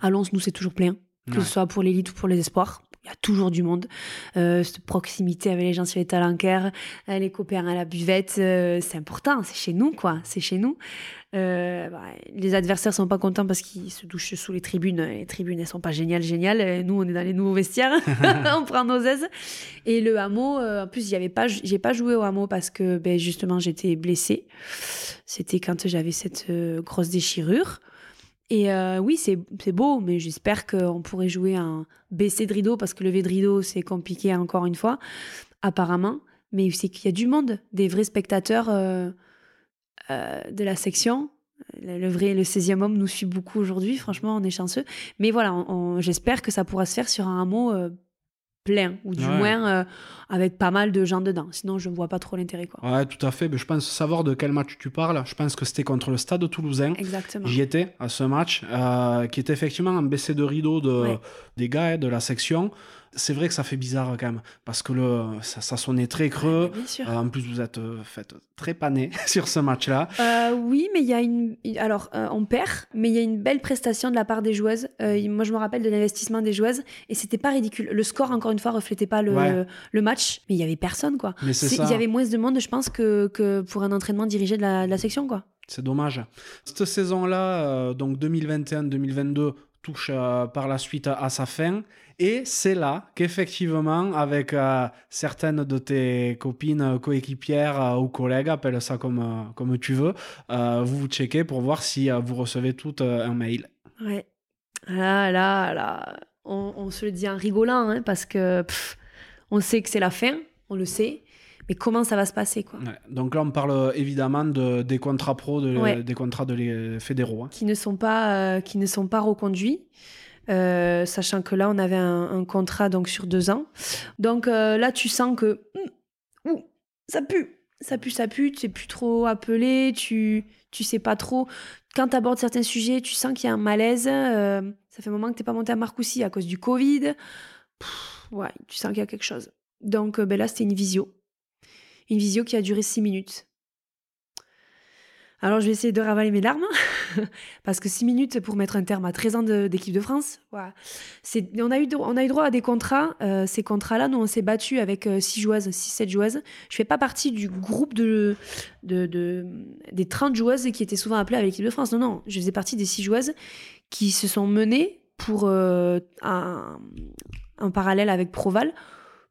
À Lons, nous, c'est toujours plein. Que ce soit pour l'élite ou pour les espoirs il y a toujours du monde. Euh, cette proximité avec les gens sur les talencaires, euh, les copains à la buvette, euh, c'est important, c'est chez nous, quoi. C'est chez nous. Euh, bah, les adversaires sont pas contents parce qu'ils se douchent sous les tribunes. Les tribunes, elles sont pas géniales, géniales. Nous, on est dans les nouveaux vestiaires, [LAUGHS] [LAUGHS] on prend nos aises. Et le hameau, en plus, j'y avais pas, j'ai pas joué au hameau parce que, ben, justement, j'étais blessée. C'était quand j'avais cette grosse déchirure. Et euh, oui, c'est beau, mais j'espère qu'on pourrait jouer un baisser de rideau, parce que lever de rideau, c'est compliqué encore une fois, apparemment. Mais c'est qu'il y a du monde, des vrais spectateurs euh, euh, de la section. Le, vrai, le 16e homme nous suit beaucoup aujourd'hui, franchement, on est chanceux. Mais voilà, j'espère que ça pourra se faire sur un hameau plein, ou du moins euh, avec pas mal de gens dedans. Sinon, je ne vois pas trop l'intérêt. Quoi. Ouais, tout à fait. Mais je pense savoir de quel match tu parles. Je pense que c'était contre le Stade Toulousain. Exactement. J'y étais à ce match, euh, qui était effectivement un baissé de rideau de, des gars de la section c'est vrai que ça fait bizarre quand même, parce que le, ça, sonnait très creux. Euh, en plus, vous êtes euh, fait très pané [LAUGHS] sur ce match-là. Euh, oui, mais il y a une. Alors, on perd, mais il y a une belle prestation de la part des joueuses. moi, je me rappelle de l'investissement des joueuses, et c'était pas ridicule. Le score, encore une fois, reflétait pas le, le match, mais il y avait personne, quoi. Il y avait moins de monde, je pense, que, que pour un entraînement dirigé de la, de la section, quoi. C'est dommage. Cette saison-là, donc 2021-2022, touche par la suite à sa fin. Et c'est là qu'effectivement, avec euh, certaines de tes copines, coéquipières euh, ou collègues, appelle ça comme, euh, comme tu veux, vous vous checkez pour voir si vous recevez toutes un mail. Ouais. Là, là, là, on, se le dit en rigolant, hein, parce que on sait que c'est la fin, on le sait. Mais comment ça va se passer quoi Donc là, on parle évidemment de, des contrats pro, des contrats de les fédéraux. Hein. Qui, ne sont pas, qui ne sont pas reconduits. Euh, sachant que là, on avait un, contrat donc sur deux ans. Donc euh, là, tu sens que hmm, ça pue, ça pue, ça pue. Tu sais plus trop appelé, tu tu sais pas trop. Quand tu abordes certains sujets, tu sens qu'il y a un malaise. Euh, ça fait un moment que t'es pas monté à Marcoussis à cause du Covid. ouais, tu sens qu'il y a quelque chose. Donc ben là, c'était une visio, une visio qui a duré six minutes. Alors, je vais essayer de ravaler mes larmes, [LAUGHS] parce que 6 minutes pour mettre un terme à 13 ans d'équipe de, France, on, a eu, on a eu droit à des contrats. Euh, ces contrats-là, nous, on s'est battu avec 6 euh, joueuses, 6-7 joueuses. Je fais pas partie du groupe de, de, des 30 joueuses qui étaient souvent appelées avec l'équipe de France. Non, non, je faisais partie des 6 joueuses qui se sont menées pour euh, un, un, parallèle avec Proval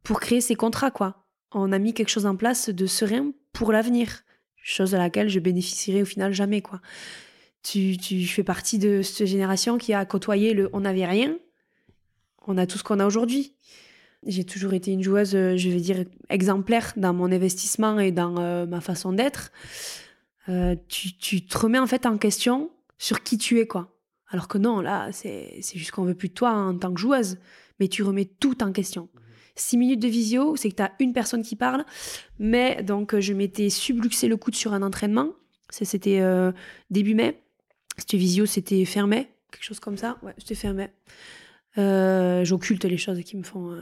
pour créer ces contrats, quoi. On a mis quelque chose en place de serein pour l'avenir chose à laquelle je bénéficierai au final jamais quoi. Tu, tu fais partie de cette génération qui a côtoyé le on n'avait rien, on a tout ce qu'on a aujourd'hui. J'ai toujours été une joueuse, euh, je vais dire, exemplaire dans mon investissement et dans euh, ma façon d'être. Euh, tu, tu, te remets en fait en question sur qui tu es, quoi. Alors que non, là, c'est juste qu'on veut plus de toi en tant que joueuse, mais tu remets tout en question. 6 minutes de visio, c'est que tu as une personne qui parle. Mais donc, euh, je m'étais subluxé le coude sur un entraînement. C'était euh, début mai. Cette visio, c'était fermé, quelque chose comme ça. Ouais, c'était fermé. Euh, j'occulte les choses qui me font,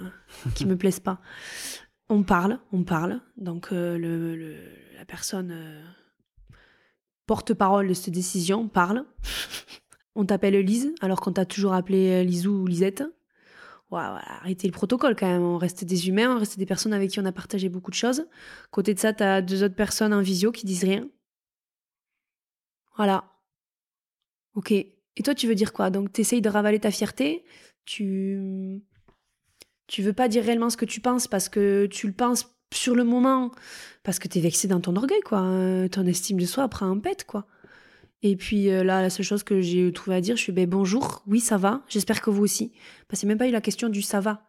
qui me [LAUGHS] plaisent pas. On parle, on parle. Donc, le, la personne porte-parole de cette décision parle. [LAUGHS] On t'appelle Lise, alors qu'on t'a toujours appelé Lisou ou Lisette ouais, arrêtez le protocole quand même. On reste des humains, on reste des personnes avec qui on a partagé beaucoup de choses. Côté de ça, tu as deux autres personnes en visio qui disent rien. Voilà. Ok. Et toi, tu veux dire quoi? Donc, tu essayes de ravaler ta fierté? Tu. Tu veux pas dire réellement ce que tu penses parce que tu le penses sur le moment, parce que t'es vexé dans ton orgueil, quoi. Euh, ton estime de soi prend un pet, quoi. Et puis euh, là, la seule chose que j'ai trouvé à dire, je suis ben, bonjour, oui, ça va, j'espère que vous aussi. Parce que même pas eu la question du ça va.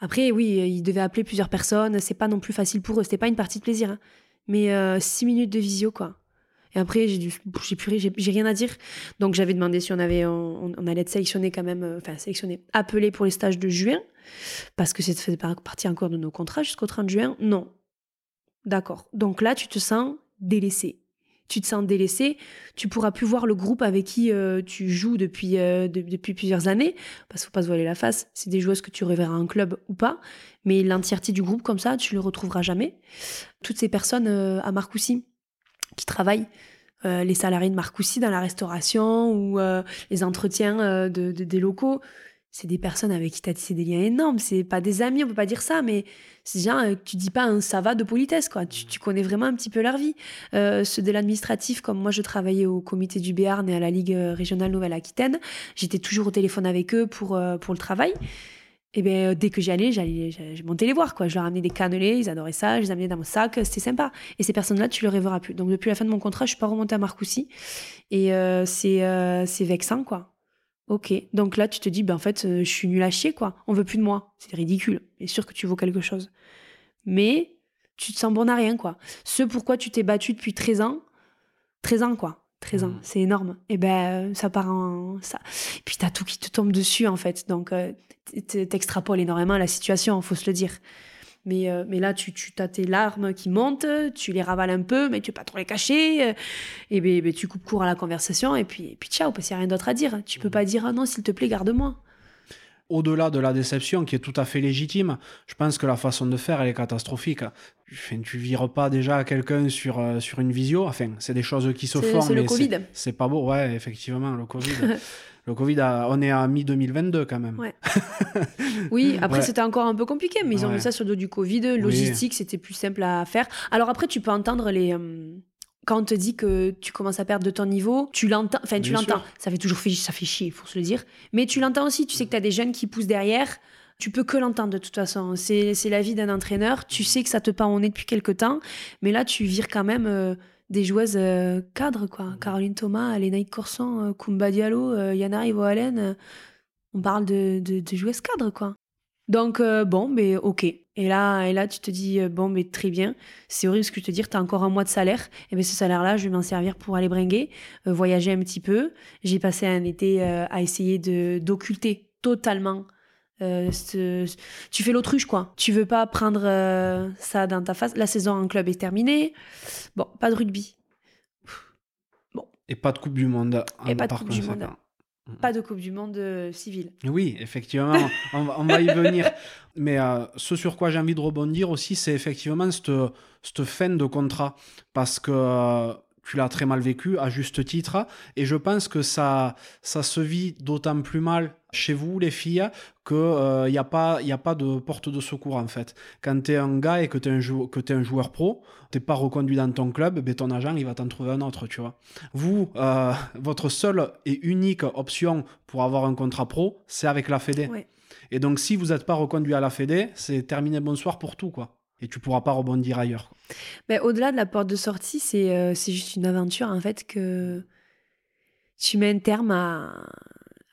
Après, oui, ils devaient appeler plusieurs personnes, c'est pas non plus facile pour eux, c'était pas une partie de plaisir. hein. Mais euh, six minutes de visio, quoi. Et après, j'ai plus, j'ai, rien à dire. Donc j'avais demandé si on avait, on, allait être sélectionné quand même, euh, enfin sélectionné, appelé pour les stages de juin, parce que c'est partie encore de nos contrats jusqu'au 30 juin. Non. D'accord. Donc là, tu te sens délaissé. Tu te sens délaissé. Tu pourras plus voir le groupe avec qui euh, tu joues depuis, euh, de- depuis plusieurs années, parce qu'il faut pas se voiler la face. C'est des joueuses que tu reverras en club ou pas, mais l'entièreté du groupe comme ça, tu le retrouveras jamais. Toutes ces personnes euh, à Marcoussis qui travaillent, les salariés de Marcoussis dans la restauration ou les entretiens de, de- des locaux, c'est des personnes avec qui tu as tissé des liens énormes. C'est pas des amis, on peut pas dire ça, mais c'est gens euh, tu dis pas un ça va de politesse, quoi. Tu, connais vraiment un petit peu leur vie. Euh, ceux de l'administratif, comme moi je travaillais au comité du Béarn et à la Ligue euh, régionale Nouvelle-Aquitaine, j'étais toujours au téléphone avec eux pour, pour le travail. Et bien, dès que j'y allais, j'allais, je montais les voir, quoi. Je leur amenais des cannelés, ils adoraient ça, je les amenais dans mon sac, c'était sympa. Et ces personnes-là, tu les reverras plus. Donc, depuis la fin de mon contrat, je suis pas remontée à Marcoussis. Et c'est, c'est vexant, quoi. Ok. Donc là, tu te dis, ben, en fait, euh, je suis nulle à chier, quoi. On veut plus de moi. C'est ridicule. Bien sûr que tu vaux quelque chose. Mais tu te sens bon à rien, quoi. Ce pourquoi tu t'es battu depuis 13 ans, 13 ans, quoi. 13 ans, Mhm. c'est énorme. Et ben, euh, ça part en. Ça... Et puis, t'as tout qui te tombe dessus, en fait. Donc, euh, t'extrapoles énormément la situation, faut se le dire. Mais, euh, mais là, tu, tu as tes larmes qui montent, tu les ravales un peu, mais tu veux pas trop les cacher. euh, Et ben, ben, tu coupes court à la conversation, et puis, et puis ciao, parce qu'il n'y a rien d'autre à dire. Tu peux pas dire, ah non, s'il te plaît, garde-moi. Au-delà de la déception, qui est tout à fait légitime, je pense que la façon de faire, elle est catastrophique. Enfin, tu vires pas déjà quelqu'un sur, euh, sur une visio. Enfin, c'est des choses qui se font, c'est le Covid. c'est- c'est pas beau. Ouais, effectivement, le Covid. [LAUGHS] le Covid, a- on est à mi-2022 quand même. Ouais. [LAUGHS] Oui, après Ouais. c'était encore un peu compliqué, mais ils ont mis ça sur le dos du Covid. Logistique, c'était plus simple à faire. Alors après, tu peux entendre les. euh, quand on te dit que tu commences à perdre de ton niveau, tu l'entends. Enfin, tu l'entends. Ça fait toujours fait, ça fait chier, il faut se le dire. Mais tu l'entends aussi. Tu sais que tu as des jeunes qui poussent derrière. Tu peux que l'entendre de toute façon. C'est c'est la vie d'un entraîneur. Tu sais que ça te pend au nez depuis quelque temps. Mais là, tu vires quand même euh, des joueuses euh, cadres, quoi. Caroline Thomas, Lénaïque Corsan, euh, Koumba Diallo, euh, Yana euh, on parle de, de, de joueuses cadres, quoi. Donc, bon, mais ok. Et là, et là, tu te dis, bon, mais très bien. C'est horrible ce que je te dire, tu as encore un mois de salaire. Et bien, ce salaire-là, je vais m'en servir pour aller bringuer, voyager un petit peu. J'ai passé un été à essayer de d'occulter totalement. Euh, Tu fais l'autruche, quoi. Tu veux pas prendre euh, ça dans ta face. La saison en club est terminée. Bon, pas de rugby. Et pas de Coupe du Monde. Et en- pas de Coupe du. Monde. Pas de Coupe du Monde euh, civile. Oui, effectivement, [LAUGHS] on, va- on va y venir. Mais euh, ce sur quoi j'ai envie de rebondir aussi, c'est effectivement cette, cette fin de contrat. Parce que euh, tu l'as très mal vécu, à juste titre. Et je pense que ça, ça se vit d'autant plus mal chez vous, les filles, qu'il n'y a, pas- y a pas de porte de secours, en fait. Quand tu es un gars et que tu es, un joueur pro, tu pas reconduit dans ton club, ben ton agent, il va t'en trouver un autre, tu vois. Vous, euh, votre seule et unique option pour avoir un contrat pro, c'est avec la Fédé. Ouais. Et donc, si vous n'êtes pas reconduit à la Fédé, c'est terminé bonsoir pour tout, quoi. Et tu pourras pas rebondir ailleurs. Mais au-delà de la porte de sortie, c'est euh, juste une aventure en fait que tu mets un terme à,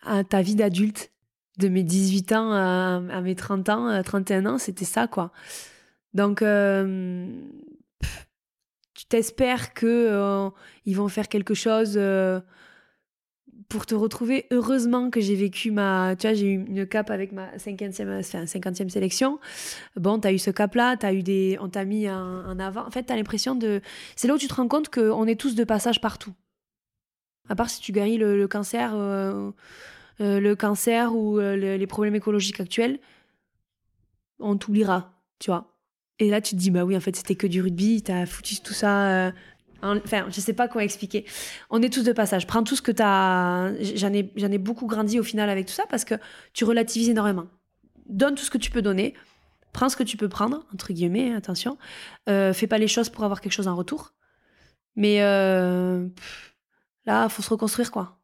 à ta vie d'adulte. De mes 18 ans à, à mes 30 ans, à 31 ans, c'était ça quoi. Donc, euh, tu t'espères que euh, ils vont faire quelque chose euh, pour te retrouver. Heureusement que j'ai vécu ma. Tu vois, j'ai eu une cape avec ma 50e, enfin, 50e sélection. Bon, t'as eu ce cap-là, eu des, on t'a mis en, avant. En fait, t'as l'impression de. C'est là où tu te rends compte qu'on est tous de passage partout. À part si tu guéris le, cancer, euh, euh, le cancer ou euh, le- les problèmes écologiques actuels, on t'oubliera, tu vois. Et là, tu te dis, bah oui, en fait, c'était que du rugby, t'as foutu tout ça. Euh, en- Enfin, je sais pas comment expliquer. On est tous de passage. Prends tout ce que t'as. J'en ai, j'en ai beaucoup grandi au final avec tout ça parce que tu relativises énormément. Donne tout ce que tu peux donner prends ce que tu peux prendre, entre guillemets, attention. Euh, fais pas les choses pour avoir quelque chose en retour. Mais euh, pff, là, faut se reconstruire, quoi.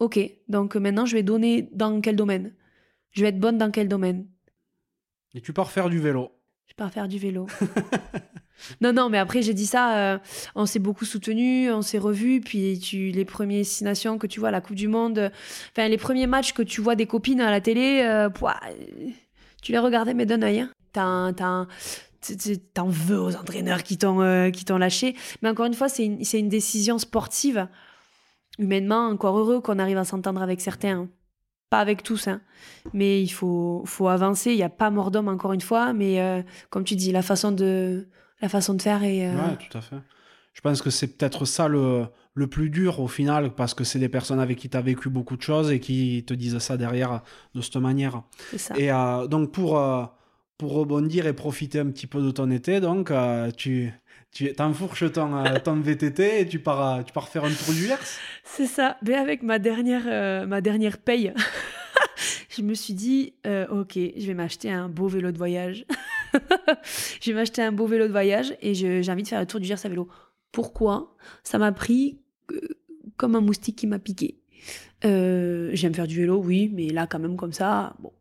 Ok, donc maintenant, je vais donner dans quel domaine? Je vais être bonne dans quel domaine? Et tu pars faire du vélo. Pars faire du vélo. [LAUGHS] non, non, mais après, j'ai dit ça, euh, on s'est beaucoup soutenu, on s'est revus, puis les premières destinations que tu vois, la Coupe du Monde, enfin, les premiers matchs que tu vois des copines à la télé, euh, tu les regardais, mais d'un œil. Hein. T'en veux aux entraîneurs qui t'ont euh, qui t'ont lâché. Mais encore une fois, c'est une, une, décision sportive. Humainement, encore heureux qu'on arrive à s'entendre avec certains. Hein. Pas avec tous, hein. mais il faut, faut avancer. Il n'y a pas mort d'homme, encore une fois. Mais euh, comme tu dis, la façon de, la façon de faire est. Euh, ouais, tout à fait. Je pense que c'est peut-être ça le, le plus dur au final, parce que c'est des personnes avec qui tu as vécu beaucoup de choses et qui te disent ça derrière de cette manière. C'est ça. Et donc, pour pour rebondir et profiter un petit peu de ton été, donc euh, tu tu t'enfourches ton, euh, ton VTT et tu pars, tu pars faire un tour du Gers C'est ça. Mais avec ma dernière, euh, ma dernière paye, [LAUGHS] je me suis dit, ok, je vais m'acheter un beau vélo de voyage. [LAUGHS] je vais m'acheter un beau vélo de voyage et j'ai envie de faire le tour du Gers à vélo. Pourquoi? Ça m'a pris comme un moustique qui m'a piqué. J'aime faire du vélo, oui, mais là, quand même, comme ça, bon.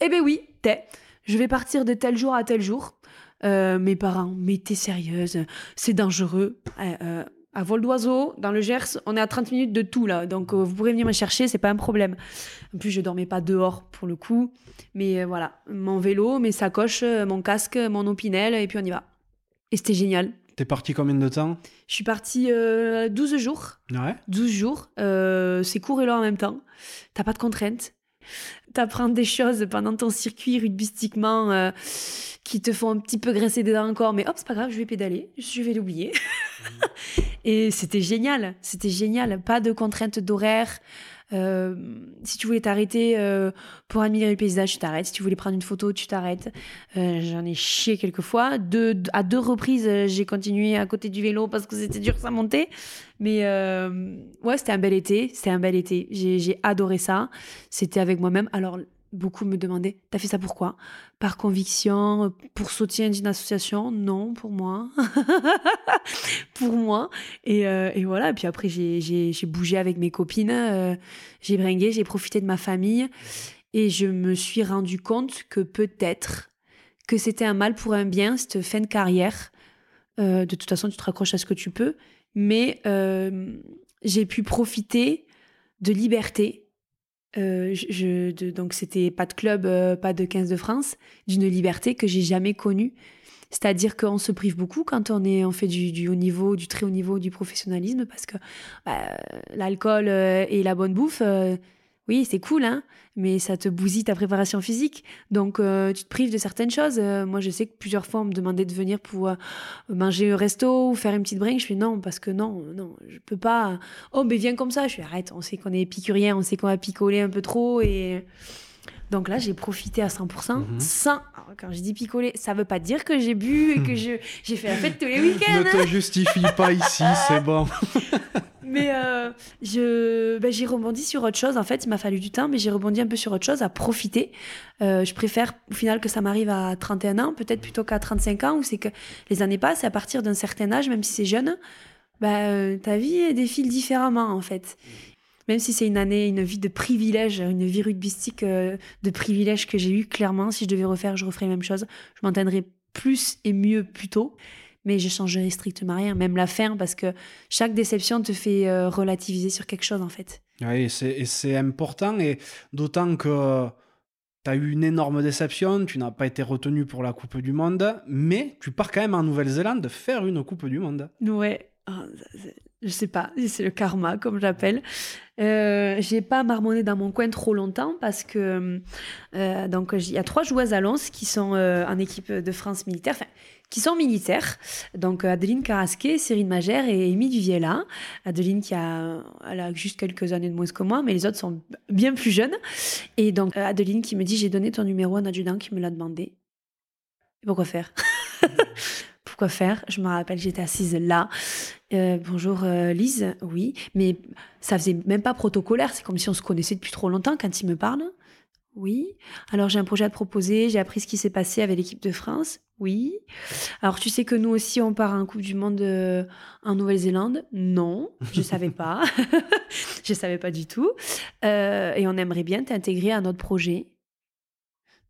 Eh ben oui, t'es je vais partir de tel jour à tel jour. Euh, mes parents, mais t'es sérieuse, c'est dangereux. Euh, euh, à vol d'oiseau, dans le Gers, on est à 30 minutes de tout là, donc vous pourrez venir me chercher, c'est pas un problème. En plus, je dormais pas dehors pour le coup, mais voilà, mon vélo, mes sacoches, mon casque, mon opinel, et puis on y va. Et c'était génial. T'es parti combien de temps? Je suis partie 12 jours. Ouais. 12 jours, c'est court et long en même temps. T'as pas de contraintes t'apprends des choses pendant ton circuit rugbystiquement euh, qui te font un petit peu grincer des dents encore, mais hop, c'est pas grave, je vais pédaler, je vais l'oublier. [LAUGHS] et c'était génial, c'était génial. Pas de contraintes d'horaire. Euh, si tu voulais t'arrêter euh, pour admirer le paysage, tu t'arrêtes. Si tu voulais prendre une photo, tu t'arrêtes. J'en ai chié quelques fois. à deux reprises, j'ai continué à côté du vélo parce que c'était dur ça monter. Mais ouais, c'était un bel été. C'était un bel été. J'ai adoré ça. C'était avec moi-même. Alors, beaucoup me demandaient T'as fait ça pourquoi Par conviction Pour soutien d'une association? Non, pour moi. [LAUGHS] pour moi. Et, euh, et, voilà. Puis après, j'ai bougé avec mes copines. Euh, j'ai bringué, j'ai profité de ma famille. Et je me suis rendu compte que peut-être que c'était un mal pour un bien, cette fin de carrière. Euh, de toute façon, tu te raccroches à ce que tu peux. Mais j'ai pu profiter de liberté euh, je, donc c'était pas de club, euh, pas de 15 de France, d'une liberté que j'ai jamais connue. C'est-à-dire qu'on se prive beaucoup quand on, est, on fait du, haut niveau, du très haut niveau, du professionnalisme, parce que bah, l'alcool euh, et la bonne bouffe, oui, c'est cool, hein, mais ça te bousille ta préparation physique. Donc, euh, tu te prives de certaines choses. Euh, moi, je sais que plusieurs fois, on me demandait de venir pour euh, manger au resto ou faire une petite brinque. Je fais non, parce que non, non, je peux pas. Oh, mais viens comme ça. Je fais arrête, on sait qu'on est épicurien, on sait qu'on va picoler un peu trop. Et donc là, j'ai profité à 100%. Mhm. Sans, quand je dis picoler, ça veut pas dire que j'ai bu et que [LAUGHS] j'ai fait la fête tous les week-ends. ne te justifie pas ici, c'est bon. [LAUGHS] mais euh, je, ben, j'ai rebondi sur autre chose. En fait, il m'a fallu du temps, mais j'ai rebondi un peu sur autre chose, à profiter. Euh, je préfère au final que ça m'arrive à 31 ans, peut-être plutôt qu'à 35 ans, où c'est que les années passent et à partir d'un certain âge, même si c'est jeune, ben, ta vie défile différemment en fait même si c'est une année, une vie de privilège, une vie rugbystique euh, de privilège que j'ai eu, clairement, si je devais refaire, je referais la même chose. Je m'entendrais plus et mieux plus tôt, mais je changerais strictement rien, même la fin, parce que chaque déception te fait euh, relativiser sur quelque chose, en fait. Oui, et c'est important, et d'autant que tu as eu une énorme déception, tu n'as pas été retenu pour la Coupe du Monde, mais tu pars quand même en Nouvelle-Zélande faire une Coupe du Monde. Ouais. Oh, je sais pas, [LAUGHS] c'est le karma comme j'appelle. Euh, j'ai pas marmonné dans mon coin trop longtemps parce que euh, donc il y a trois joueuses à Lens qui sont euh, en équipe de France militaire, enfin qui sont militaires. Donc Adeline Carrasquet, Cyrine Magère et Amy Duviella. Adeline qui a, elle a juste quelques années de moins que moi, mais les autres sont bien plus jeunes. Et donc Adeline qui me dit j'ai donné ton numéro à un adjudant qui me l'a demandé. pourquoi faire? [LAUGHS] Pourquoi faire? Je me rappelle, j'étais assise là. Euh, bonjour euh, Lise, oui, mais ça faisait même pas protocolaire, c'est comme si on se connaissait depuis trop longtemps quand il me parle. Oui. Alors j'ai un projet à te proposer, j'ai appris ce qui s'est passé avec l'équipe de France. Oui. Alors tu sais que nous aussi on part à un Coupe du Monde euh, en Nouvelle-Zélande? Non, je savais pas. [LAUGHS] [LAUGHS] je savais pas du tout. et on aimerait bien t'intégrer à notre projet.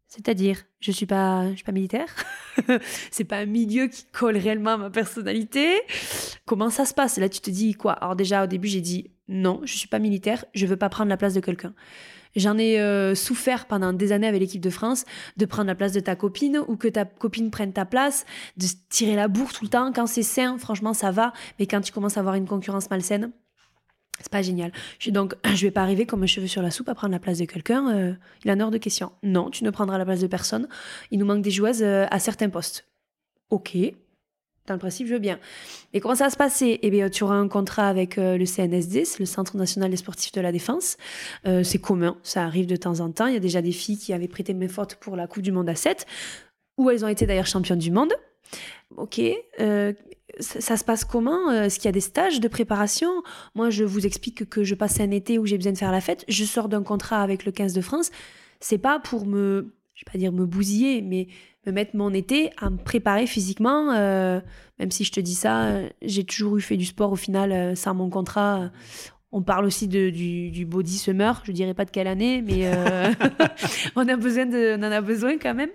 C'est-à-dire, je suis pas, je suis pas militaire. [LAUGHS] c'est pas un milieu qui colle réellement à ma personnalité. Comment ça se passe? Là, tu te dis quoi? Alors déjà, au début, j'ai dit non, je suis pas militaire, je veux pas prendre la place de quelqu'un. J'en ai euh, souffert pendant des années avec l'équipe de France de prendre la place de ta copine ou que ta copine prenne ta place, de tirer la bourre tout le temps. Quand c'est sain, franchement, ça va. Mais quand tu commences à avoir une concurrence malsaine, c'est pas génial. Je, donc, [CLEARS THROAT] je vais pas arriver comme un cheveu sur la soupe à prendre la place de quelqu'un. Euh, il en a hors de question. Non, tu ne prendras la place de personne. Il nous manque des joueuses euh, à certains postes. Ok, dans le principe, je veux bien. Et comment ça va se passer? Eh bien, tu auras un contrat avec euh, le CNSD, le Centre national des sportifs de la défense. C'est commun, ça arrive de temps en temps. Il y a déjà des filles qui avaient prêté main forte pour la Coupe du Monde à 7, où elles ont été d'ailleurs championnes du monde. Ok, ça, se passe comment Est-ce qu'il y a des stages de préparation? Moi, je vous explique que je passe un été où j'ai besoin de faire la fête. Je sors d'un contrat avec le 15 de France. C'est pas pour me, je vais pas dire me bousiller, mais me mettre mon été à me préparer physiquement. Euh, même si je te dis ça, euh, j'ai toujours eu fait du sport au final euh, sans mon contrat. On parle aussi de, du, body summer, je dirais pas de quelle année, mais [LAUGHS] on, a besoin on en a besoin quand même.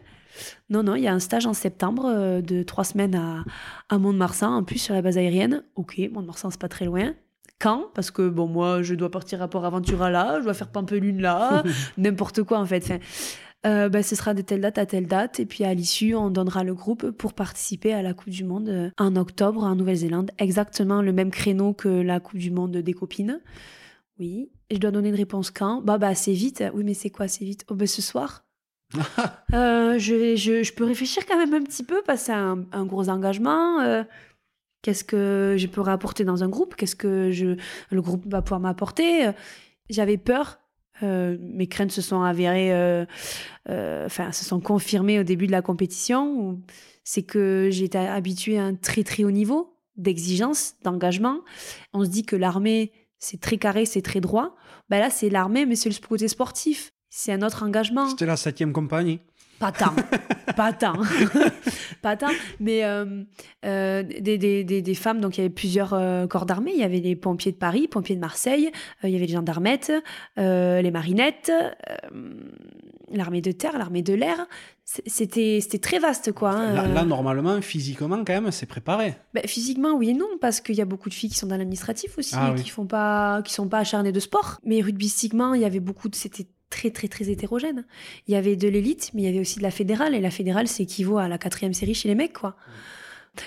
Non, non, il y a un stage en septembre de trois semaines à, à Mont-de-Marsan, en plus sur la base aérienne. Ok, Mont-de-Marsan, c'est pas très loin. Quand? Parce que bon, moi, je dois partir à Port-Aventura là, je dois faire Pampelune là, [LAUGHS] n'importe quoi en fait. Enfin, euh, bah, ce sera de telle date à telle date. Et puis à l'issue, on donnera le groupe pour participer à la Coupe du Monde euh, en octobre en Nouvelle-Zélande. Exactement le même créneau que la Coupe du Monde des copines. Oui. Et je dois donner une réponse quand? Bah, bah, assez vite. Oui, mais c'est quoi assez vite? Oh, bah, ce soir. Euh, je, peux réfléchir quand même un petit peu parce c'est un, gros engagement. Euh, Qu'est-ce que je peux apporter dans un groupe Qu'est-ce que le groupe va pouvoir m'apporter J'avais peur euh, mes craintes se sont avérées, enfin, se sont confirmées au début de la compétition. C'est que j'étais habituée à un très très haut niveau d'exigence, d'engagement. On se dit que l'armée, c'est très carré, c'est très droit. Ben là, c'est l'armée, mais c'est le côté sportif. C'est un autre engagement. C'était la septième compagnie. Pas tant, [LAUGHS] pas tant, [LAUGHS] pas tant. Mais euh, euh, des, des, des, femmes, donc il y avait plusieurs euh, corps d'armée. Il y avait les pompiers de Paris, pompiers de Marseille, il y avait les gendarmettes, les marinettes, l'armée de terre, l'armée de l'air. C'était très vaste, quoi. Hein, là, normalement, physiquement, quand même, c'est préparé. Ben, physiquement, oui et non, parce qu'il y a beaucoup de filles qui sont dans l'administratif aussi, ah qui font pas, qui sont pas acharnées de sport. Mais rugbystiquement, il y avait beaucoup de, c'était très très très hétérogène. Il y avait de l'élite, mais il y avait aussi de la fédérale, et la fédérale, c'est équivaut à la quatrième série chez les mecs, quoi.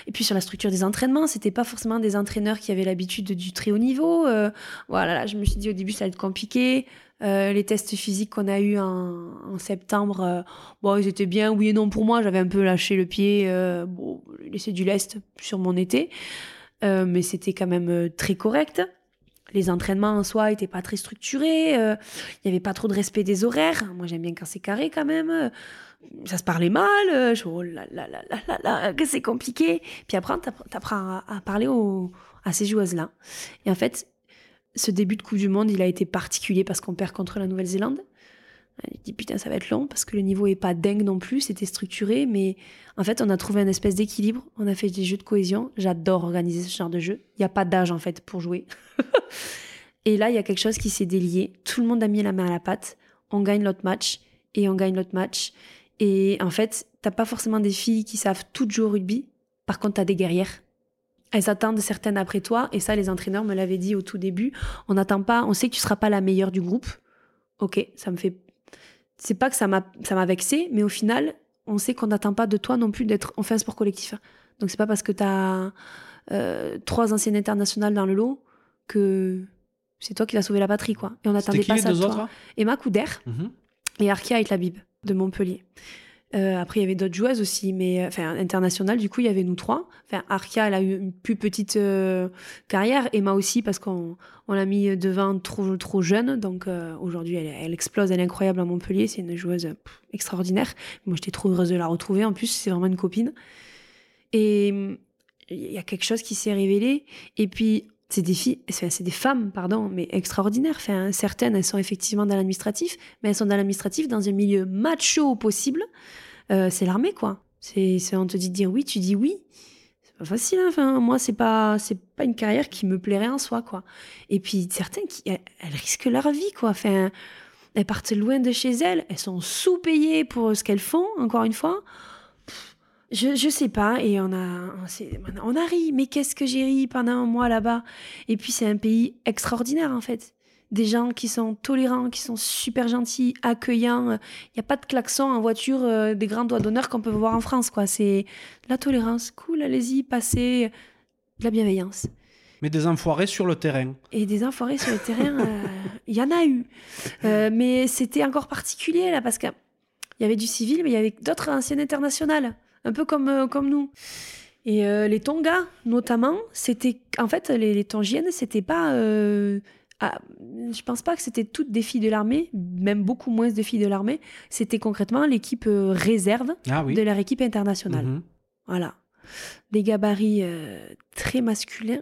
Et puis sur la structure des entraînements, c'était pas forcément des entraîneurs qui avaient l'habitude du très haut niveau. Euh, voilà, là, je me suis dit au début ça allait être compliqué. Euh, les tests physiques qu'on a eu en, septembre, euh, bon, ils étaient bien, oui et non pour moi. J'avais un peu lâché le pied, bon, laissé du lest sur mon été, mais c'était quand même très correct les entraînements en soi n'étaient pas très structurés, euh, il n'y avait pas trop de respect des horaires. Moi, j'aime bien quand c'est carré quand même. Ça se parlait mal, euh, je, oh là là là là là, que c'est compliqué. Puis après, tu apprends à, parler à ces joueuses-là. Et en fait, ce début de Coupe du Monde, il a été particulier parce qu'on perd contre la Nouvelle-Zélande. Il dit putain, ça va être long parce que le niveau est pas dingue non plus, c'était structuré, mais en fait, on a trouvé un espèce d'équilibre. On a fait des jeux de cohésion. J'adore organiser ce genre de jeu. Il n'y a pas d'âge en fait pour jouer. [LAUGHS] et là, il y a quelque chose qui s'est délié. Tout le monde a mis la main à la pâte. On gagne l'autre match et on gagne l'autre match. Et en fait, t'as pas forcément des filles qui savent tout jouer au rugby. Par contre, t'as des guerrières. Elles attendent certaines après toi. Et ça, les entraîneurs me l'avaient dit au tout début. On n'attend pas. On sait que tu seras pas la meilleure du groupe. Ok, ça me fait c'est pas que ça m'a ça m'a vexé, mais au final, on sait qu'on n'attend pas de toi non plus d'être. On fait un sport collectif. Donc c'est pas parce que tu as euh, trois anciennes internationales dans le lot que c'est toi qui vas sauver la patrie, quoi. Et on n'attendait pas ça de toi. Emma Couder mhm. et Arkia Labib de Montpellier. Euh, après, il y avait d'autres joueuses aussi, mais euh, enfin internationales. Du coup, il y avait nous trois. Enfin, Arkia, elle a eu une plus petite euh, carrière. Emma aussi, parce qu'on on l'a mis devant trop trop jeune. Donc aujourd'hui, elle, explose, elle est incroyable à Montpellier. C'est une joueuse extraordinaire. Moi, j'étais trop heureuse de la retrouver. En plus, c'est vraiment une copine. Et il y a quelque chose qui s'est révélé. Et puis c'est des filles, c'est des femmes, pardon, mais extraordinaires. Enfin, certaines, elles sont effectivement dans l'administratif, mais elles sont dans l'administratif dans un milieu macho possible. Euh, c'est l'armée, quoi. C'est, on te dit de dire oui, tu dis oui. C'est pas facile. Hein. Enfin, moi, c'est pas, c'est pas une carrière qui me plairait en soi, quoi. Et puis certaines, qui, elles, risquent leur vie, quoi. Enfin, elles partent loin de chez elles, elles sont sous-payées pour ce qu'elles font. Encore une fois, Je, je sais pas, et on a, on, on a ri, mais qu'est-ce que j'ai ri pendant un mois là-bas? Et puis c'est un pays extraordinaire en fait. Des gens qui sont tolérants, qui sont super gentils, accueillants. Il n'y a pas de klaxon en voiture, euh, des grands doigts d'honneur qu'on peut voir en France. quoi. C'est la tolérance, cool, allez-y, passez, de la bienveillance. Mais des enfoirés sur le terrain. Et des enfoirés sur le terrain, euh, [LAUGHS] il y en a eu. Euh, mais c'était encore particulier là, parce qu'il y avait du civil, mais il y avait d'autres anciennes internationales un peu comme, comme nous. Et les Tonga, notamment, c'était. En fait, les, les Tongiennes, c'était pas. Euh, ah, je pense pas que c'était toutes des filles de l'armée, même beaucoup moins de filles de l'armée. C'était concrètement l'équipe réserve ah de leur équipe internationale. Mhm. Voilà. Des gabarits très masculins,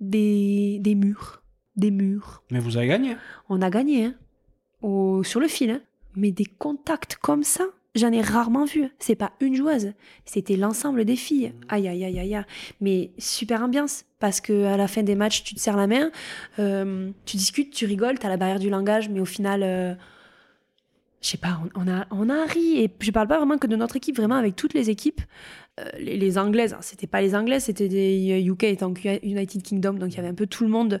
des, des murs. Des murs. Mais vous avez gagné On a gagné, hein. Au, sur le fil. Hein. Mais des contacts comme ça, J'en ai rarement vu. C'est pas une joueuse, c'était l'ensemble des filles. Mmh. Aïe, aïe, aïe, aïe, Mais super ambiance, parce que à la fin des matchs, tu te serres la main, euh, tu discutes, tu rigoles, t'as la barrière du langage, mais au final, euh, je sais pas, on, a, on a ri. Et je parle pas vraiment que de notre équipe, vraiment avec toutes les équipes. Euh, les, Anglaises, hein, c'était pas les Anglaises, c'était des UK étant United Kingdom, donc il y avait un peu tout le monde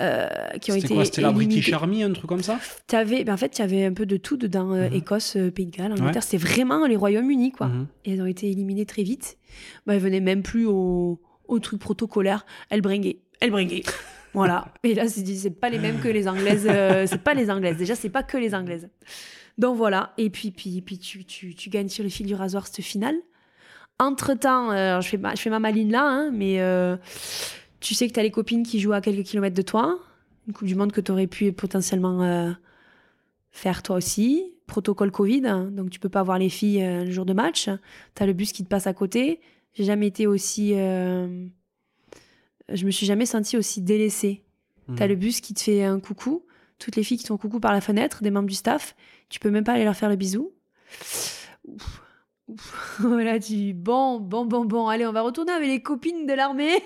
euh, qui ont été. C'était quoi C'était la British Army, un truc comme ça? Avais, ben en fait, il y avait un peu de tout dedans euh, mhm. Écosse, Pays de Galles, Angleterre. C'est vraiment les Royaumes-Unis, quoi. Mhm. Et elles ont été éliminées très vite. Ben, elles venaient même plus au, au truc protocolaire. Elles bringuaient. Elles bringuaient. [LAUGHS] voilà. Et là, c'est pas les mêmes que les Anglaises. c'est pas les Anglaises. Déjà, c'est pas que les Anglaises. Donc voilà. Et puis, puis, puis tu, tu, tu gagnes sur le fil du rasoir cette finale. Entre-temps, euh, je, fais ma, je fais ma maline là, hein, mais euh, tu sais que tu as les copines qui jouent à quelques kilomètres de toi. Une Coupe du Monde que tu aurais pu potentiellement euh, faire toi aussi. Protocole Covid, hein, donc tu peux pas voir les filles le jour de match. Tu as le bus qui te passe à côté. J'ai jamais été aussi. je me suis jamais sentie aussi délaissée. Mmh. Tu as le bus qui te fait un coucou. Toutes les filles qui te font coucou par la fenêtre, des membres du staff. Tu peux même pas aller leur faire le bisou. Ouf [LAUGHS] voilà, tu bon, bon, bon, bon, allez, on va retourner avec les copines de l'armée.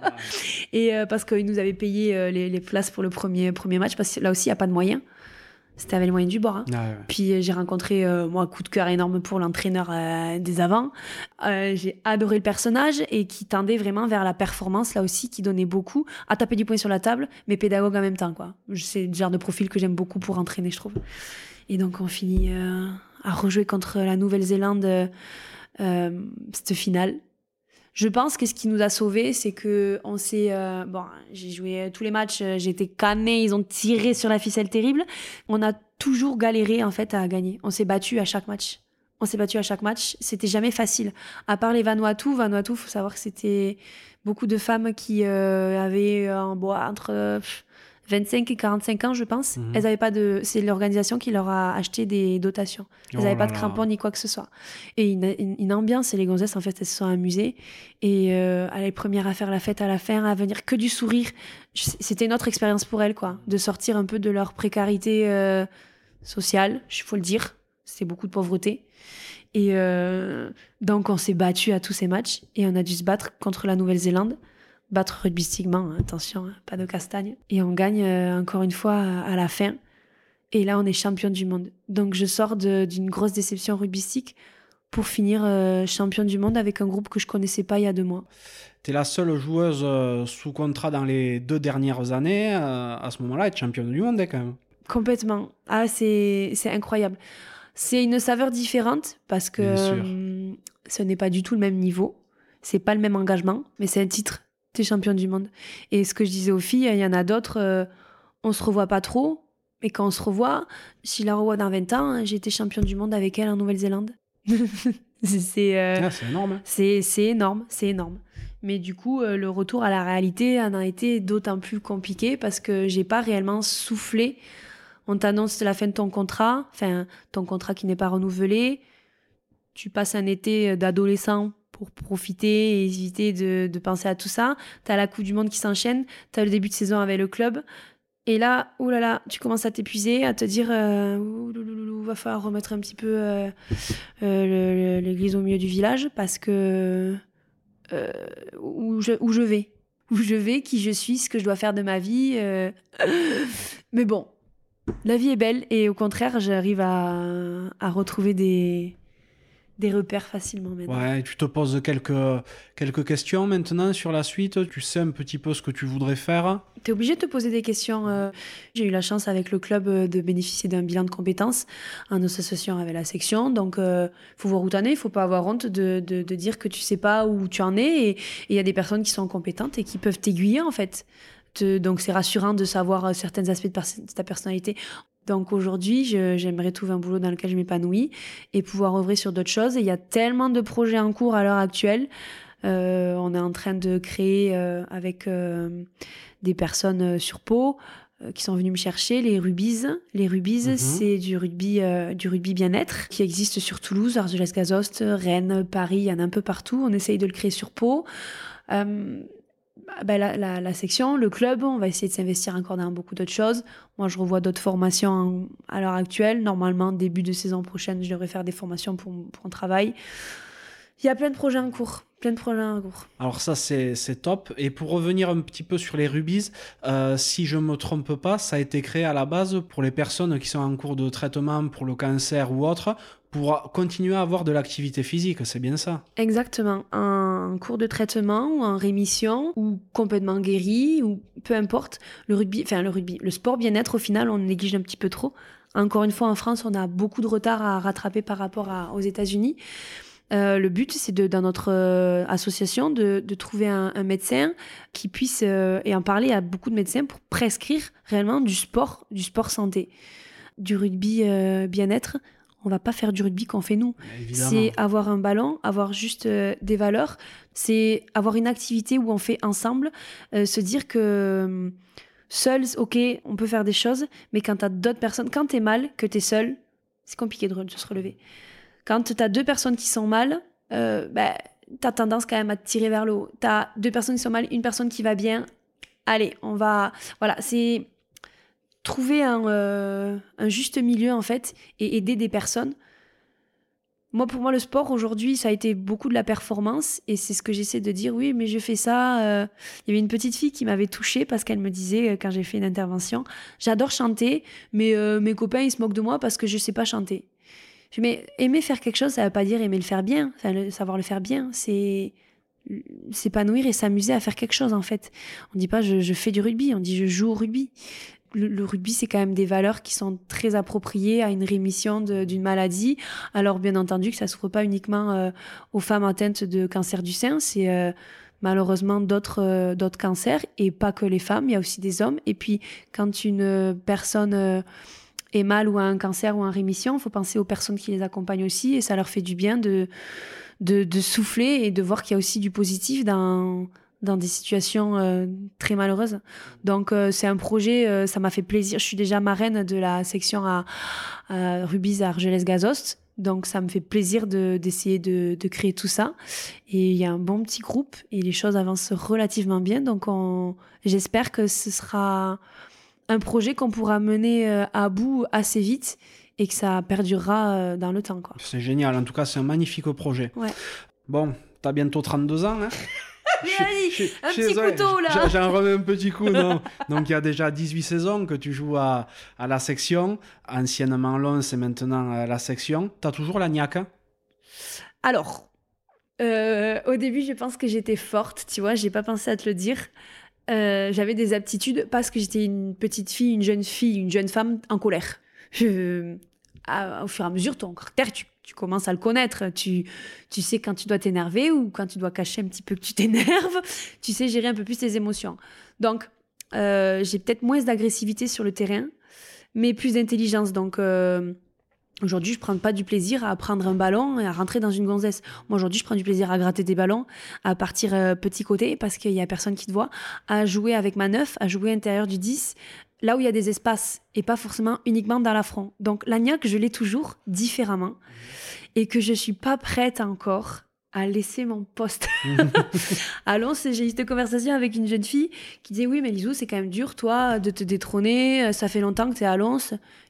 [LAUGHS] et euh, parce qu'ils nous avaient payé euh, les, places pour le premier, premier match, parce que là aussi, il n'y a pas de moyens. C'était avec les moyens du bord. Hein. Ah Puis euh, j'ai rencontré, moi, un coup de cœur énorme pour l'entraîneur des avants. j'ai adoré le personnage et qui tendait vraiment vers la performance, là aussi, qui donnait beaucoup à taper du poing sur la table, mais pédagogue en même temps, quoi. C'est le genre de profil que j'aime beaucoup pour entraîner, je trouve. Et donc, on finit à rejouer contre la Nouvelle-Zélande euh, cette finale. Je pense que ce qui nous a sauvés, c'est que on s'est euh, bon, j'ai joué tous les matchs, euh, été canné, ils ont tiré sur la ficelle terrible. On a toujours galéré en fait à gagner. On s'est battu à chaque match. On s'est battu à chaque match. C'était jamais facile. À part les Vanuatu, Vanuatu, faut savoir que c'était beaucoup de femmes qui avaient un bois entre 25 et 45 ans, je pense. Mhm. Elles avaient pas de. C'est l'organisation qui leur a acheté des dotations. Elles n'avaient oh pas de crampons ni quoi que ce soit. Et une, ambiance, et les gonzesses, en fait, elles se sont amusées. Et euh, à les premières à faire la fête à la fin, à venir que du sourire. C'était une autre expérience pour elles, quoi. De sortir un peu de leur précarité euh, sociale, il faut le dire. C'est beaucoup de pauvreté. Et euh, donc, on s'est battu à tous ces matchs et on a dû se battre contre la Nouvelle-Zélande battre rugbystiquement, hein, attention, hein, pas de castagne. Et on gagne euh, encore une fois à la fin. Et là, on est champion du monde. Donc, je sors d'une grosse déception rugbystique pour finir euh, champion du monde avec un groupe que je connaissais pas il y a deux mois. Tu es la seule joueuse euh, sous contrat dans les deux dernières années à ce moment-là être championne du monde quand même. Complètement. Ah, c'est incroyable. C'est une saveur différente parce que ce n'est pas du tout le même niveau. C'est pas le même engagement, mais c'est un titre t'es champion du monde. Et ce que je disais aux filles, il y en a d'autres, euh, on se revoit pas trop, mais quand on se revoit, si la revoit dans 20 ans, hein, j'ai été champion du monde avec elle en Nouvelle-Zélande. [LAUGHS] c'est euh, ah, c'est énorme. Hein. C'est énorme, c'est énorme. Mais du coup, euh, le retour à la réalité en a été d'autant plus compliqué parce que j'ai pas réellement soufflé. On t'annonce la fin de ton contrat, enfin ton contrat qui n'est pas renouvelé. Tu passes un été d'adolescent pour profiter et éviter de, penser à tout ça. Tu as la Coupe du Monde qui s'enchaîne, tu as le début de saison avec le club. Et là, oh là tu commences à t'épuiser, à te dire, euh, va falloir remettre un petit peu euh, euh, l'église au milieu du village parce que euh, où, je, vais, où je vais, qui je suis, ce que je dois faire de ma vie. Mais bon, la vie est belle et au contraire, j'arrive à retrouver des, des repères facilement maintenant. Ouais, tu te poses quelques, quelques questions maintenant sur la suite. Tu sais un petit peu ce que tu voudrais faire. Tu es obligé de te poser des questions. Euh. J'ai eu la chance avec le club euh, de bénéficier d'un bilan de compétences en association avec la section. Donc, il euh, faut voir où tu en es. Il faut pas avoir honte de, de, dire que tu sais pas où tu en es. Et il y a des personnes qui sont compétentes et qui peuvent t'aiguiller en fait. donc, c'est rassurant de savoir certains aspects de ta personnalité. Donc aujourd'hui, j'aimerais trouver un boulot dans lequel je m'épanouis et pouvoir œuvrer sur d'autres choses. il y a tellement de projets en cours à l'heure actuelle. Euh, on est en train de créer euh, avec euh, des personnes sur Pau qui sont venues me chercher les Rubies. Les Rubies, mhm. c'est du rugby, du rugby bien-être qui existe sur Toulouse, Argelès-Gazost, Rennes, Paris. Il y en a un peu partout. On essaye de le créer sur Pau. Bah, la, section, le club, on va essayer de s'investir encore dans beaucoup d'autres choses. Moi, je revois d'autres formations à l'heure actuelle. Normalement, début de saison prochaine, je devrais faire des formations pour, pour un travail. Il y a plein de projets en cours. Plein de projets en cours. Alors ça, c'est top. Et pour revenir un petit peu sur les rubies, euh, si je ne me trompe pas, ça a été créé à la base pour les personnes qui sont en cours de traitement pour le cancer ou autre, pour continuer à avoir de l'activité physique, c'est bien ça Exactement. Un cours de traitement ou en rémission ou complètement guéri ou peu importe, le rugby, enfin le rugby, le sport bien-être au final, on néglige un petit peu trop. Encore une fois, en France, on a beaucoup de retard à rattraper par rapport aux États-Unis. Euh, le but, c'est dans notre euh, association de, trouver un, médecin qui puisse euh, et en parler à beaucoup de médecins pour prescrire réellement du sport, du sport santé, du rugby bien-être on va pas faire du rugby qu'on fait nous. C'est avoir un ballon, avoir juste euh, des valeurs. C'est avoir une activité où on fait ensemble. Euh, se dire que euh, seul, ok, on peut faire des choses, mais quand tu as d'autres personnes, quand tu es mal, que tu es seul, c'est compliqué de, se relever. Quand tu as deux personnes qui sont mal, bah, tu as tendance quand même à te tirer vers le haut. Tu as deux personnes qui sont mal, une personne qui va bien. Allez, on va. Voilà, c'est trouver euh, un, juste milieu en fait et aider des personnes. Moi, pour moi, le sport aujourd'hui, ça a été beaucoup de la performance et c'est ce que j'essaie de dire. Oui, mais je fais ça. Euh. Il y avait une petite fille qui m'avait touchée parce qu'elle me disait euh, quand j'ai fait une intervention, j'adore chanter, mais mes copains ils se moquent de moi parce que je sais pas chanter. mais aimer faire quelque chose, ça veut pas dire aimer le faire bien, savoir le faire bien. C'est s'épanouir et s'amuser à faire quelque chose en fait. On dit pas je, je, fais du rugby, on dit je joue au rugby le, rugby, c'est quand même des valeurs qui sont très appropriées à une rémission d'une maladie. Alors, bien entendu, que ça ne s'ouvre pas uniquement euh, aux femmes atteintes de cancer du sein, c'est euh, malheureusement d'autres euh, d'autres cancers, et pas que les femmes, il y a aussi des hommes. Et puis, quand une personne est mal ou a un cancer ou en rémission, il faut penser aux personnes qui les accompagnent aussi, et ça leur fait du bien de, de, de souffler et de voir qu'il y a aussi du positif dans dans des situations euh, très malheureuses. Donc euh, c'est un projet, euh, ça m'a fait plaisir. Je suis déjà marraine de la section à, à Rubis à Argelès-Gazost. Donc ça me fait plaisir d'essayer de, de, créer tout ça. Et il y a un bon petit groupe et les choses avancent relativement bien. Donc j'espère que ce sera un projet qu'on pourra mener à bout assez vite et que ça perdurera dans le temps. C'est génial. En tout cas, c'est un magnifique projet. Ouais. Bon, tu as bientôt 32 ans. Hein [LAUGHS] un petit couteau là. J'en remets un petit coup, non. [LAUGHS] Donc il y a déjà 18 saisons que tu joues à, à la section, anciennement Lons et maintenant à la section. Tu as toujours la niaque hein? Alors, euh, au début, je pense que j'étais forte, tu vois, j'ai pas pensé à te le dire. Euh, j'avais des aptitudes parce que j'étais une petite fille, une jeune fille, une jeune femme en colère. Je, au fur et à mesure, ton caractère, tu tu commences à le connaître. Tu, tu sais quand tu dois t'énerver ou quand tu dois cacher un petit peu que tu t'énerves. [LAUGHS] Tu sais gérer un peu plus tes émotions. Donc, euh, j'ai peut-être moins d'agressivité sur le terrain, mais plus d'intelligence. Donc, euh, aujourd'hui, je prends pas du plaisir à prendre un ballon et à rentrer dans une gonzesse. Moi, aujourd'hui, je prends du plaisir à gratter des ballons, à partir euh, petit côté parce qu'il y a personne qui te voit, à jouer avec ma neuf, à jouer à l'intérieur du 10, là où il y a des espaces et pas forcément uniquement dans l'affront. Donc l'agnac, je l'ai toujours différemment et que je suis pas prête encore à laisser mon poste. [LAUGHS] [LAUGHS] Allons, j'ai eu cette conversation avec une jeune fille qui disait Oui, mais Lisou, c'est quand même dur, toi, de te détrôner. Ça fait longtemps que tu es à Lons.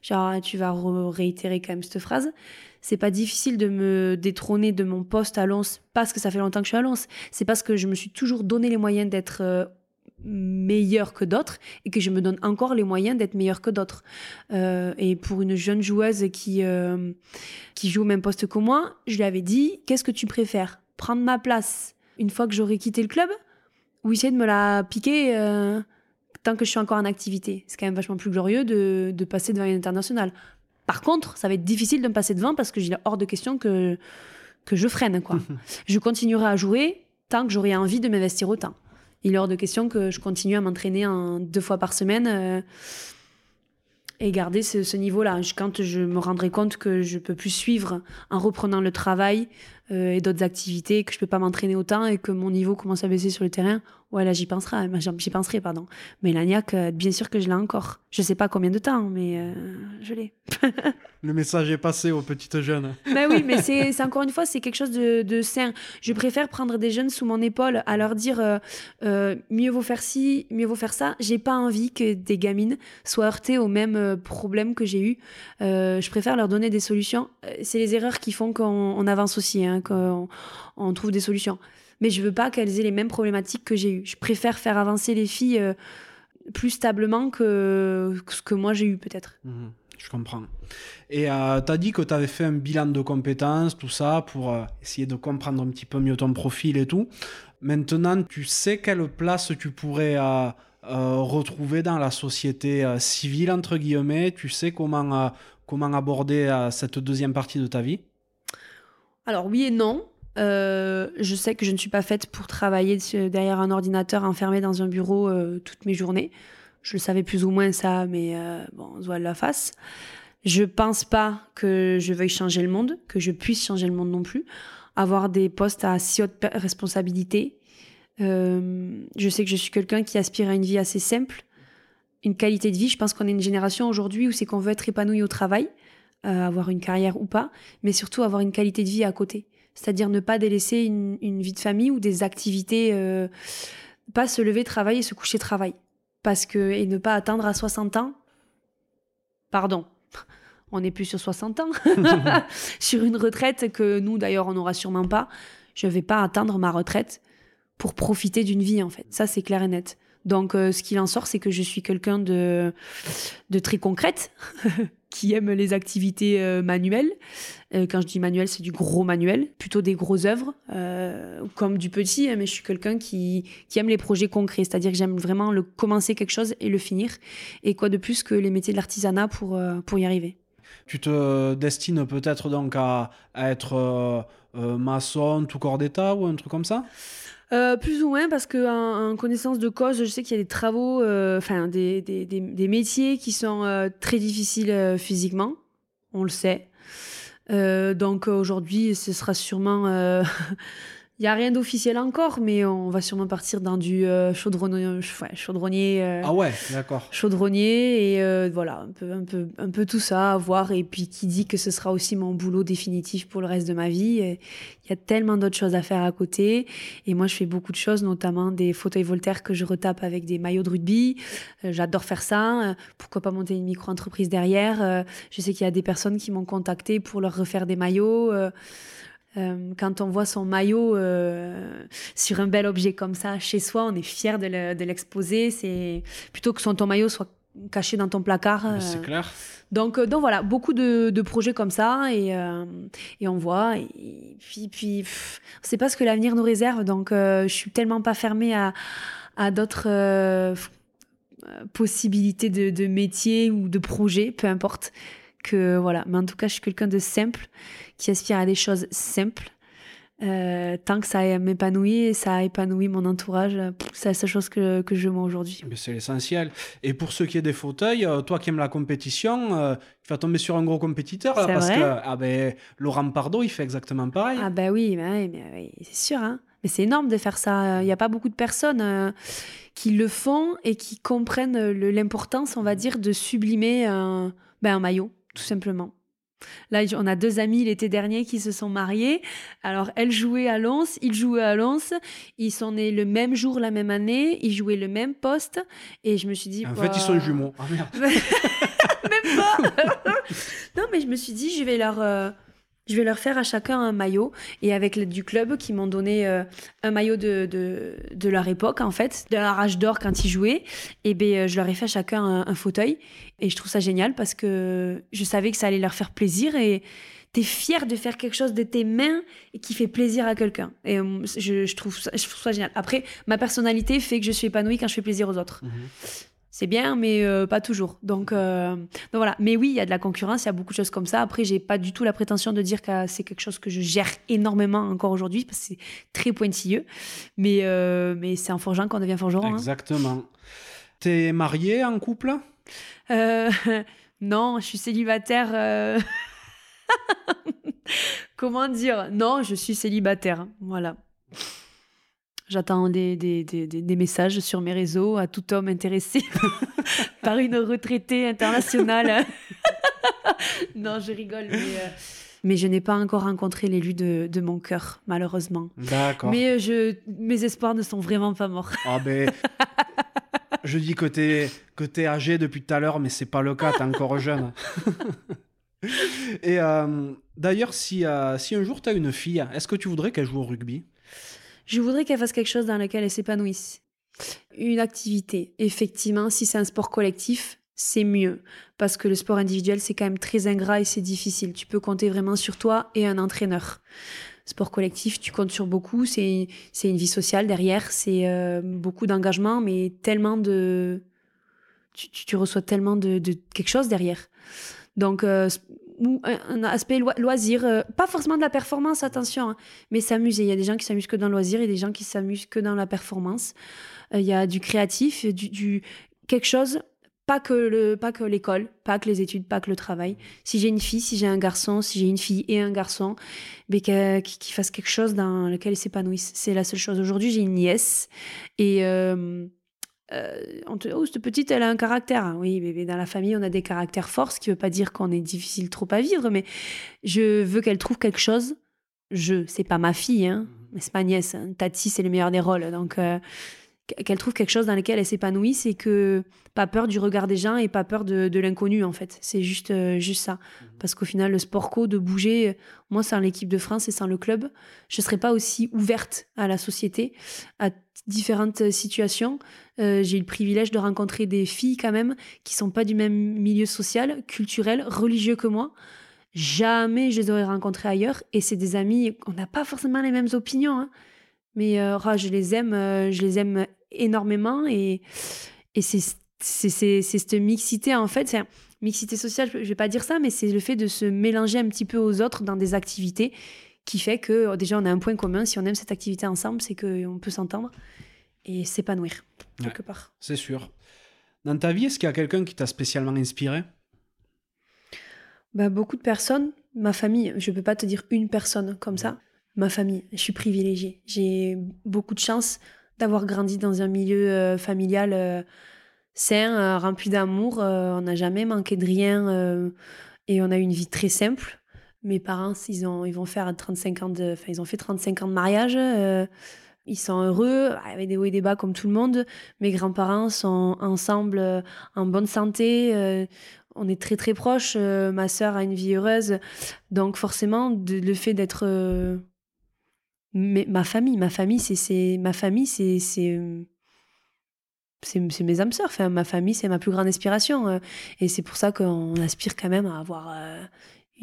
Genre, tu vas réitérer quand même cette phrase. C'est pas difficile de me détrôner de mon poste à Lons parce que ça fait longtemps que je suis à Lons. C'est parce que je me suis toujours donné les moyens d'être euh, meilleure que d'autres et que je me donne encore les moyens d'être meilleure que d'autres. Euh, et pour une jeune joueuse qui, euh, qui joue au même poste que moi, je lui avais dit Qu'est-ce que tu préfères? Prendre ma place une fois que j'aurai quitté le club ou essayer de me la piquer euh, tant que je suis encore en activité? C'est quand même vachement plus glorieux de, de passer devant une internationale. Par contre, ça va être difficile de me passer devant parce que j'ai hors de question que, que je freine. Quoi. [LAUGHS] je continuerai à jouer tant que j'aurai envie de m'investir autant il est hors de question que je continue à m'entraîner deux fois par semaine euh, et garder ce, niveau-là. Quand je me rendrai compte que je peux plus suivre en reprenant le travail et d'autres activités, que je peux pas m'entraîner autant et que mon niveau commence à baisser sur le terrain, ouais, là, j'y penserai, [LAUGHS] j'y penserai, pardon. Mais l'agnac, euh, bien sûr que je l'ai encore. Je sais pas combien de temps, mais je l'ai. Le message est passé aux petites jeunes. [LAUGHS] Ben oui, mais c'est encore une fois, c'est quelque chose de, sain. Je préfère prendre des jeunes sous mon épaule, à leur dire euh, euh, mieux vaut faire ci, mieux vaut faire ça. J'ai pas envie que des gamines soient heurtées aux mêmes euh, problèmes que j'ai eu. je préfère leur donner des solutions. C'est les erreurs qui font qu'on avance aussi, hein, qu'on on trouve des solutions. Mais je veux pas qu'elles aient les mêmes problématiques que j'ai eues. Je préfère faire avancer les filles plus stablement que, ce que moi j'ai eu peut-être. Mmh je comprends. Et euh, tu as dit que tu avais fait un bilan de compétences, tout ça, pour euh, essayer de comprendre un petit peu mieux ton profil et tout. Maintenant, tu sais quelle place tu pourrais euh, euh, retrouver dans la société civile, entre guillemets? Tu sais comment, comment aborder cette deuxième partie de ta vie? Alors oui et non. je sais que je ne suis pas faite pour travailler derrière un ordinateur enfermé dans un bureau toutes mes journées. Je le savais plus ou moins ça, mais euh, bon, on se voit la face. Je pense pas que je veuille changer le monde, que je puisse changer le monde non plus. Avoir des postes à si haute responsabilité. Euh, je sais que je suis quelqu'un qui aspire à une vie assez simple, une qualité de vie. Je pense qu'on est une génération aujourd'hui où c'est qu'on veut être épanoui au travail, euh, avoir une carrière ou pas, mais surtout avoir une qualité de vie à côté. C'est-à-dire ne pas délaisser une, une, vie de famille ou des activités, euh, pas se lever, travailler, se coucher, travail parce que et ne pas attendre à 60 ans. Pardon. [LAUGHS] On n'est plus sur 60 ans, [LAUGHS] [LAUGHS] sur une retraite que nous d'ailleurs on n'aura sûrement pas. Je ne vais pas attendre ma retraite pour profiter d'une vie en fait. Ça c'est clair et net. Donc euh, ce qu'il en sort, c'est que je suis quelqu'un de, très concrète, [LAUGHS] qui aime les activités euh, manuelles. Euh, quand je dis manuel, c'est du gros manuel, plutôt des grosses œuvres, comme du petit, hein, mais je suis quelqu'un qui, aime les projets concrets, c'est-à-dire que j'aime vraiment le commencer quelque chose et le finir. Et quoi de plus que les métiers de l'artisanat pour, pour y arriver. Tu te destines peut-être donc à, à être maçon, tout corps d'état ou un truc comme ça? Euh, plus ou moins, parce que en, connaissance de cause, je sais qu'il y a des travaux, euh, enfin des, des, des, métiers qui sont euh, très difficiles physiquement, on le sait. donc aujourd'hui, ce sera sûrement [LAUGHS] Il n'y a rien d'officiel encore, mais on va sûrement partir dans du euh, chaudronnier. Euh, ah ouais, d'accord. Chaudronnier, et euh, voilà, un peu, un, peu, un peu tout ça à voir. Et puis qui dit que ce sera aussi mon boulot définitif pour le reste de ma vie? Il y a tellement d'autres choses à faire à côté. Et moi, je fais beaucoup de choses, notamment des fauteuils Voltaire que je retape avec des maillots de rugby. J'adore faire ça. Pourquoi pas monter une micro-entreprise derrière? Je sais qu'il y a des personnes qui m'ont contacté pour leur refaire des maillots. Euh, quand on voit son maillot euh, sur un bel objet comme ça chez soi, on est fier de l'exposer. C'est plutôt que son ton maillot soit caché dans ton placard. C'est euh. clair. Donc, donc voilà, beaucoup de, de projets comme ça et, et on voit. Et puis, puis on sait pas ce que l'avenir nous réserve. Donc, je suis tellement pas fermée à, à d'autres possibilités de, de métiers ou de projets, peu importe. Que voilà, mais en tout cas, je suis quelqu'un de simple qui aspire à des choses simples. Euh, tant que ça m'épanouit et ça épanouit mon entourage, c'est la seule chose que, que je vois aujourd'hui. C'est l'essentiel. Et pour ce qui est des fauteuils, euh, toi qui aimes la compétition, euh, tu vas tomber sur un gros compétiteur parce que ah ben, Laurent Pardo, il fait exactement pareil. Ah ben oui, mais, mais c'est sûr. Hein. Mais c'est énorme de faire ça. Il n'y a pas beaucoup de personnes qui le font et qui comprennent l'importance, on va dire, de sublimer un, ben, un maillot, tout simplement. Là, on a deux amis l'été dernier qui se sont mariés. Alors, elle jouait à Lens, il jouait à Lens. Ils sont nés le même jour, la même année. Ils jouaient le même poste. Et je me suis dit. En fait, ils sont jumeaux. Ah, [LAUGHS] même pas [LAUGHS] Non, mais je me suis dit, je vais leur. Euh, Je vais leur faire à chacun un maillot et avec l'aide du club qui m'ont donné euh, un maillot de, de, leur époque en fait, de la rage d'or quand ils jouaient. Et ben euh, je leur ai fait à chacun un, fauteuil et je trouve ça génial parce que je savais que ça allait leur faire plaisir et t'es fier de faire quelque chose de tes mains et qui fait plaisir à quelqu'un. Et euh, je, je, trouve ça, je trouve ça génial. Après, ma personnalité fait que je suis épanouie quand je fais plaisir aux autres. Mhm c'est bien, mais euh, pas toujours. Donc, euh, donc, voilà. Mais oui, il y a de la concurrence, il y a beaucoup de choses comme ça. Après, j'ai pas du tout la prétention de dire que c'est quelque chose que je gère énormément encore aujourd'hui, parce que c'est très pointilleux. Mais, euh, mais c'est en forgeant qu'on devient forgeron. Hein. Exactement. T'es marié en couple? [LAUGHS] Non, je suis célibataire. [LAUGHS] Comment dire? Non, je suis célibataire. Voilà. J'attends des, des, des, des, messages sur mes réseaux à tout homme intéressé [LAUGHS] par une retraitée internationale. [LAUGHS] non, je rigole, mais, euh, mais je n'ai pas encore rencontré l'élu de, de, mon cœur, malheureusement. D'accord. Mais euh, je, mes espoirs ne sont vraiment pas morts. Ah ben, [LAUGHS] je dis que t'es, que es âgé depuis tout à l'heure, mais c'est pas le cas, t'es encore jeune. Et euh, d'ailleurs, si, si un jour tu as une fille, est-ce que tu voudrais qu'elle joue au rugby? Je voudrais qu'elle fasse quelque chose dans lequel elle s'épanouisse. Une activité. Effectivement, si c'est un sport collectif, c'est mieux. Parce que le sport individuel, c'est quand même très ingrat et c'est difficile. Tu peux compter vraiment sur toi et un entraîneur. Sport collectif, tu comptes sur beaucoup. C'est une vie sociale derrière. C'est euh, beaucoup d'engagement, mais tellement de. Tu, tu, reçois tellement de, quelque chose derrière. Donc, euh, ou un, aspect loisir, euh, pas forcément de la performance, attention, hein, mais s'amuser. Il y a des gens qui s'amusent que dans le loisir et des gens qui s'amusent que dans la performance. Euh, il y a du créatif, du, quelque chose, pas que le, pas que l'école, pas que les études, pas que le travail. Si j'ai une fille, si j'ai un garçon, si j'ai une fille et un garçon, mais qu'ils fassent quelque chose dans lequel ils s'épanouissent. C'est la seule chose. Aujourd'hui, j'ai une nièce et euh, euh, oh, cette petite, elle a un caractère. Hein. Oui, mais, dans la famille, on a des caractères forts, ce qui ne veut pas dire qu'on est difficile trop à vivre, mais je veux qu'elle trouve quelque chose. Je, c'est pas ma fille, hein, mais c'est ma nièce. Hein. Tati, c'est le meilleur des rôles. Donc, euh, qu'elle trouve quelque chose dans lequel elle s'épanouit, c'est que pas peur du regard des gens et pas peur de, l'inconnu, en fait. C'est juste, euh, juste ça. Mhm. Parce qu'au final, le sport co, de bouger, moi, sans l'équipe de France et sans le club, je serais pas aussi ouverte à la société, à différentes situations. Euh, j'ai eu le privilège de rencontrer des filles quand même qui sont pas du même milieu social, culturel, religieux que moi. Jamais je les aurais rencontrées ailleurs. Et c'est des amis, on n'a pas forcément les mêmes opinions, hein. mais euh, oh, je les aime, euh, je les aime énormément. Et, et c'est cette mixité en fait. C'est mixité sociale, je vais pas dire ça, mais c'est le fait de se mélanger un petit peu aux autres dans des activités qui fait que déjà on a un point commun. Si on aime cette activité ensemble, c'est qu'on peut s'entendre et s'épanouir quelque part. C'est sûr. Dans ta vie, est-ce qu'il y a quelqu'un qui t'a spécialement inspiré? Bah, Beaucoup de personnes. Ma famille, je ne peux pas te dire une personne comme ça. Ma famille, je suis privilégiée. J'ai beaucoup de chance d'avoir grandi dans un milieu euh, familial euh, sain, euh, rempli d'amour. on n'a jamais manqué de rien et on a eu une vie très simple. Mes parents, ils, ont, ils vont faire 35 ans ils ont fait 35 ans de mariage. Ils sont heureux, avec des hauts et des bas comme tout le monde. Mes grands-parents sont ensemble en bonne santé. On est très très proches. Ma sœur a une vie heureuse. Donc forcément, le fait d'être... ma famille, ma famille, c'est ma famille, c'est c'est mes âmes sœurs. Enfin, ma famille, c'est ma plus grande inspiration. et c'est pour ça qu'on aspire quand même à avoir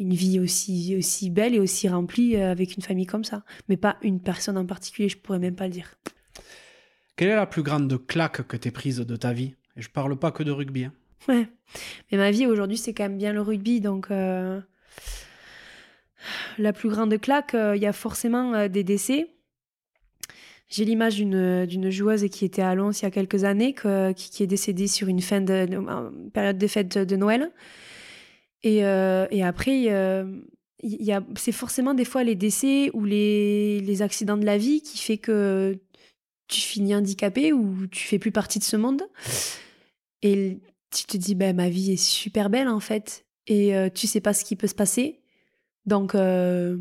une vie aussi, aussi belle et aussi remplie euh, avec une famille comme ça. Mais pas une personne en particulier, je pourrais même pas le dire. Quelle est la plus grande claque que tu es prise de ta vie? Et je parle pas que de rugby. Hein. Ouais. Mais ma vie aujourd'hui, c'est quand même bien le rugby. Donc, euh, la plus grande claque, euh, il y a forcément des décès. J'ai l'image d'une joueuse qui était à Lons il y a quelques années, qui, est décédée sur une fin de, période des fêtes de Noël. Et, euh, après, c'est forcément des fois les décès ou les, les, accidents de la vie qui fait que tu finis handicapé ou tu fais plus partie de ce monde. Et tu te dis, ben, ma vie est super belle en fait. Et euh, tu sais pas ce qui peut se passer. Donc, euh,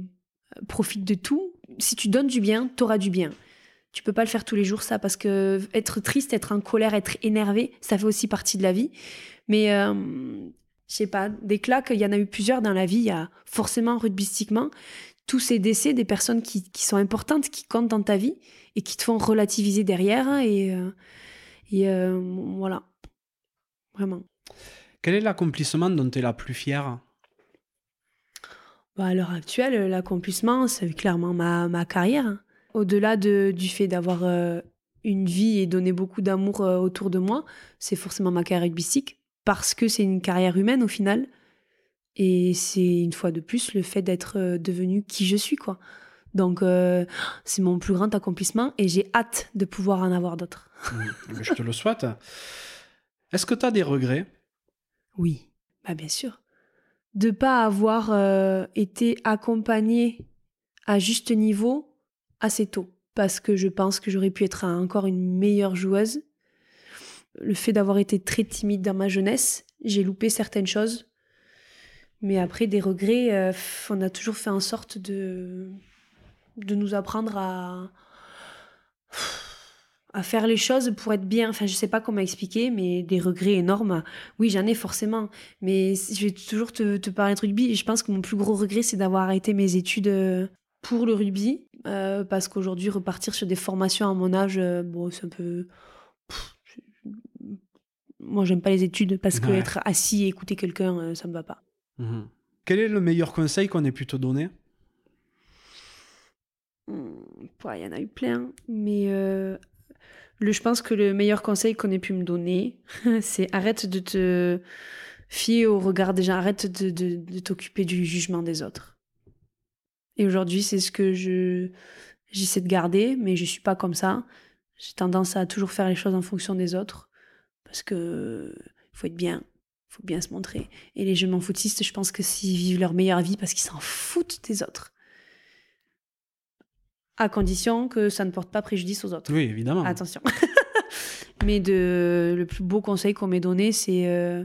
profite de tout. Si tu donnes du bien, tu auras du bien. Tu peux pas le faire tous les jours, ça, parce que être triste, être en colère, être énervé, ça fait aussi partie de la vie. Mais je sais pas, des claques, il y en a eu plusieurs dans la vie, il y a forcément rugbystiquement tous ces décès des personnes qui, qui, sont importantes, qui comptent dans ta vie et qui te font relativiser derrière. Hein, et, euh, et euh, voilà, vraiment. Quel est l'accomplissement dont tu es la plus fière? Bah, À l'heure actuelle, l'accomplissement, c'est clairement ma, ma carrière. Hein. Au-delà de, du fait d'avoir euh, une vie et donner beaucoup d'amour autour de moi, c'est forcément ma carrière rugbystique parce que c'est une carrière humaine au final. Et c'est une fois de plus le fait d'être euh, devenu qui je suis, quoi. Donc, euh, c'est mon plus grand accomplissement et j'ai hâte de pouvoir en avoir d'autres. [LAUGHS] Mmh, je te le souhaite. Est-ce que tu as des regrets? Oui, bah bien sûr. De pas avoir euh, été accompagnée à juste niveau assez tôt. Parce que je pense que j'aurais pu être encore une meilleure joueuse le fait d'avoir été très timide dans ma jeunesse, j'ai loupé certaines choses. Mais après, des regrets, euh, on a toujours fait en sorte de, de nous apprendre à, à faire les choses pour être bien. Enfin, je sais pas comment expliquer, mais des regrets énormes, oui, j'en ai forcément. Mais je vais toujours te, te parler de rugby. Je pense que mon plus gros regret, c'est d'avoir arrêté mes études euh, pour le rugby. Euh, parce qu'aujourd'hui, repartir sur des formations à mon âge, bon, c'est un peu moi j'aime pas les études parce que être assis et écouter quelqu'un, euh, ça me va pas. Mhm. Quel est le meilleur conseil qu'on ait pu te donner? Hmm, Il y en a eu plein, mais euh, je pense que le meilleur conseil qu'on ait pu me donner, [LAUGHS] c'est arrête de te fier au regard des gens, arrête de, t'occuper du jugement des autres. Et aujourd'hui, c'est ce que je j'essaie de garder, mais je suis pas comme ça. J'ai tendance à toujours faire les choses en fonction des autres parce que faut être bien, faut bien se montrer. Et les jeunes footistes, je pense que s'ils vivent leur meilleure vie parce qu'ils s'en foutent des autres, à condition que ça ne porte pas préjudice aux autres. Oui, évidemment. Attention. [LAUGHS] Mais de, le plus beau conseil qu'on m'ait donné, c'est euh,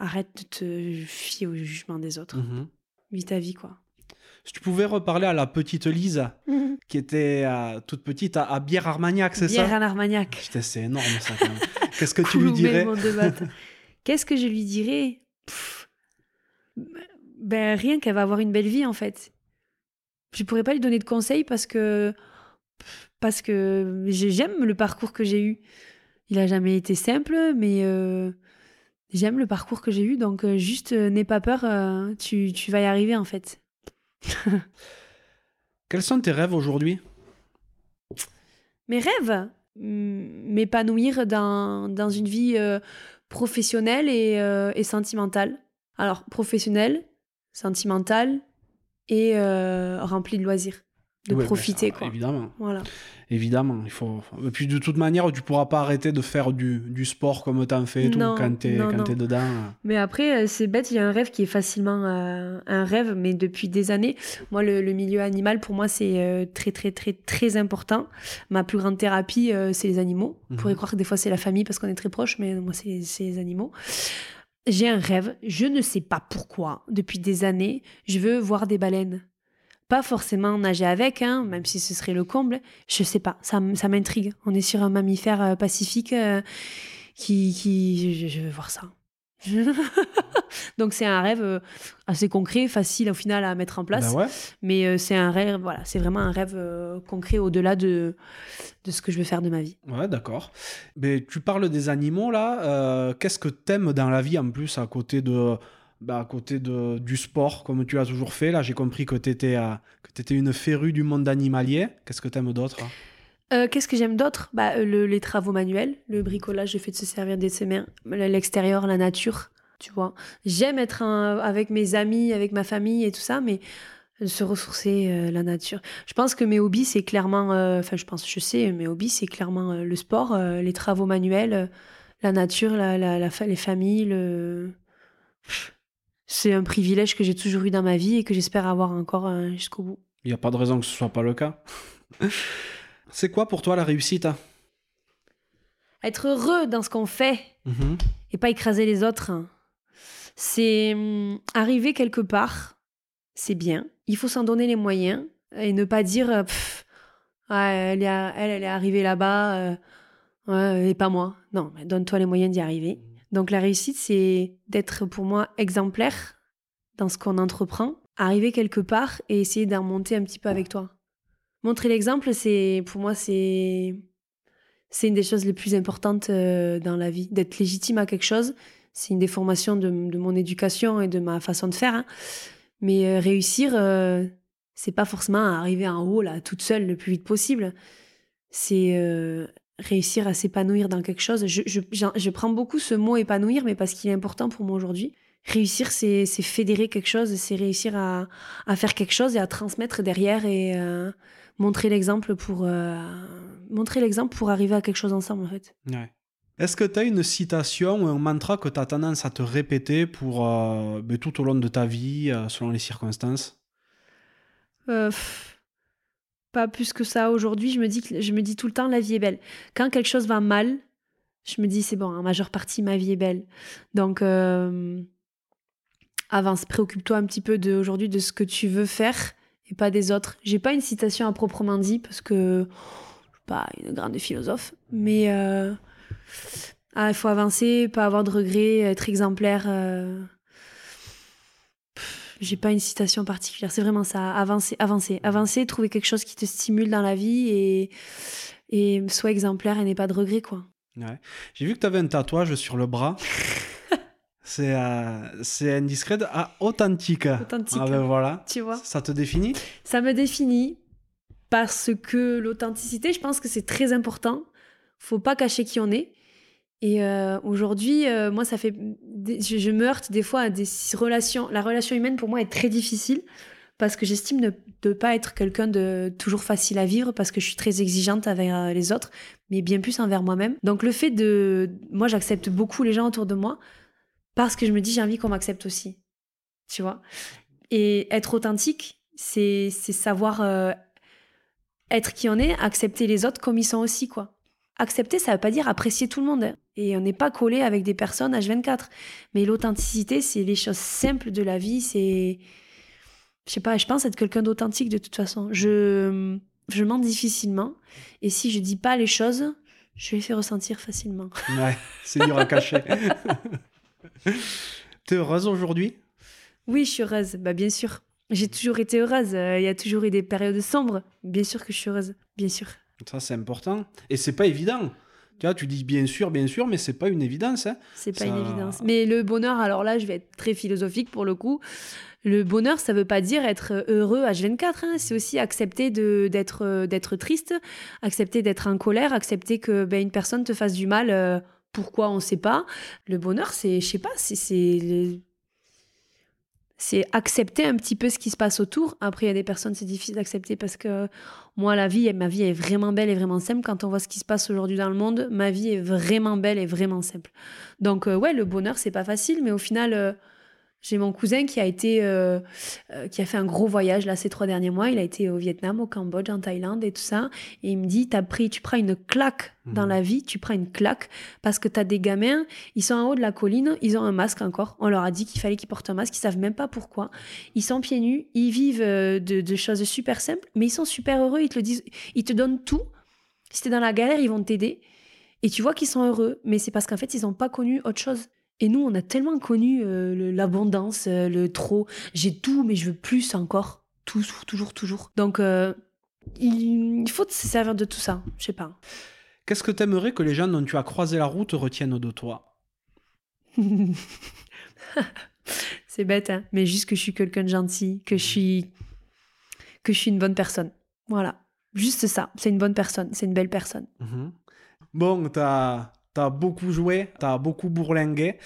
arrête de te fier au jugement des autres. Mm Vis ta vie, quoi. Si tu pouvais reparler à la petite Lise, mhm. qui était euh, toute petite à, Bière-Armagnac, c'est ça? Bière-Armagnac. C'est énorme, ça, quand même. [LAUGHS] Qu'est-ce que tu lui dirais? Qu'est-ce que je lui dirais? Ben, rien qu'elle va avoir une belle vie, en fait. Je pourrais pas lui donner de conseils parce que parce que j'aime le parcours que j'ai eu. Il a jamais été simple, mais euh, j'aime le parcours que j'ai eu. Donc, euh, juste, n'aie pas peur, tu, tu vas y arriver, en fait. [LAUGHS] Quels sont tes rêves aujourd'hui? Mes rêves? M'épanouir dans, dans, une vie euh, professionnelle et, euh, et, sentimentale. Alors, professionnelle, sentimentale et euh, remplie de loisirs de profiter. quoi. Évidemment. Voilà. Évidemment. Il faut... Et puis de toute manière, tu pourras pas arrêter de faire du, du sport comme tu en fais tout, quand tu es, dedans. Mais après, euh, c'est bête, il y a un rêve qui est facilement euh, un rêve, mais depuis des années. Moi, le, milieu animal, pour moi, c'est euh, très, très, très, très important. Ma plus grande thérapie, c'est les animaux. On pourrait mhm. croire que des fois, c'est la famille parce qu'on est très proche, mais moi, c'est les animaux. J'ai un rêve, je ne sais pas pourquoi, depuis des années, je veux voir des baleines pas forcément nager avec, hein, même si ce serait le comble. Je sais pas, ça, ça m'intrigue. On est sur un mammifère euh, pacifique euh, qui, qui je, veux voir ça. [LAUGHS] Donc c'est un rêve euh, assez concret, facile au final à mettre en place. Ben Mais c'est un rêve, voilà, c'est vraiment un rêve concret au-delà de, de ce que je veux faire de ma vie. Ouais, d'accord. Mais tu parles des animaux là. Qu'est-ce que t'aimes dans la vie en plus à côté de bah, à côté de, du sport, comme tu as toujours fait? Là, j'ai compris que tu étais, euh, étais, une férue du monde animalier. Qu'est-ce que tu aimes d'autre? Euh, Qu'est-ce que j'aime d'autre? Bah, euh, Les travaux manuels, le bricolage, le fait de se servir des mains, l'extérieur, la nature, tu vois. J'aime être avec mes amis, avec ma famille et tout ça, mais se ressourcer, la nature. Je pense que mes hobbies, c'est clairement, enfin, je pense, je sais, mes hobbies, c'est clairement le sport, les travaux manuels, la nature, la, les familles, le c'est un privilège que j'ai toujours eu dans ma vie et que j'espère avoir encore euh, jusqu'au bout. Il n'y a pas de raison que ce soit pas le cas. [LAUGHS] c'est quoi pour toi la réussite Être heureux dans ce qu'on fait mhm. et pas écraser les autres. C'est hum, arriver quelque part, c'est bien. Il faut s'en donner les moyens et ne pas dire euh, elle, est, elle, est arrivée là-bas euh, et pas moi. Non, donne-toi les moyens d'y arriver. Donc la réussite, c'est d'être pour moi exemplaire dans ce qu'on entreprend, arriver quelque part et essayer d'en monter un petit peu avec toi. Montrer l'exemple, c'est pour moi, c'est c'est une des choses les plus importantes euh, dans la vie. D'être légitime à quelque chose, c'est une déformation de, de, mon éducation et de ma façon de faire. Hein. Mais euh, réussir, euh, c'est pas forcément arriver en haut là, toute seule le plus vite possible. C'est réussir à s'épanouir dans quelque chose. Je, je, je, prends beaucoup ce mot épanouir, mais parce qu'il est important pour moi aujourd'hui. Réussir, c'est fédérer quelque chose, c'est réussir à, à, faire quelque chose et à transmettre derrière et euh, montrer l'exemple pour, euh, montrer l'exemple pour arriver à quelque chose ensemble, en fait. Ouais. Est-ce que tu as une citation ou un mantra que tu as tendance à te répéter pour euh, ben, tout au long de ta vie, selon les circonstances? Pas plus que ça. Aujourd'hui, je me dis que je me dis tout le temps la vie est belle. Quand quelque chose va mal, je me dis c'est bon, en majeure partie ma vie est belle. Donc euh, avance, préoccupe-toi un petit peu de aujourd'hui de ce que tu veux faire et pas des autres. J'ai pas une citation à proprement dit parce que je suis pas une grande philosophe, mais euh, ah, il faut avancer, pas avoir de regrets, être exemplaire. Euh, j'ai pas une citation particulière. C'est vraiment ça. Avancer, avancer, avancer, trouver quelque chose qui te stimule dans la vie et, et sois exemplaire et n'aie pas de regrets, quoi. Ouais. J'ai vu que tu avais un tatouage sur le bras. [LAUGHS] c'est euh, indiscret à authentique. Authentique. Ah ben voilà. Tu vois. Ça te définit? Ça me définit parce que l'authenticité, je pense que c'est très important. Faut pas cacher qui on est. Et euh, aujourd'hui, euh, moi, ça fait, je, me heurte des fois à des relations. La relation humaine pour moi est très difficile parce que j'estime ne, de pas être quelqu'un de toujours facile à vivre parce que je suis très exigeante avec euh, les autres, mais bien plus envers moi-même. Donc le fait de, moi, j'accepte beaucoup les gens autour de moi parce que je me dis j'ai envie qu'on m'accepte aussi, tu vois? Et être authentique, c'est savoir être qui on est, accepter les autres comme ils sont aussi, quoi. Accepter, ça veut pas dire apprécier tout le monde. Et on n'est pas collé avec des personnes H24. Mais l'authenticité, c'est les choses simples de la vie. C'est. Je sais pas, je pense être quelqu'un d'authentique de toute façon. Je, je mens difficilement. Et si je dis pas les choses, je les fais ressentir facilement. Ouais, c'est dur à cacher. [LAUGHS] T'es heureuse aujourd'hui? Oui, je suis heureuse. Bah, bien sûr. J'ai toujours été heureuse. Il y a toujours eu des périodes sombres. Bien sûr que je suis heureuse. Bien sûr. Ça, c'est important. Et c'est pas évident. Tu vois, tu dis bien sûr, bien sûr, mais c'est pas une évidence. Hein. C'est pas une évidence. Mais le bonheur, alors là, je vais être très philosophique pour le coup. Le bonheur, ça veut pas dire être heureux H24. Hein. C'est aussi accepter d'être d'être triste, accepter d'être en colère, accepter que ben, une personne te fasse du mal. Euh, pourquoi on sait pas. Le bonheur, c'est, je sais pas, c'est c'est accepter un petit peu ce qui se passe autour. Après, il y a des personnes, c'est difficile d'accepter parce que moi, la vie, ma vie est vraiment belle et vraiment simple. Quand on voit ce qui se passe aujourd'hui dans le monde, ma vie est vraiment belle et vraiment simple. Donc, euh, ouais, le bonheur, c'est pas facile, mais au final, euh, j'ai mon cousin qui a été, euh, euh, qui a fait un gros voyage là ces trois derniers mois. Il a été au Vietnam, au Cambodge, en Thaïlande et tout ça. Et il me dit, as pris, tu prends une claque dans mhm. la vie, tu prends une claque parce que tu as des gamins, ils sont en haut de la colline, ils ont un masque encore. On leur a dit qu'il fallait qu'ils portent un masque, ils savent même pas pourquoi. Ils sont pieds nus, ils vivent euh, de, de choses super simples, mais ils sont super heureux. Ils te le disent, ils te donnent tout. Si t'es dans la galère, ils vont t'aider. Et tu vois qu'ils sont heureux, mais c'est parce qu'en fait, ils n'ont pas connu autre chose. Et nous, on a tellement connu euh, l'abondance, euh, le trop. J'ai tout, mais je veux plus encore. Tout, toujours, toujours. Donc, euh, il, faut se servir de tout ça. Je sais pas. Qu'est-ce que t'aimerais que les gens dont tu as croisé la route retiennent de toi? [LAUGHS] C'est bête, hein mais juste que je suis quelqu'un de gentil, que je suis, que je suis une bonne personne. Voilà. Juste ça. C'est une bonne personne. C'est une belle personne. Mhm. Bon, t'as t'as beaucoup joué, t'as beaucoup bourlingué.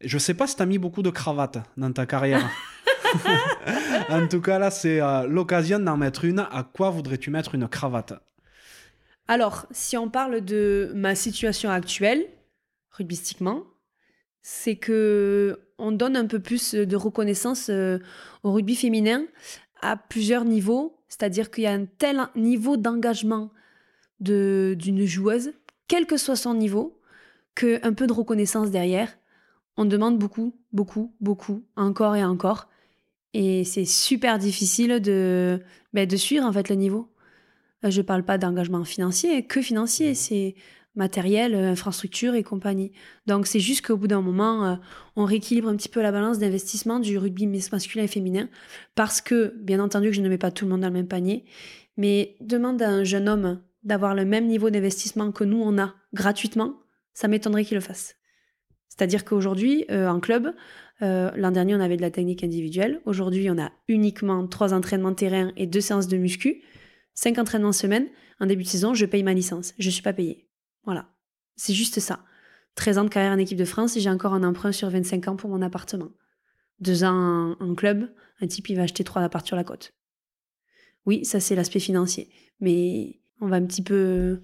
Je sais pas si t'as mis beaucoup de cravates dans ta carrière. [LAUGHS] [LAUGHS] en tout cas, là, c'est euh, l'occasion d'en mettre une. À quoi voudrais-tu mettre une cravate? Alors, si on parle de ma situation actuelle, rugbystiquement, c'est que on donne un peu plus de reconnaissance euh, au rugby féminin à plusieurs niveaux. C'est-à-dire qu'il y a un tel niveau d'engagement d'une joueuse quel que soit son niveau, qu'un peu de reconnaissance derrière. On demande beaucoup, beaucoup, beaucoup, encore et encore. Et c'est super difficile de, ben, de suivre en fait le niveau. Euh, je ne parle pas d'engagement financier, que financier. Mmh. C'est matériel, euh, infrastructure et compagnie. Donc c'est juste qu'au bout d'un moment, euh, on rééquilibre un petit peu la balance d'investissement du rugby masculin et féminin, parce que, bien entendu, que je ne mets pas tout le monde dans le même panier, mais demande à un jeune homme d'avoir le même niveau d'investissement que nous, on a gratuitement, ça m'étonnerait qu'il le fasse. C'est-à-dire qu'aujourd'hui, euh, en club, l'an dernier, on avait de la technique individuelle. Aujourd'hui, on a uniquement trois entraînements terrain et deux séances de muscu. Cinq entraînements semaine. En début de saison, je paye ma licence. Je ne suis pas payée. Voilà. C'est juste ça. 13 ans de carrière en équipe de France et j'ai encore un emprunt sur 25 ans pour mon appartement. Deux ans en, club, un type il va acheter trois appartements sur la côte. Oui, ça c'est l'aspect financier. Mais on va un petit peu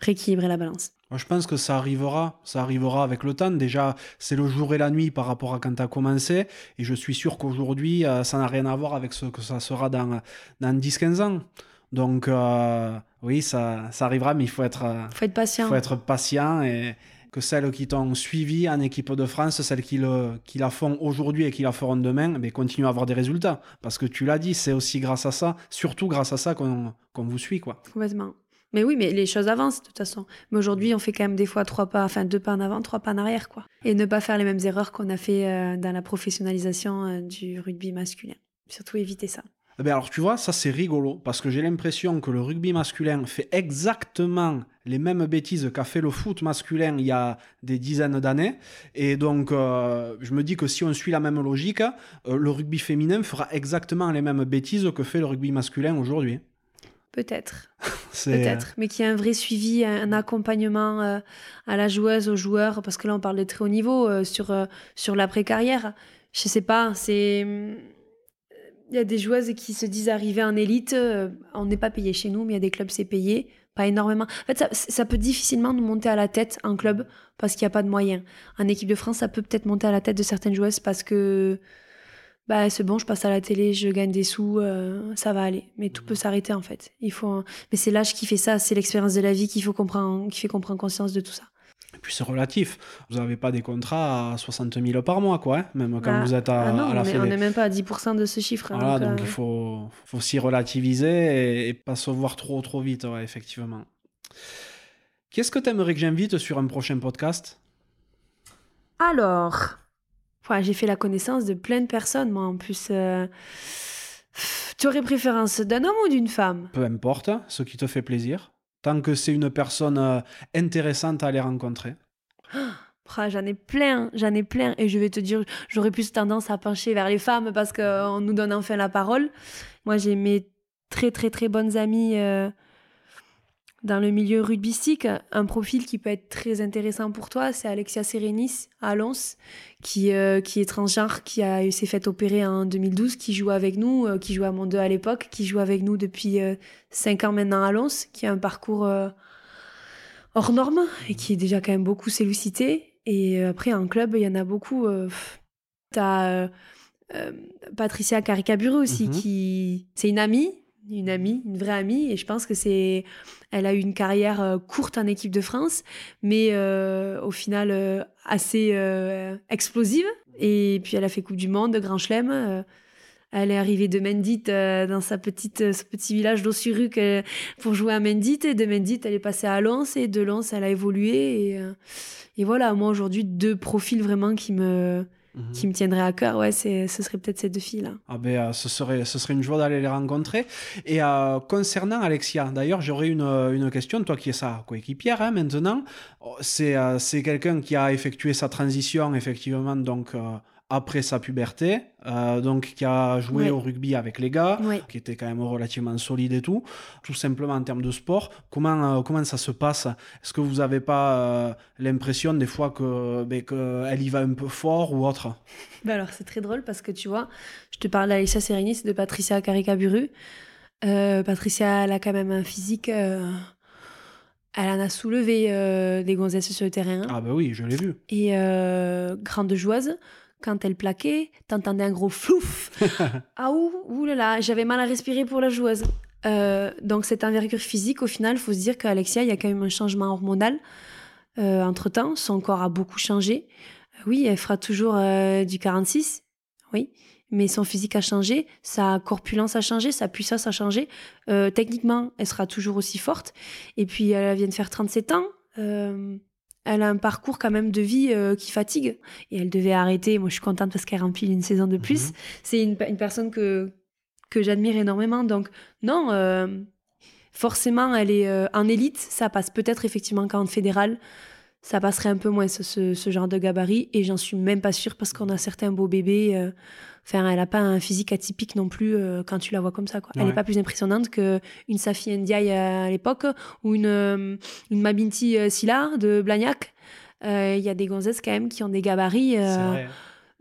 rééquilibrer la balance. je pense que ça arrivera, ça arrivera avec le temps. Déjà, c'est le jour et la nuit par rapport à quand tu as commencé. Et je suis sûr qu'aujourd'hui, euh, ça n'a rien à voir avec ce que ça sera dans, dans 10-15 ans. Donc, euh, oui, ça, ça arrivera, mais il faut être, euh, faut être patient. faut être patient et que celles qui t'ont suivi en équipe de France, celles qui, la font aujourd'hui et qui la feront demain, mais continuent à avoir des résultats. Parce que tu l'as dit, c'est aussi grâce à ça, surtout grâce à ça qu'on vous suit. quoi. Complètement. Mais oui, mais les choses avancent de toute façon. Mais aujourd'hui, on fait quand même des fois trois pas, enfin deux pas en avant, trois pas en arrière, quoi. Et ne pas faire les mêmes erreurs qu'on a fait euh, dans la professionnalisation du rugby masculin. Surtout éviter ça. Eh ben alors tu vois, ça c'est rigolo, parce que j'ai l'impression que le rugby masculin fait exactement les mêmes bêtises qu'a fait le foot masculin il y a des dizaines d'années. Et donc euh, je me dis que si on suit la même logique, euh, le rugby féminin fera exactement les mêmes bêtises que fait le rugby masculin aujourd'hui. Peut-être. [LAUGHS] Peut-être, mais qu'il y ait un vrai suivi, un accompagnement euh, à la joueuse, aux joueurs, parce que là on parle de très haut niveau, sur, sur l'après-carrière. Je sais pas, c'est il y a des joueuses qui se disent arriver en élite, euh, on n'est pas payé chez nous, mais il y a des clubs c'est payé, pas énormément. En fait, ça, peut difficilement nous monter à la tête en club parce qu'il n'y a pas de moyens. En équipe de France, ça peut peut-être monter à la tête de certaines joueuses parce que bah c'est bon, je passe à la télé, je gagne des sous, euh, ça va aller. Mais tout peut s'arrêter en fait. Il faut, mais c'est l'âge qui fait ça, c'est l'expérience de la vie qui faut comprendre, qui fait qu'on prend conscience de tout ça. Et puis c'est relatif. Vous n'avez pas des contrats à 60 000 par mois, quoi, hein, même quand ah. vous êtes à, ah non, la On n'est même pas à 10% de ce chiffre. Hein, voilà, donc, il euh, faut, faut s'y relativiser et, pas se voir trop, trop vite, ouais, effectivement. Qu'est-ce que tu aimerais que j'invite sur un prochain podcast? Alors, j'ai fait la connaissance de plein de personnes, moi, en plus. Euh, tu aurais préférence d'un homme ou d'une femme? Peu importe, ce qui te fait plaisir tant que c'est une personne euh, intéressante à aller rencontrer [GASPS] J'en ai plein, j'en ai plein. Et je vais te dire, j'aurais plus tendance à pencher vers les femmes parce qu'on nous donne enfin la parole. Moi, j'ai mes très, très, très bonnes amies euh, dans le milieu rugbystique, un profil qui peut être très intéressant pour toi, c'est Alexia Serenis à Lons, qui, euh, qui est transgenre, qui a s'est fait opérer en 2012, qui joue avec nous, euh, qui joue à Monde 2 à l'époque, qui joue avec nous depuis 5 euh, ans maintenant à Lons, qui a un parcours hors norme et qui est déjà quand même beaucoup sollicité. Et après, en club, il y en a beaucoup. T'as Patricia Caricaburu aussi, mm-hmm. qui c'est une amie une amie, une vraie amie, et je pense que c'est, elle a eu une carrière euh, courte en équipe de France, mais euh, au final euh, assez explosive. Et puis elle a fait Coupe du Monde, Grand Chelem. elle est arrivée de Mendit dans sa petite, petit village d'Ossuruc pour jouer à Mendit. Et de Mendit, elle est passée à Lens, et de Lens, elle a évolué. Et voilà, moi aujourd'hui, deux profils vraiment qui me Mhm. qui me tiendrait à cœur, ouais, ce serait peut-être ces deux filles-là. Ah ben, euh, ce, serait, ce serait une joie d'aller les rencontrer. Et euh, concernant Alexia, d'ailleurs, j'aurais une, une question, toi qui es sa coéquipière hein, maintenant, oh, c'est euh, c'est quelqu'un qui a effectué sa transition, effectivement, donc après sa puberté, euh, donc qui a joué au rugby avec les gars, qui était quand même relativement solide et tout, tout simplement en termes de sport. Comment, euh, comment ça se passe? Est-ce que vous n'avez pas euh, l'impression des fois que ben, qu'elle y va un peu fort ou autre? Ben Alors c'est très drôle parce que tu vois, je te parle d'Alicia Serenis de Patricia Caricaburu. Patricia, elle a quand même un physique... elle en a soulevé des gonzesses sur le terrain. Ah bah oui, je l'ai vu. Et grande joueuse quand elle plaquait, t'entendais un gros flouf. [LAUGHS] ah ouh, ouh là là, j'avais mal à respirer pour la joueuse. Euh, donc cette envergure physique, au final, faut se dire qu'Alexia, il y a quand même un changement hormonal. Euh, entre temps, son corps a beaucoup changé. Euh, oui, elle fera toujours du 46, oui, mais son physique a changé, sa corpulence a changé, sa puissance a changé. techniquement, elle sera toujours aussi forte. Et puis, elle vient de faire 37 ans. Elle a un parcours quand même de vie euh, qui fatigue et elle devait arrêter. Moi, je suis contente parce qu'elle remplit une saison de plus. Mhm. C'est une, une personne que, que j'admire énormément. Donc, non, euh, forcément, elle est euh, en élite. Ça passe peut-être effectivement qu'en fédéral, ça passerait un peu moins ce, ce- ce genre de gabarit. Et j'en suis même pas sûre parce qu'on a certains beaux bébés. euh, Enfin, elle a pas un physique atypique non plus euh, quand tu la vois comme ça. Quoi. Elle n'est pas plus impressionnante qu'une Safi Ndiaye à l'époque ou une, euh, une Mabinti euh, Silla de Blagnac. Euh, Il y a des gonzesses quand même qui ont des gabarits euh, C'est vrai.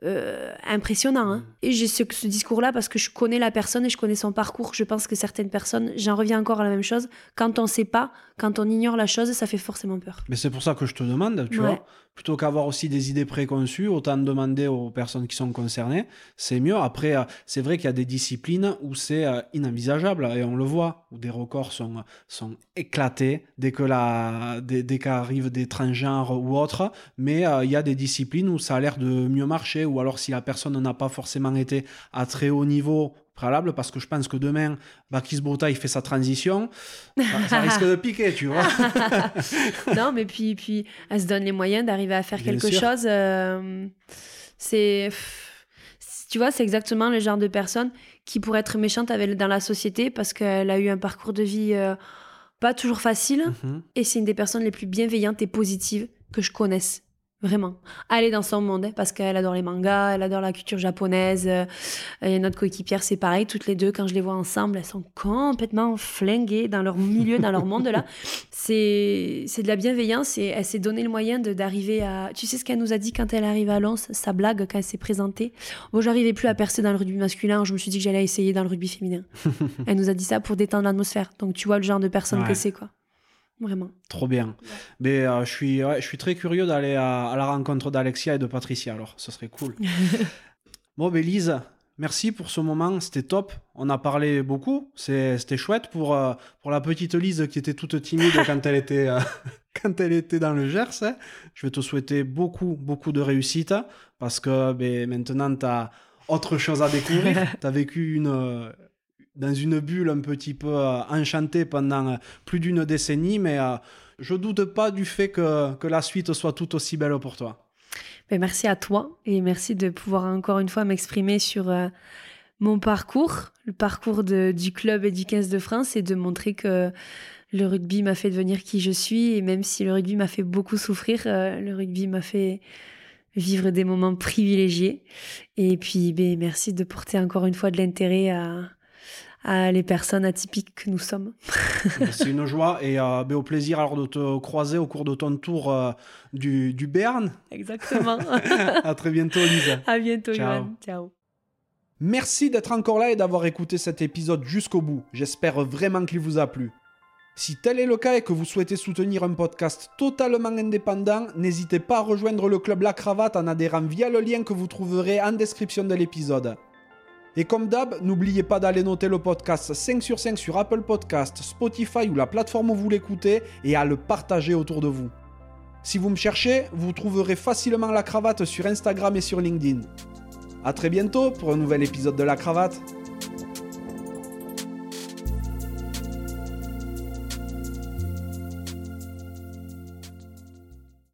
Euh, impressionnants. hein. Mm. Et j'ai ce, ce discours-là parce que je connais la personne et je connais son parcours. Je pense que certaines personnes, j'en reviens encore à la même chose, quand on sait pas, quand on ignore la chose, ça fait forcément peur. Mais c'est pour ça que je te demande, tu Ouais. vois, plutôt qu'avoir aussi des idées préconçues, autant demander aux personnes qui sont concernées, c'est mieux. Après, euh, c'est vrai qu'il y a des disciplines où c'est euh, inenvisageable, et on le voit, où des records sont, sont éclatés dès que la, dès, dès qu'arrivent des transgenres ou autres, mais euh, il y a des disciplines où ça a l'air de mieux marcher, ou alors si la personne n'a pas forcément été à très haut niveau préalable, parce que je pense que demain, Bakis Bota, il fait sa transition, ça, [LAUGHS] risque de piquer, tu vois. [LAUGHS] non, mais puis, puis elle se donne les moyens d'arriver à faire Bien quelque sûr. chose. euh, c'est. Tu vois, c'est exactement le genre de personne qui pourrait être méchante avec, dans la société parce qu'elle a eu un parcours de vie euh, pas toujours facile. Mhm. Et c'est une des personnes les plus bienveillantes et positives que je connaisse. Vraiment. Elle est dans son monde hein, parce qu'elle adore les mangas, elle adore la culture japonaise. Euh, Il y a notre coéquipière, c'est pareil. Toutes les deux, quand je les vois ensemble, elles sont complètement flinguées dans leur milieu, dans leur monde là. [LAUGHS] C'est c'est de la bienveillance et elle s'est donné le moyen de- d'arriver à. Tu sais ce qu'elle nous a dit quand elle arrive à Lens, sa blague quand elle s'est présentée? Bon, j'arrivais plus à percer dans le rugby masculin, je me suis dit que j'allais essayer dans le rugby féminin. [LAUGHS] elle nous a dit ça pour détendre l'atmosphère. Donc tu vois le genre de personne Ouais. que c'est quoi. Vraiment. Trop bien. Mais euh, je, suis, ouais, je suis très curieux d'aller à, à la rencontre d'Alexia et de Patricia, alors ce serait cool. [LAUGHS] bon, ben Lise, merci pour ce moment, c'était top. On a parlé beaucoup, c'était chouette pour, euh, pour la petite Lise qui était toute timide [LAUGHS] quand elle était, euh, [LAUGHS] quand elle était dans le Gers. hein. Je vais te souhaiter beaucoup, beaucoup de réussite parce que ben, maintenant, tu as autre chose à découvrir. tu as vécu une. Dans une bulle un petit peu euh, enchantée pendant euh, plus d'une décennie, mais euh, je doute pas du fait que, que la suite soit tout aussi belle pour toi. Ben, merci à toi et merci de pouvoir encore une fois m'exprimer sur mon parcours, le parcours du club et du 15 de France et de montrer que le rugby m'a fait devenir qui je suis et même si le rugby m'a fait beaucoup souffrir, le rugby m'a fait vivre des moments privilégiés. Et puis ben, merci de porter encore une fois de l'intérêt à, à les personnes atypiques que nous sommes. [LAUGHS] C'est une joie et euh, ben, au plaisir alors de te croiser au cours de ton tour euh, du, du Berne. Exactement. [LAUGHS] à très bientôt, Lise. à bientôt, Ciao. Ciao. Merci d'être encore là et d'avoir écouté cet épisode jusqu'au bout. J'espère vraiment qu'il vous a plu. Si tel est le cas et que vous souhaitez soutenir un podcast totalement indépendant, n'hésitez pas à rejoindre le club La Cravate en adhérant via le lien que vous trouverez en description de l'épisode. Et comme d'hab, n'oubliez pas d'aller noter le podcast 5 sur 5 sur Apple Podcast, Spotify ou la plateforme où vous l'écoutez et à le partager autour de vous. Si vous me cherchez, vous trouverez facilement La Cravate sur Instagram et sur LinkedIn. A très bientôt pour un nouvel épisode de La Cravate.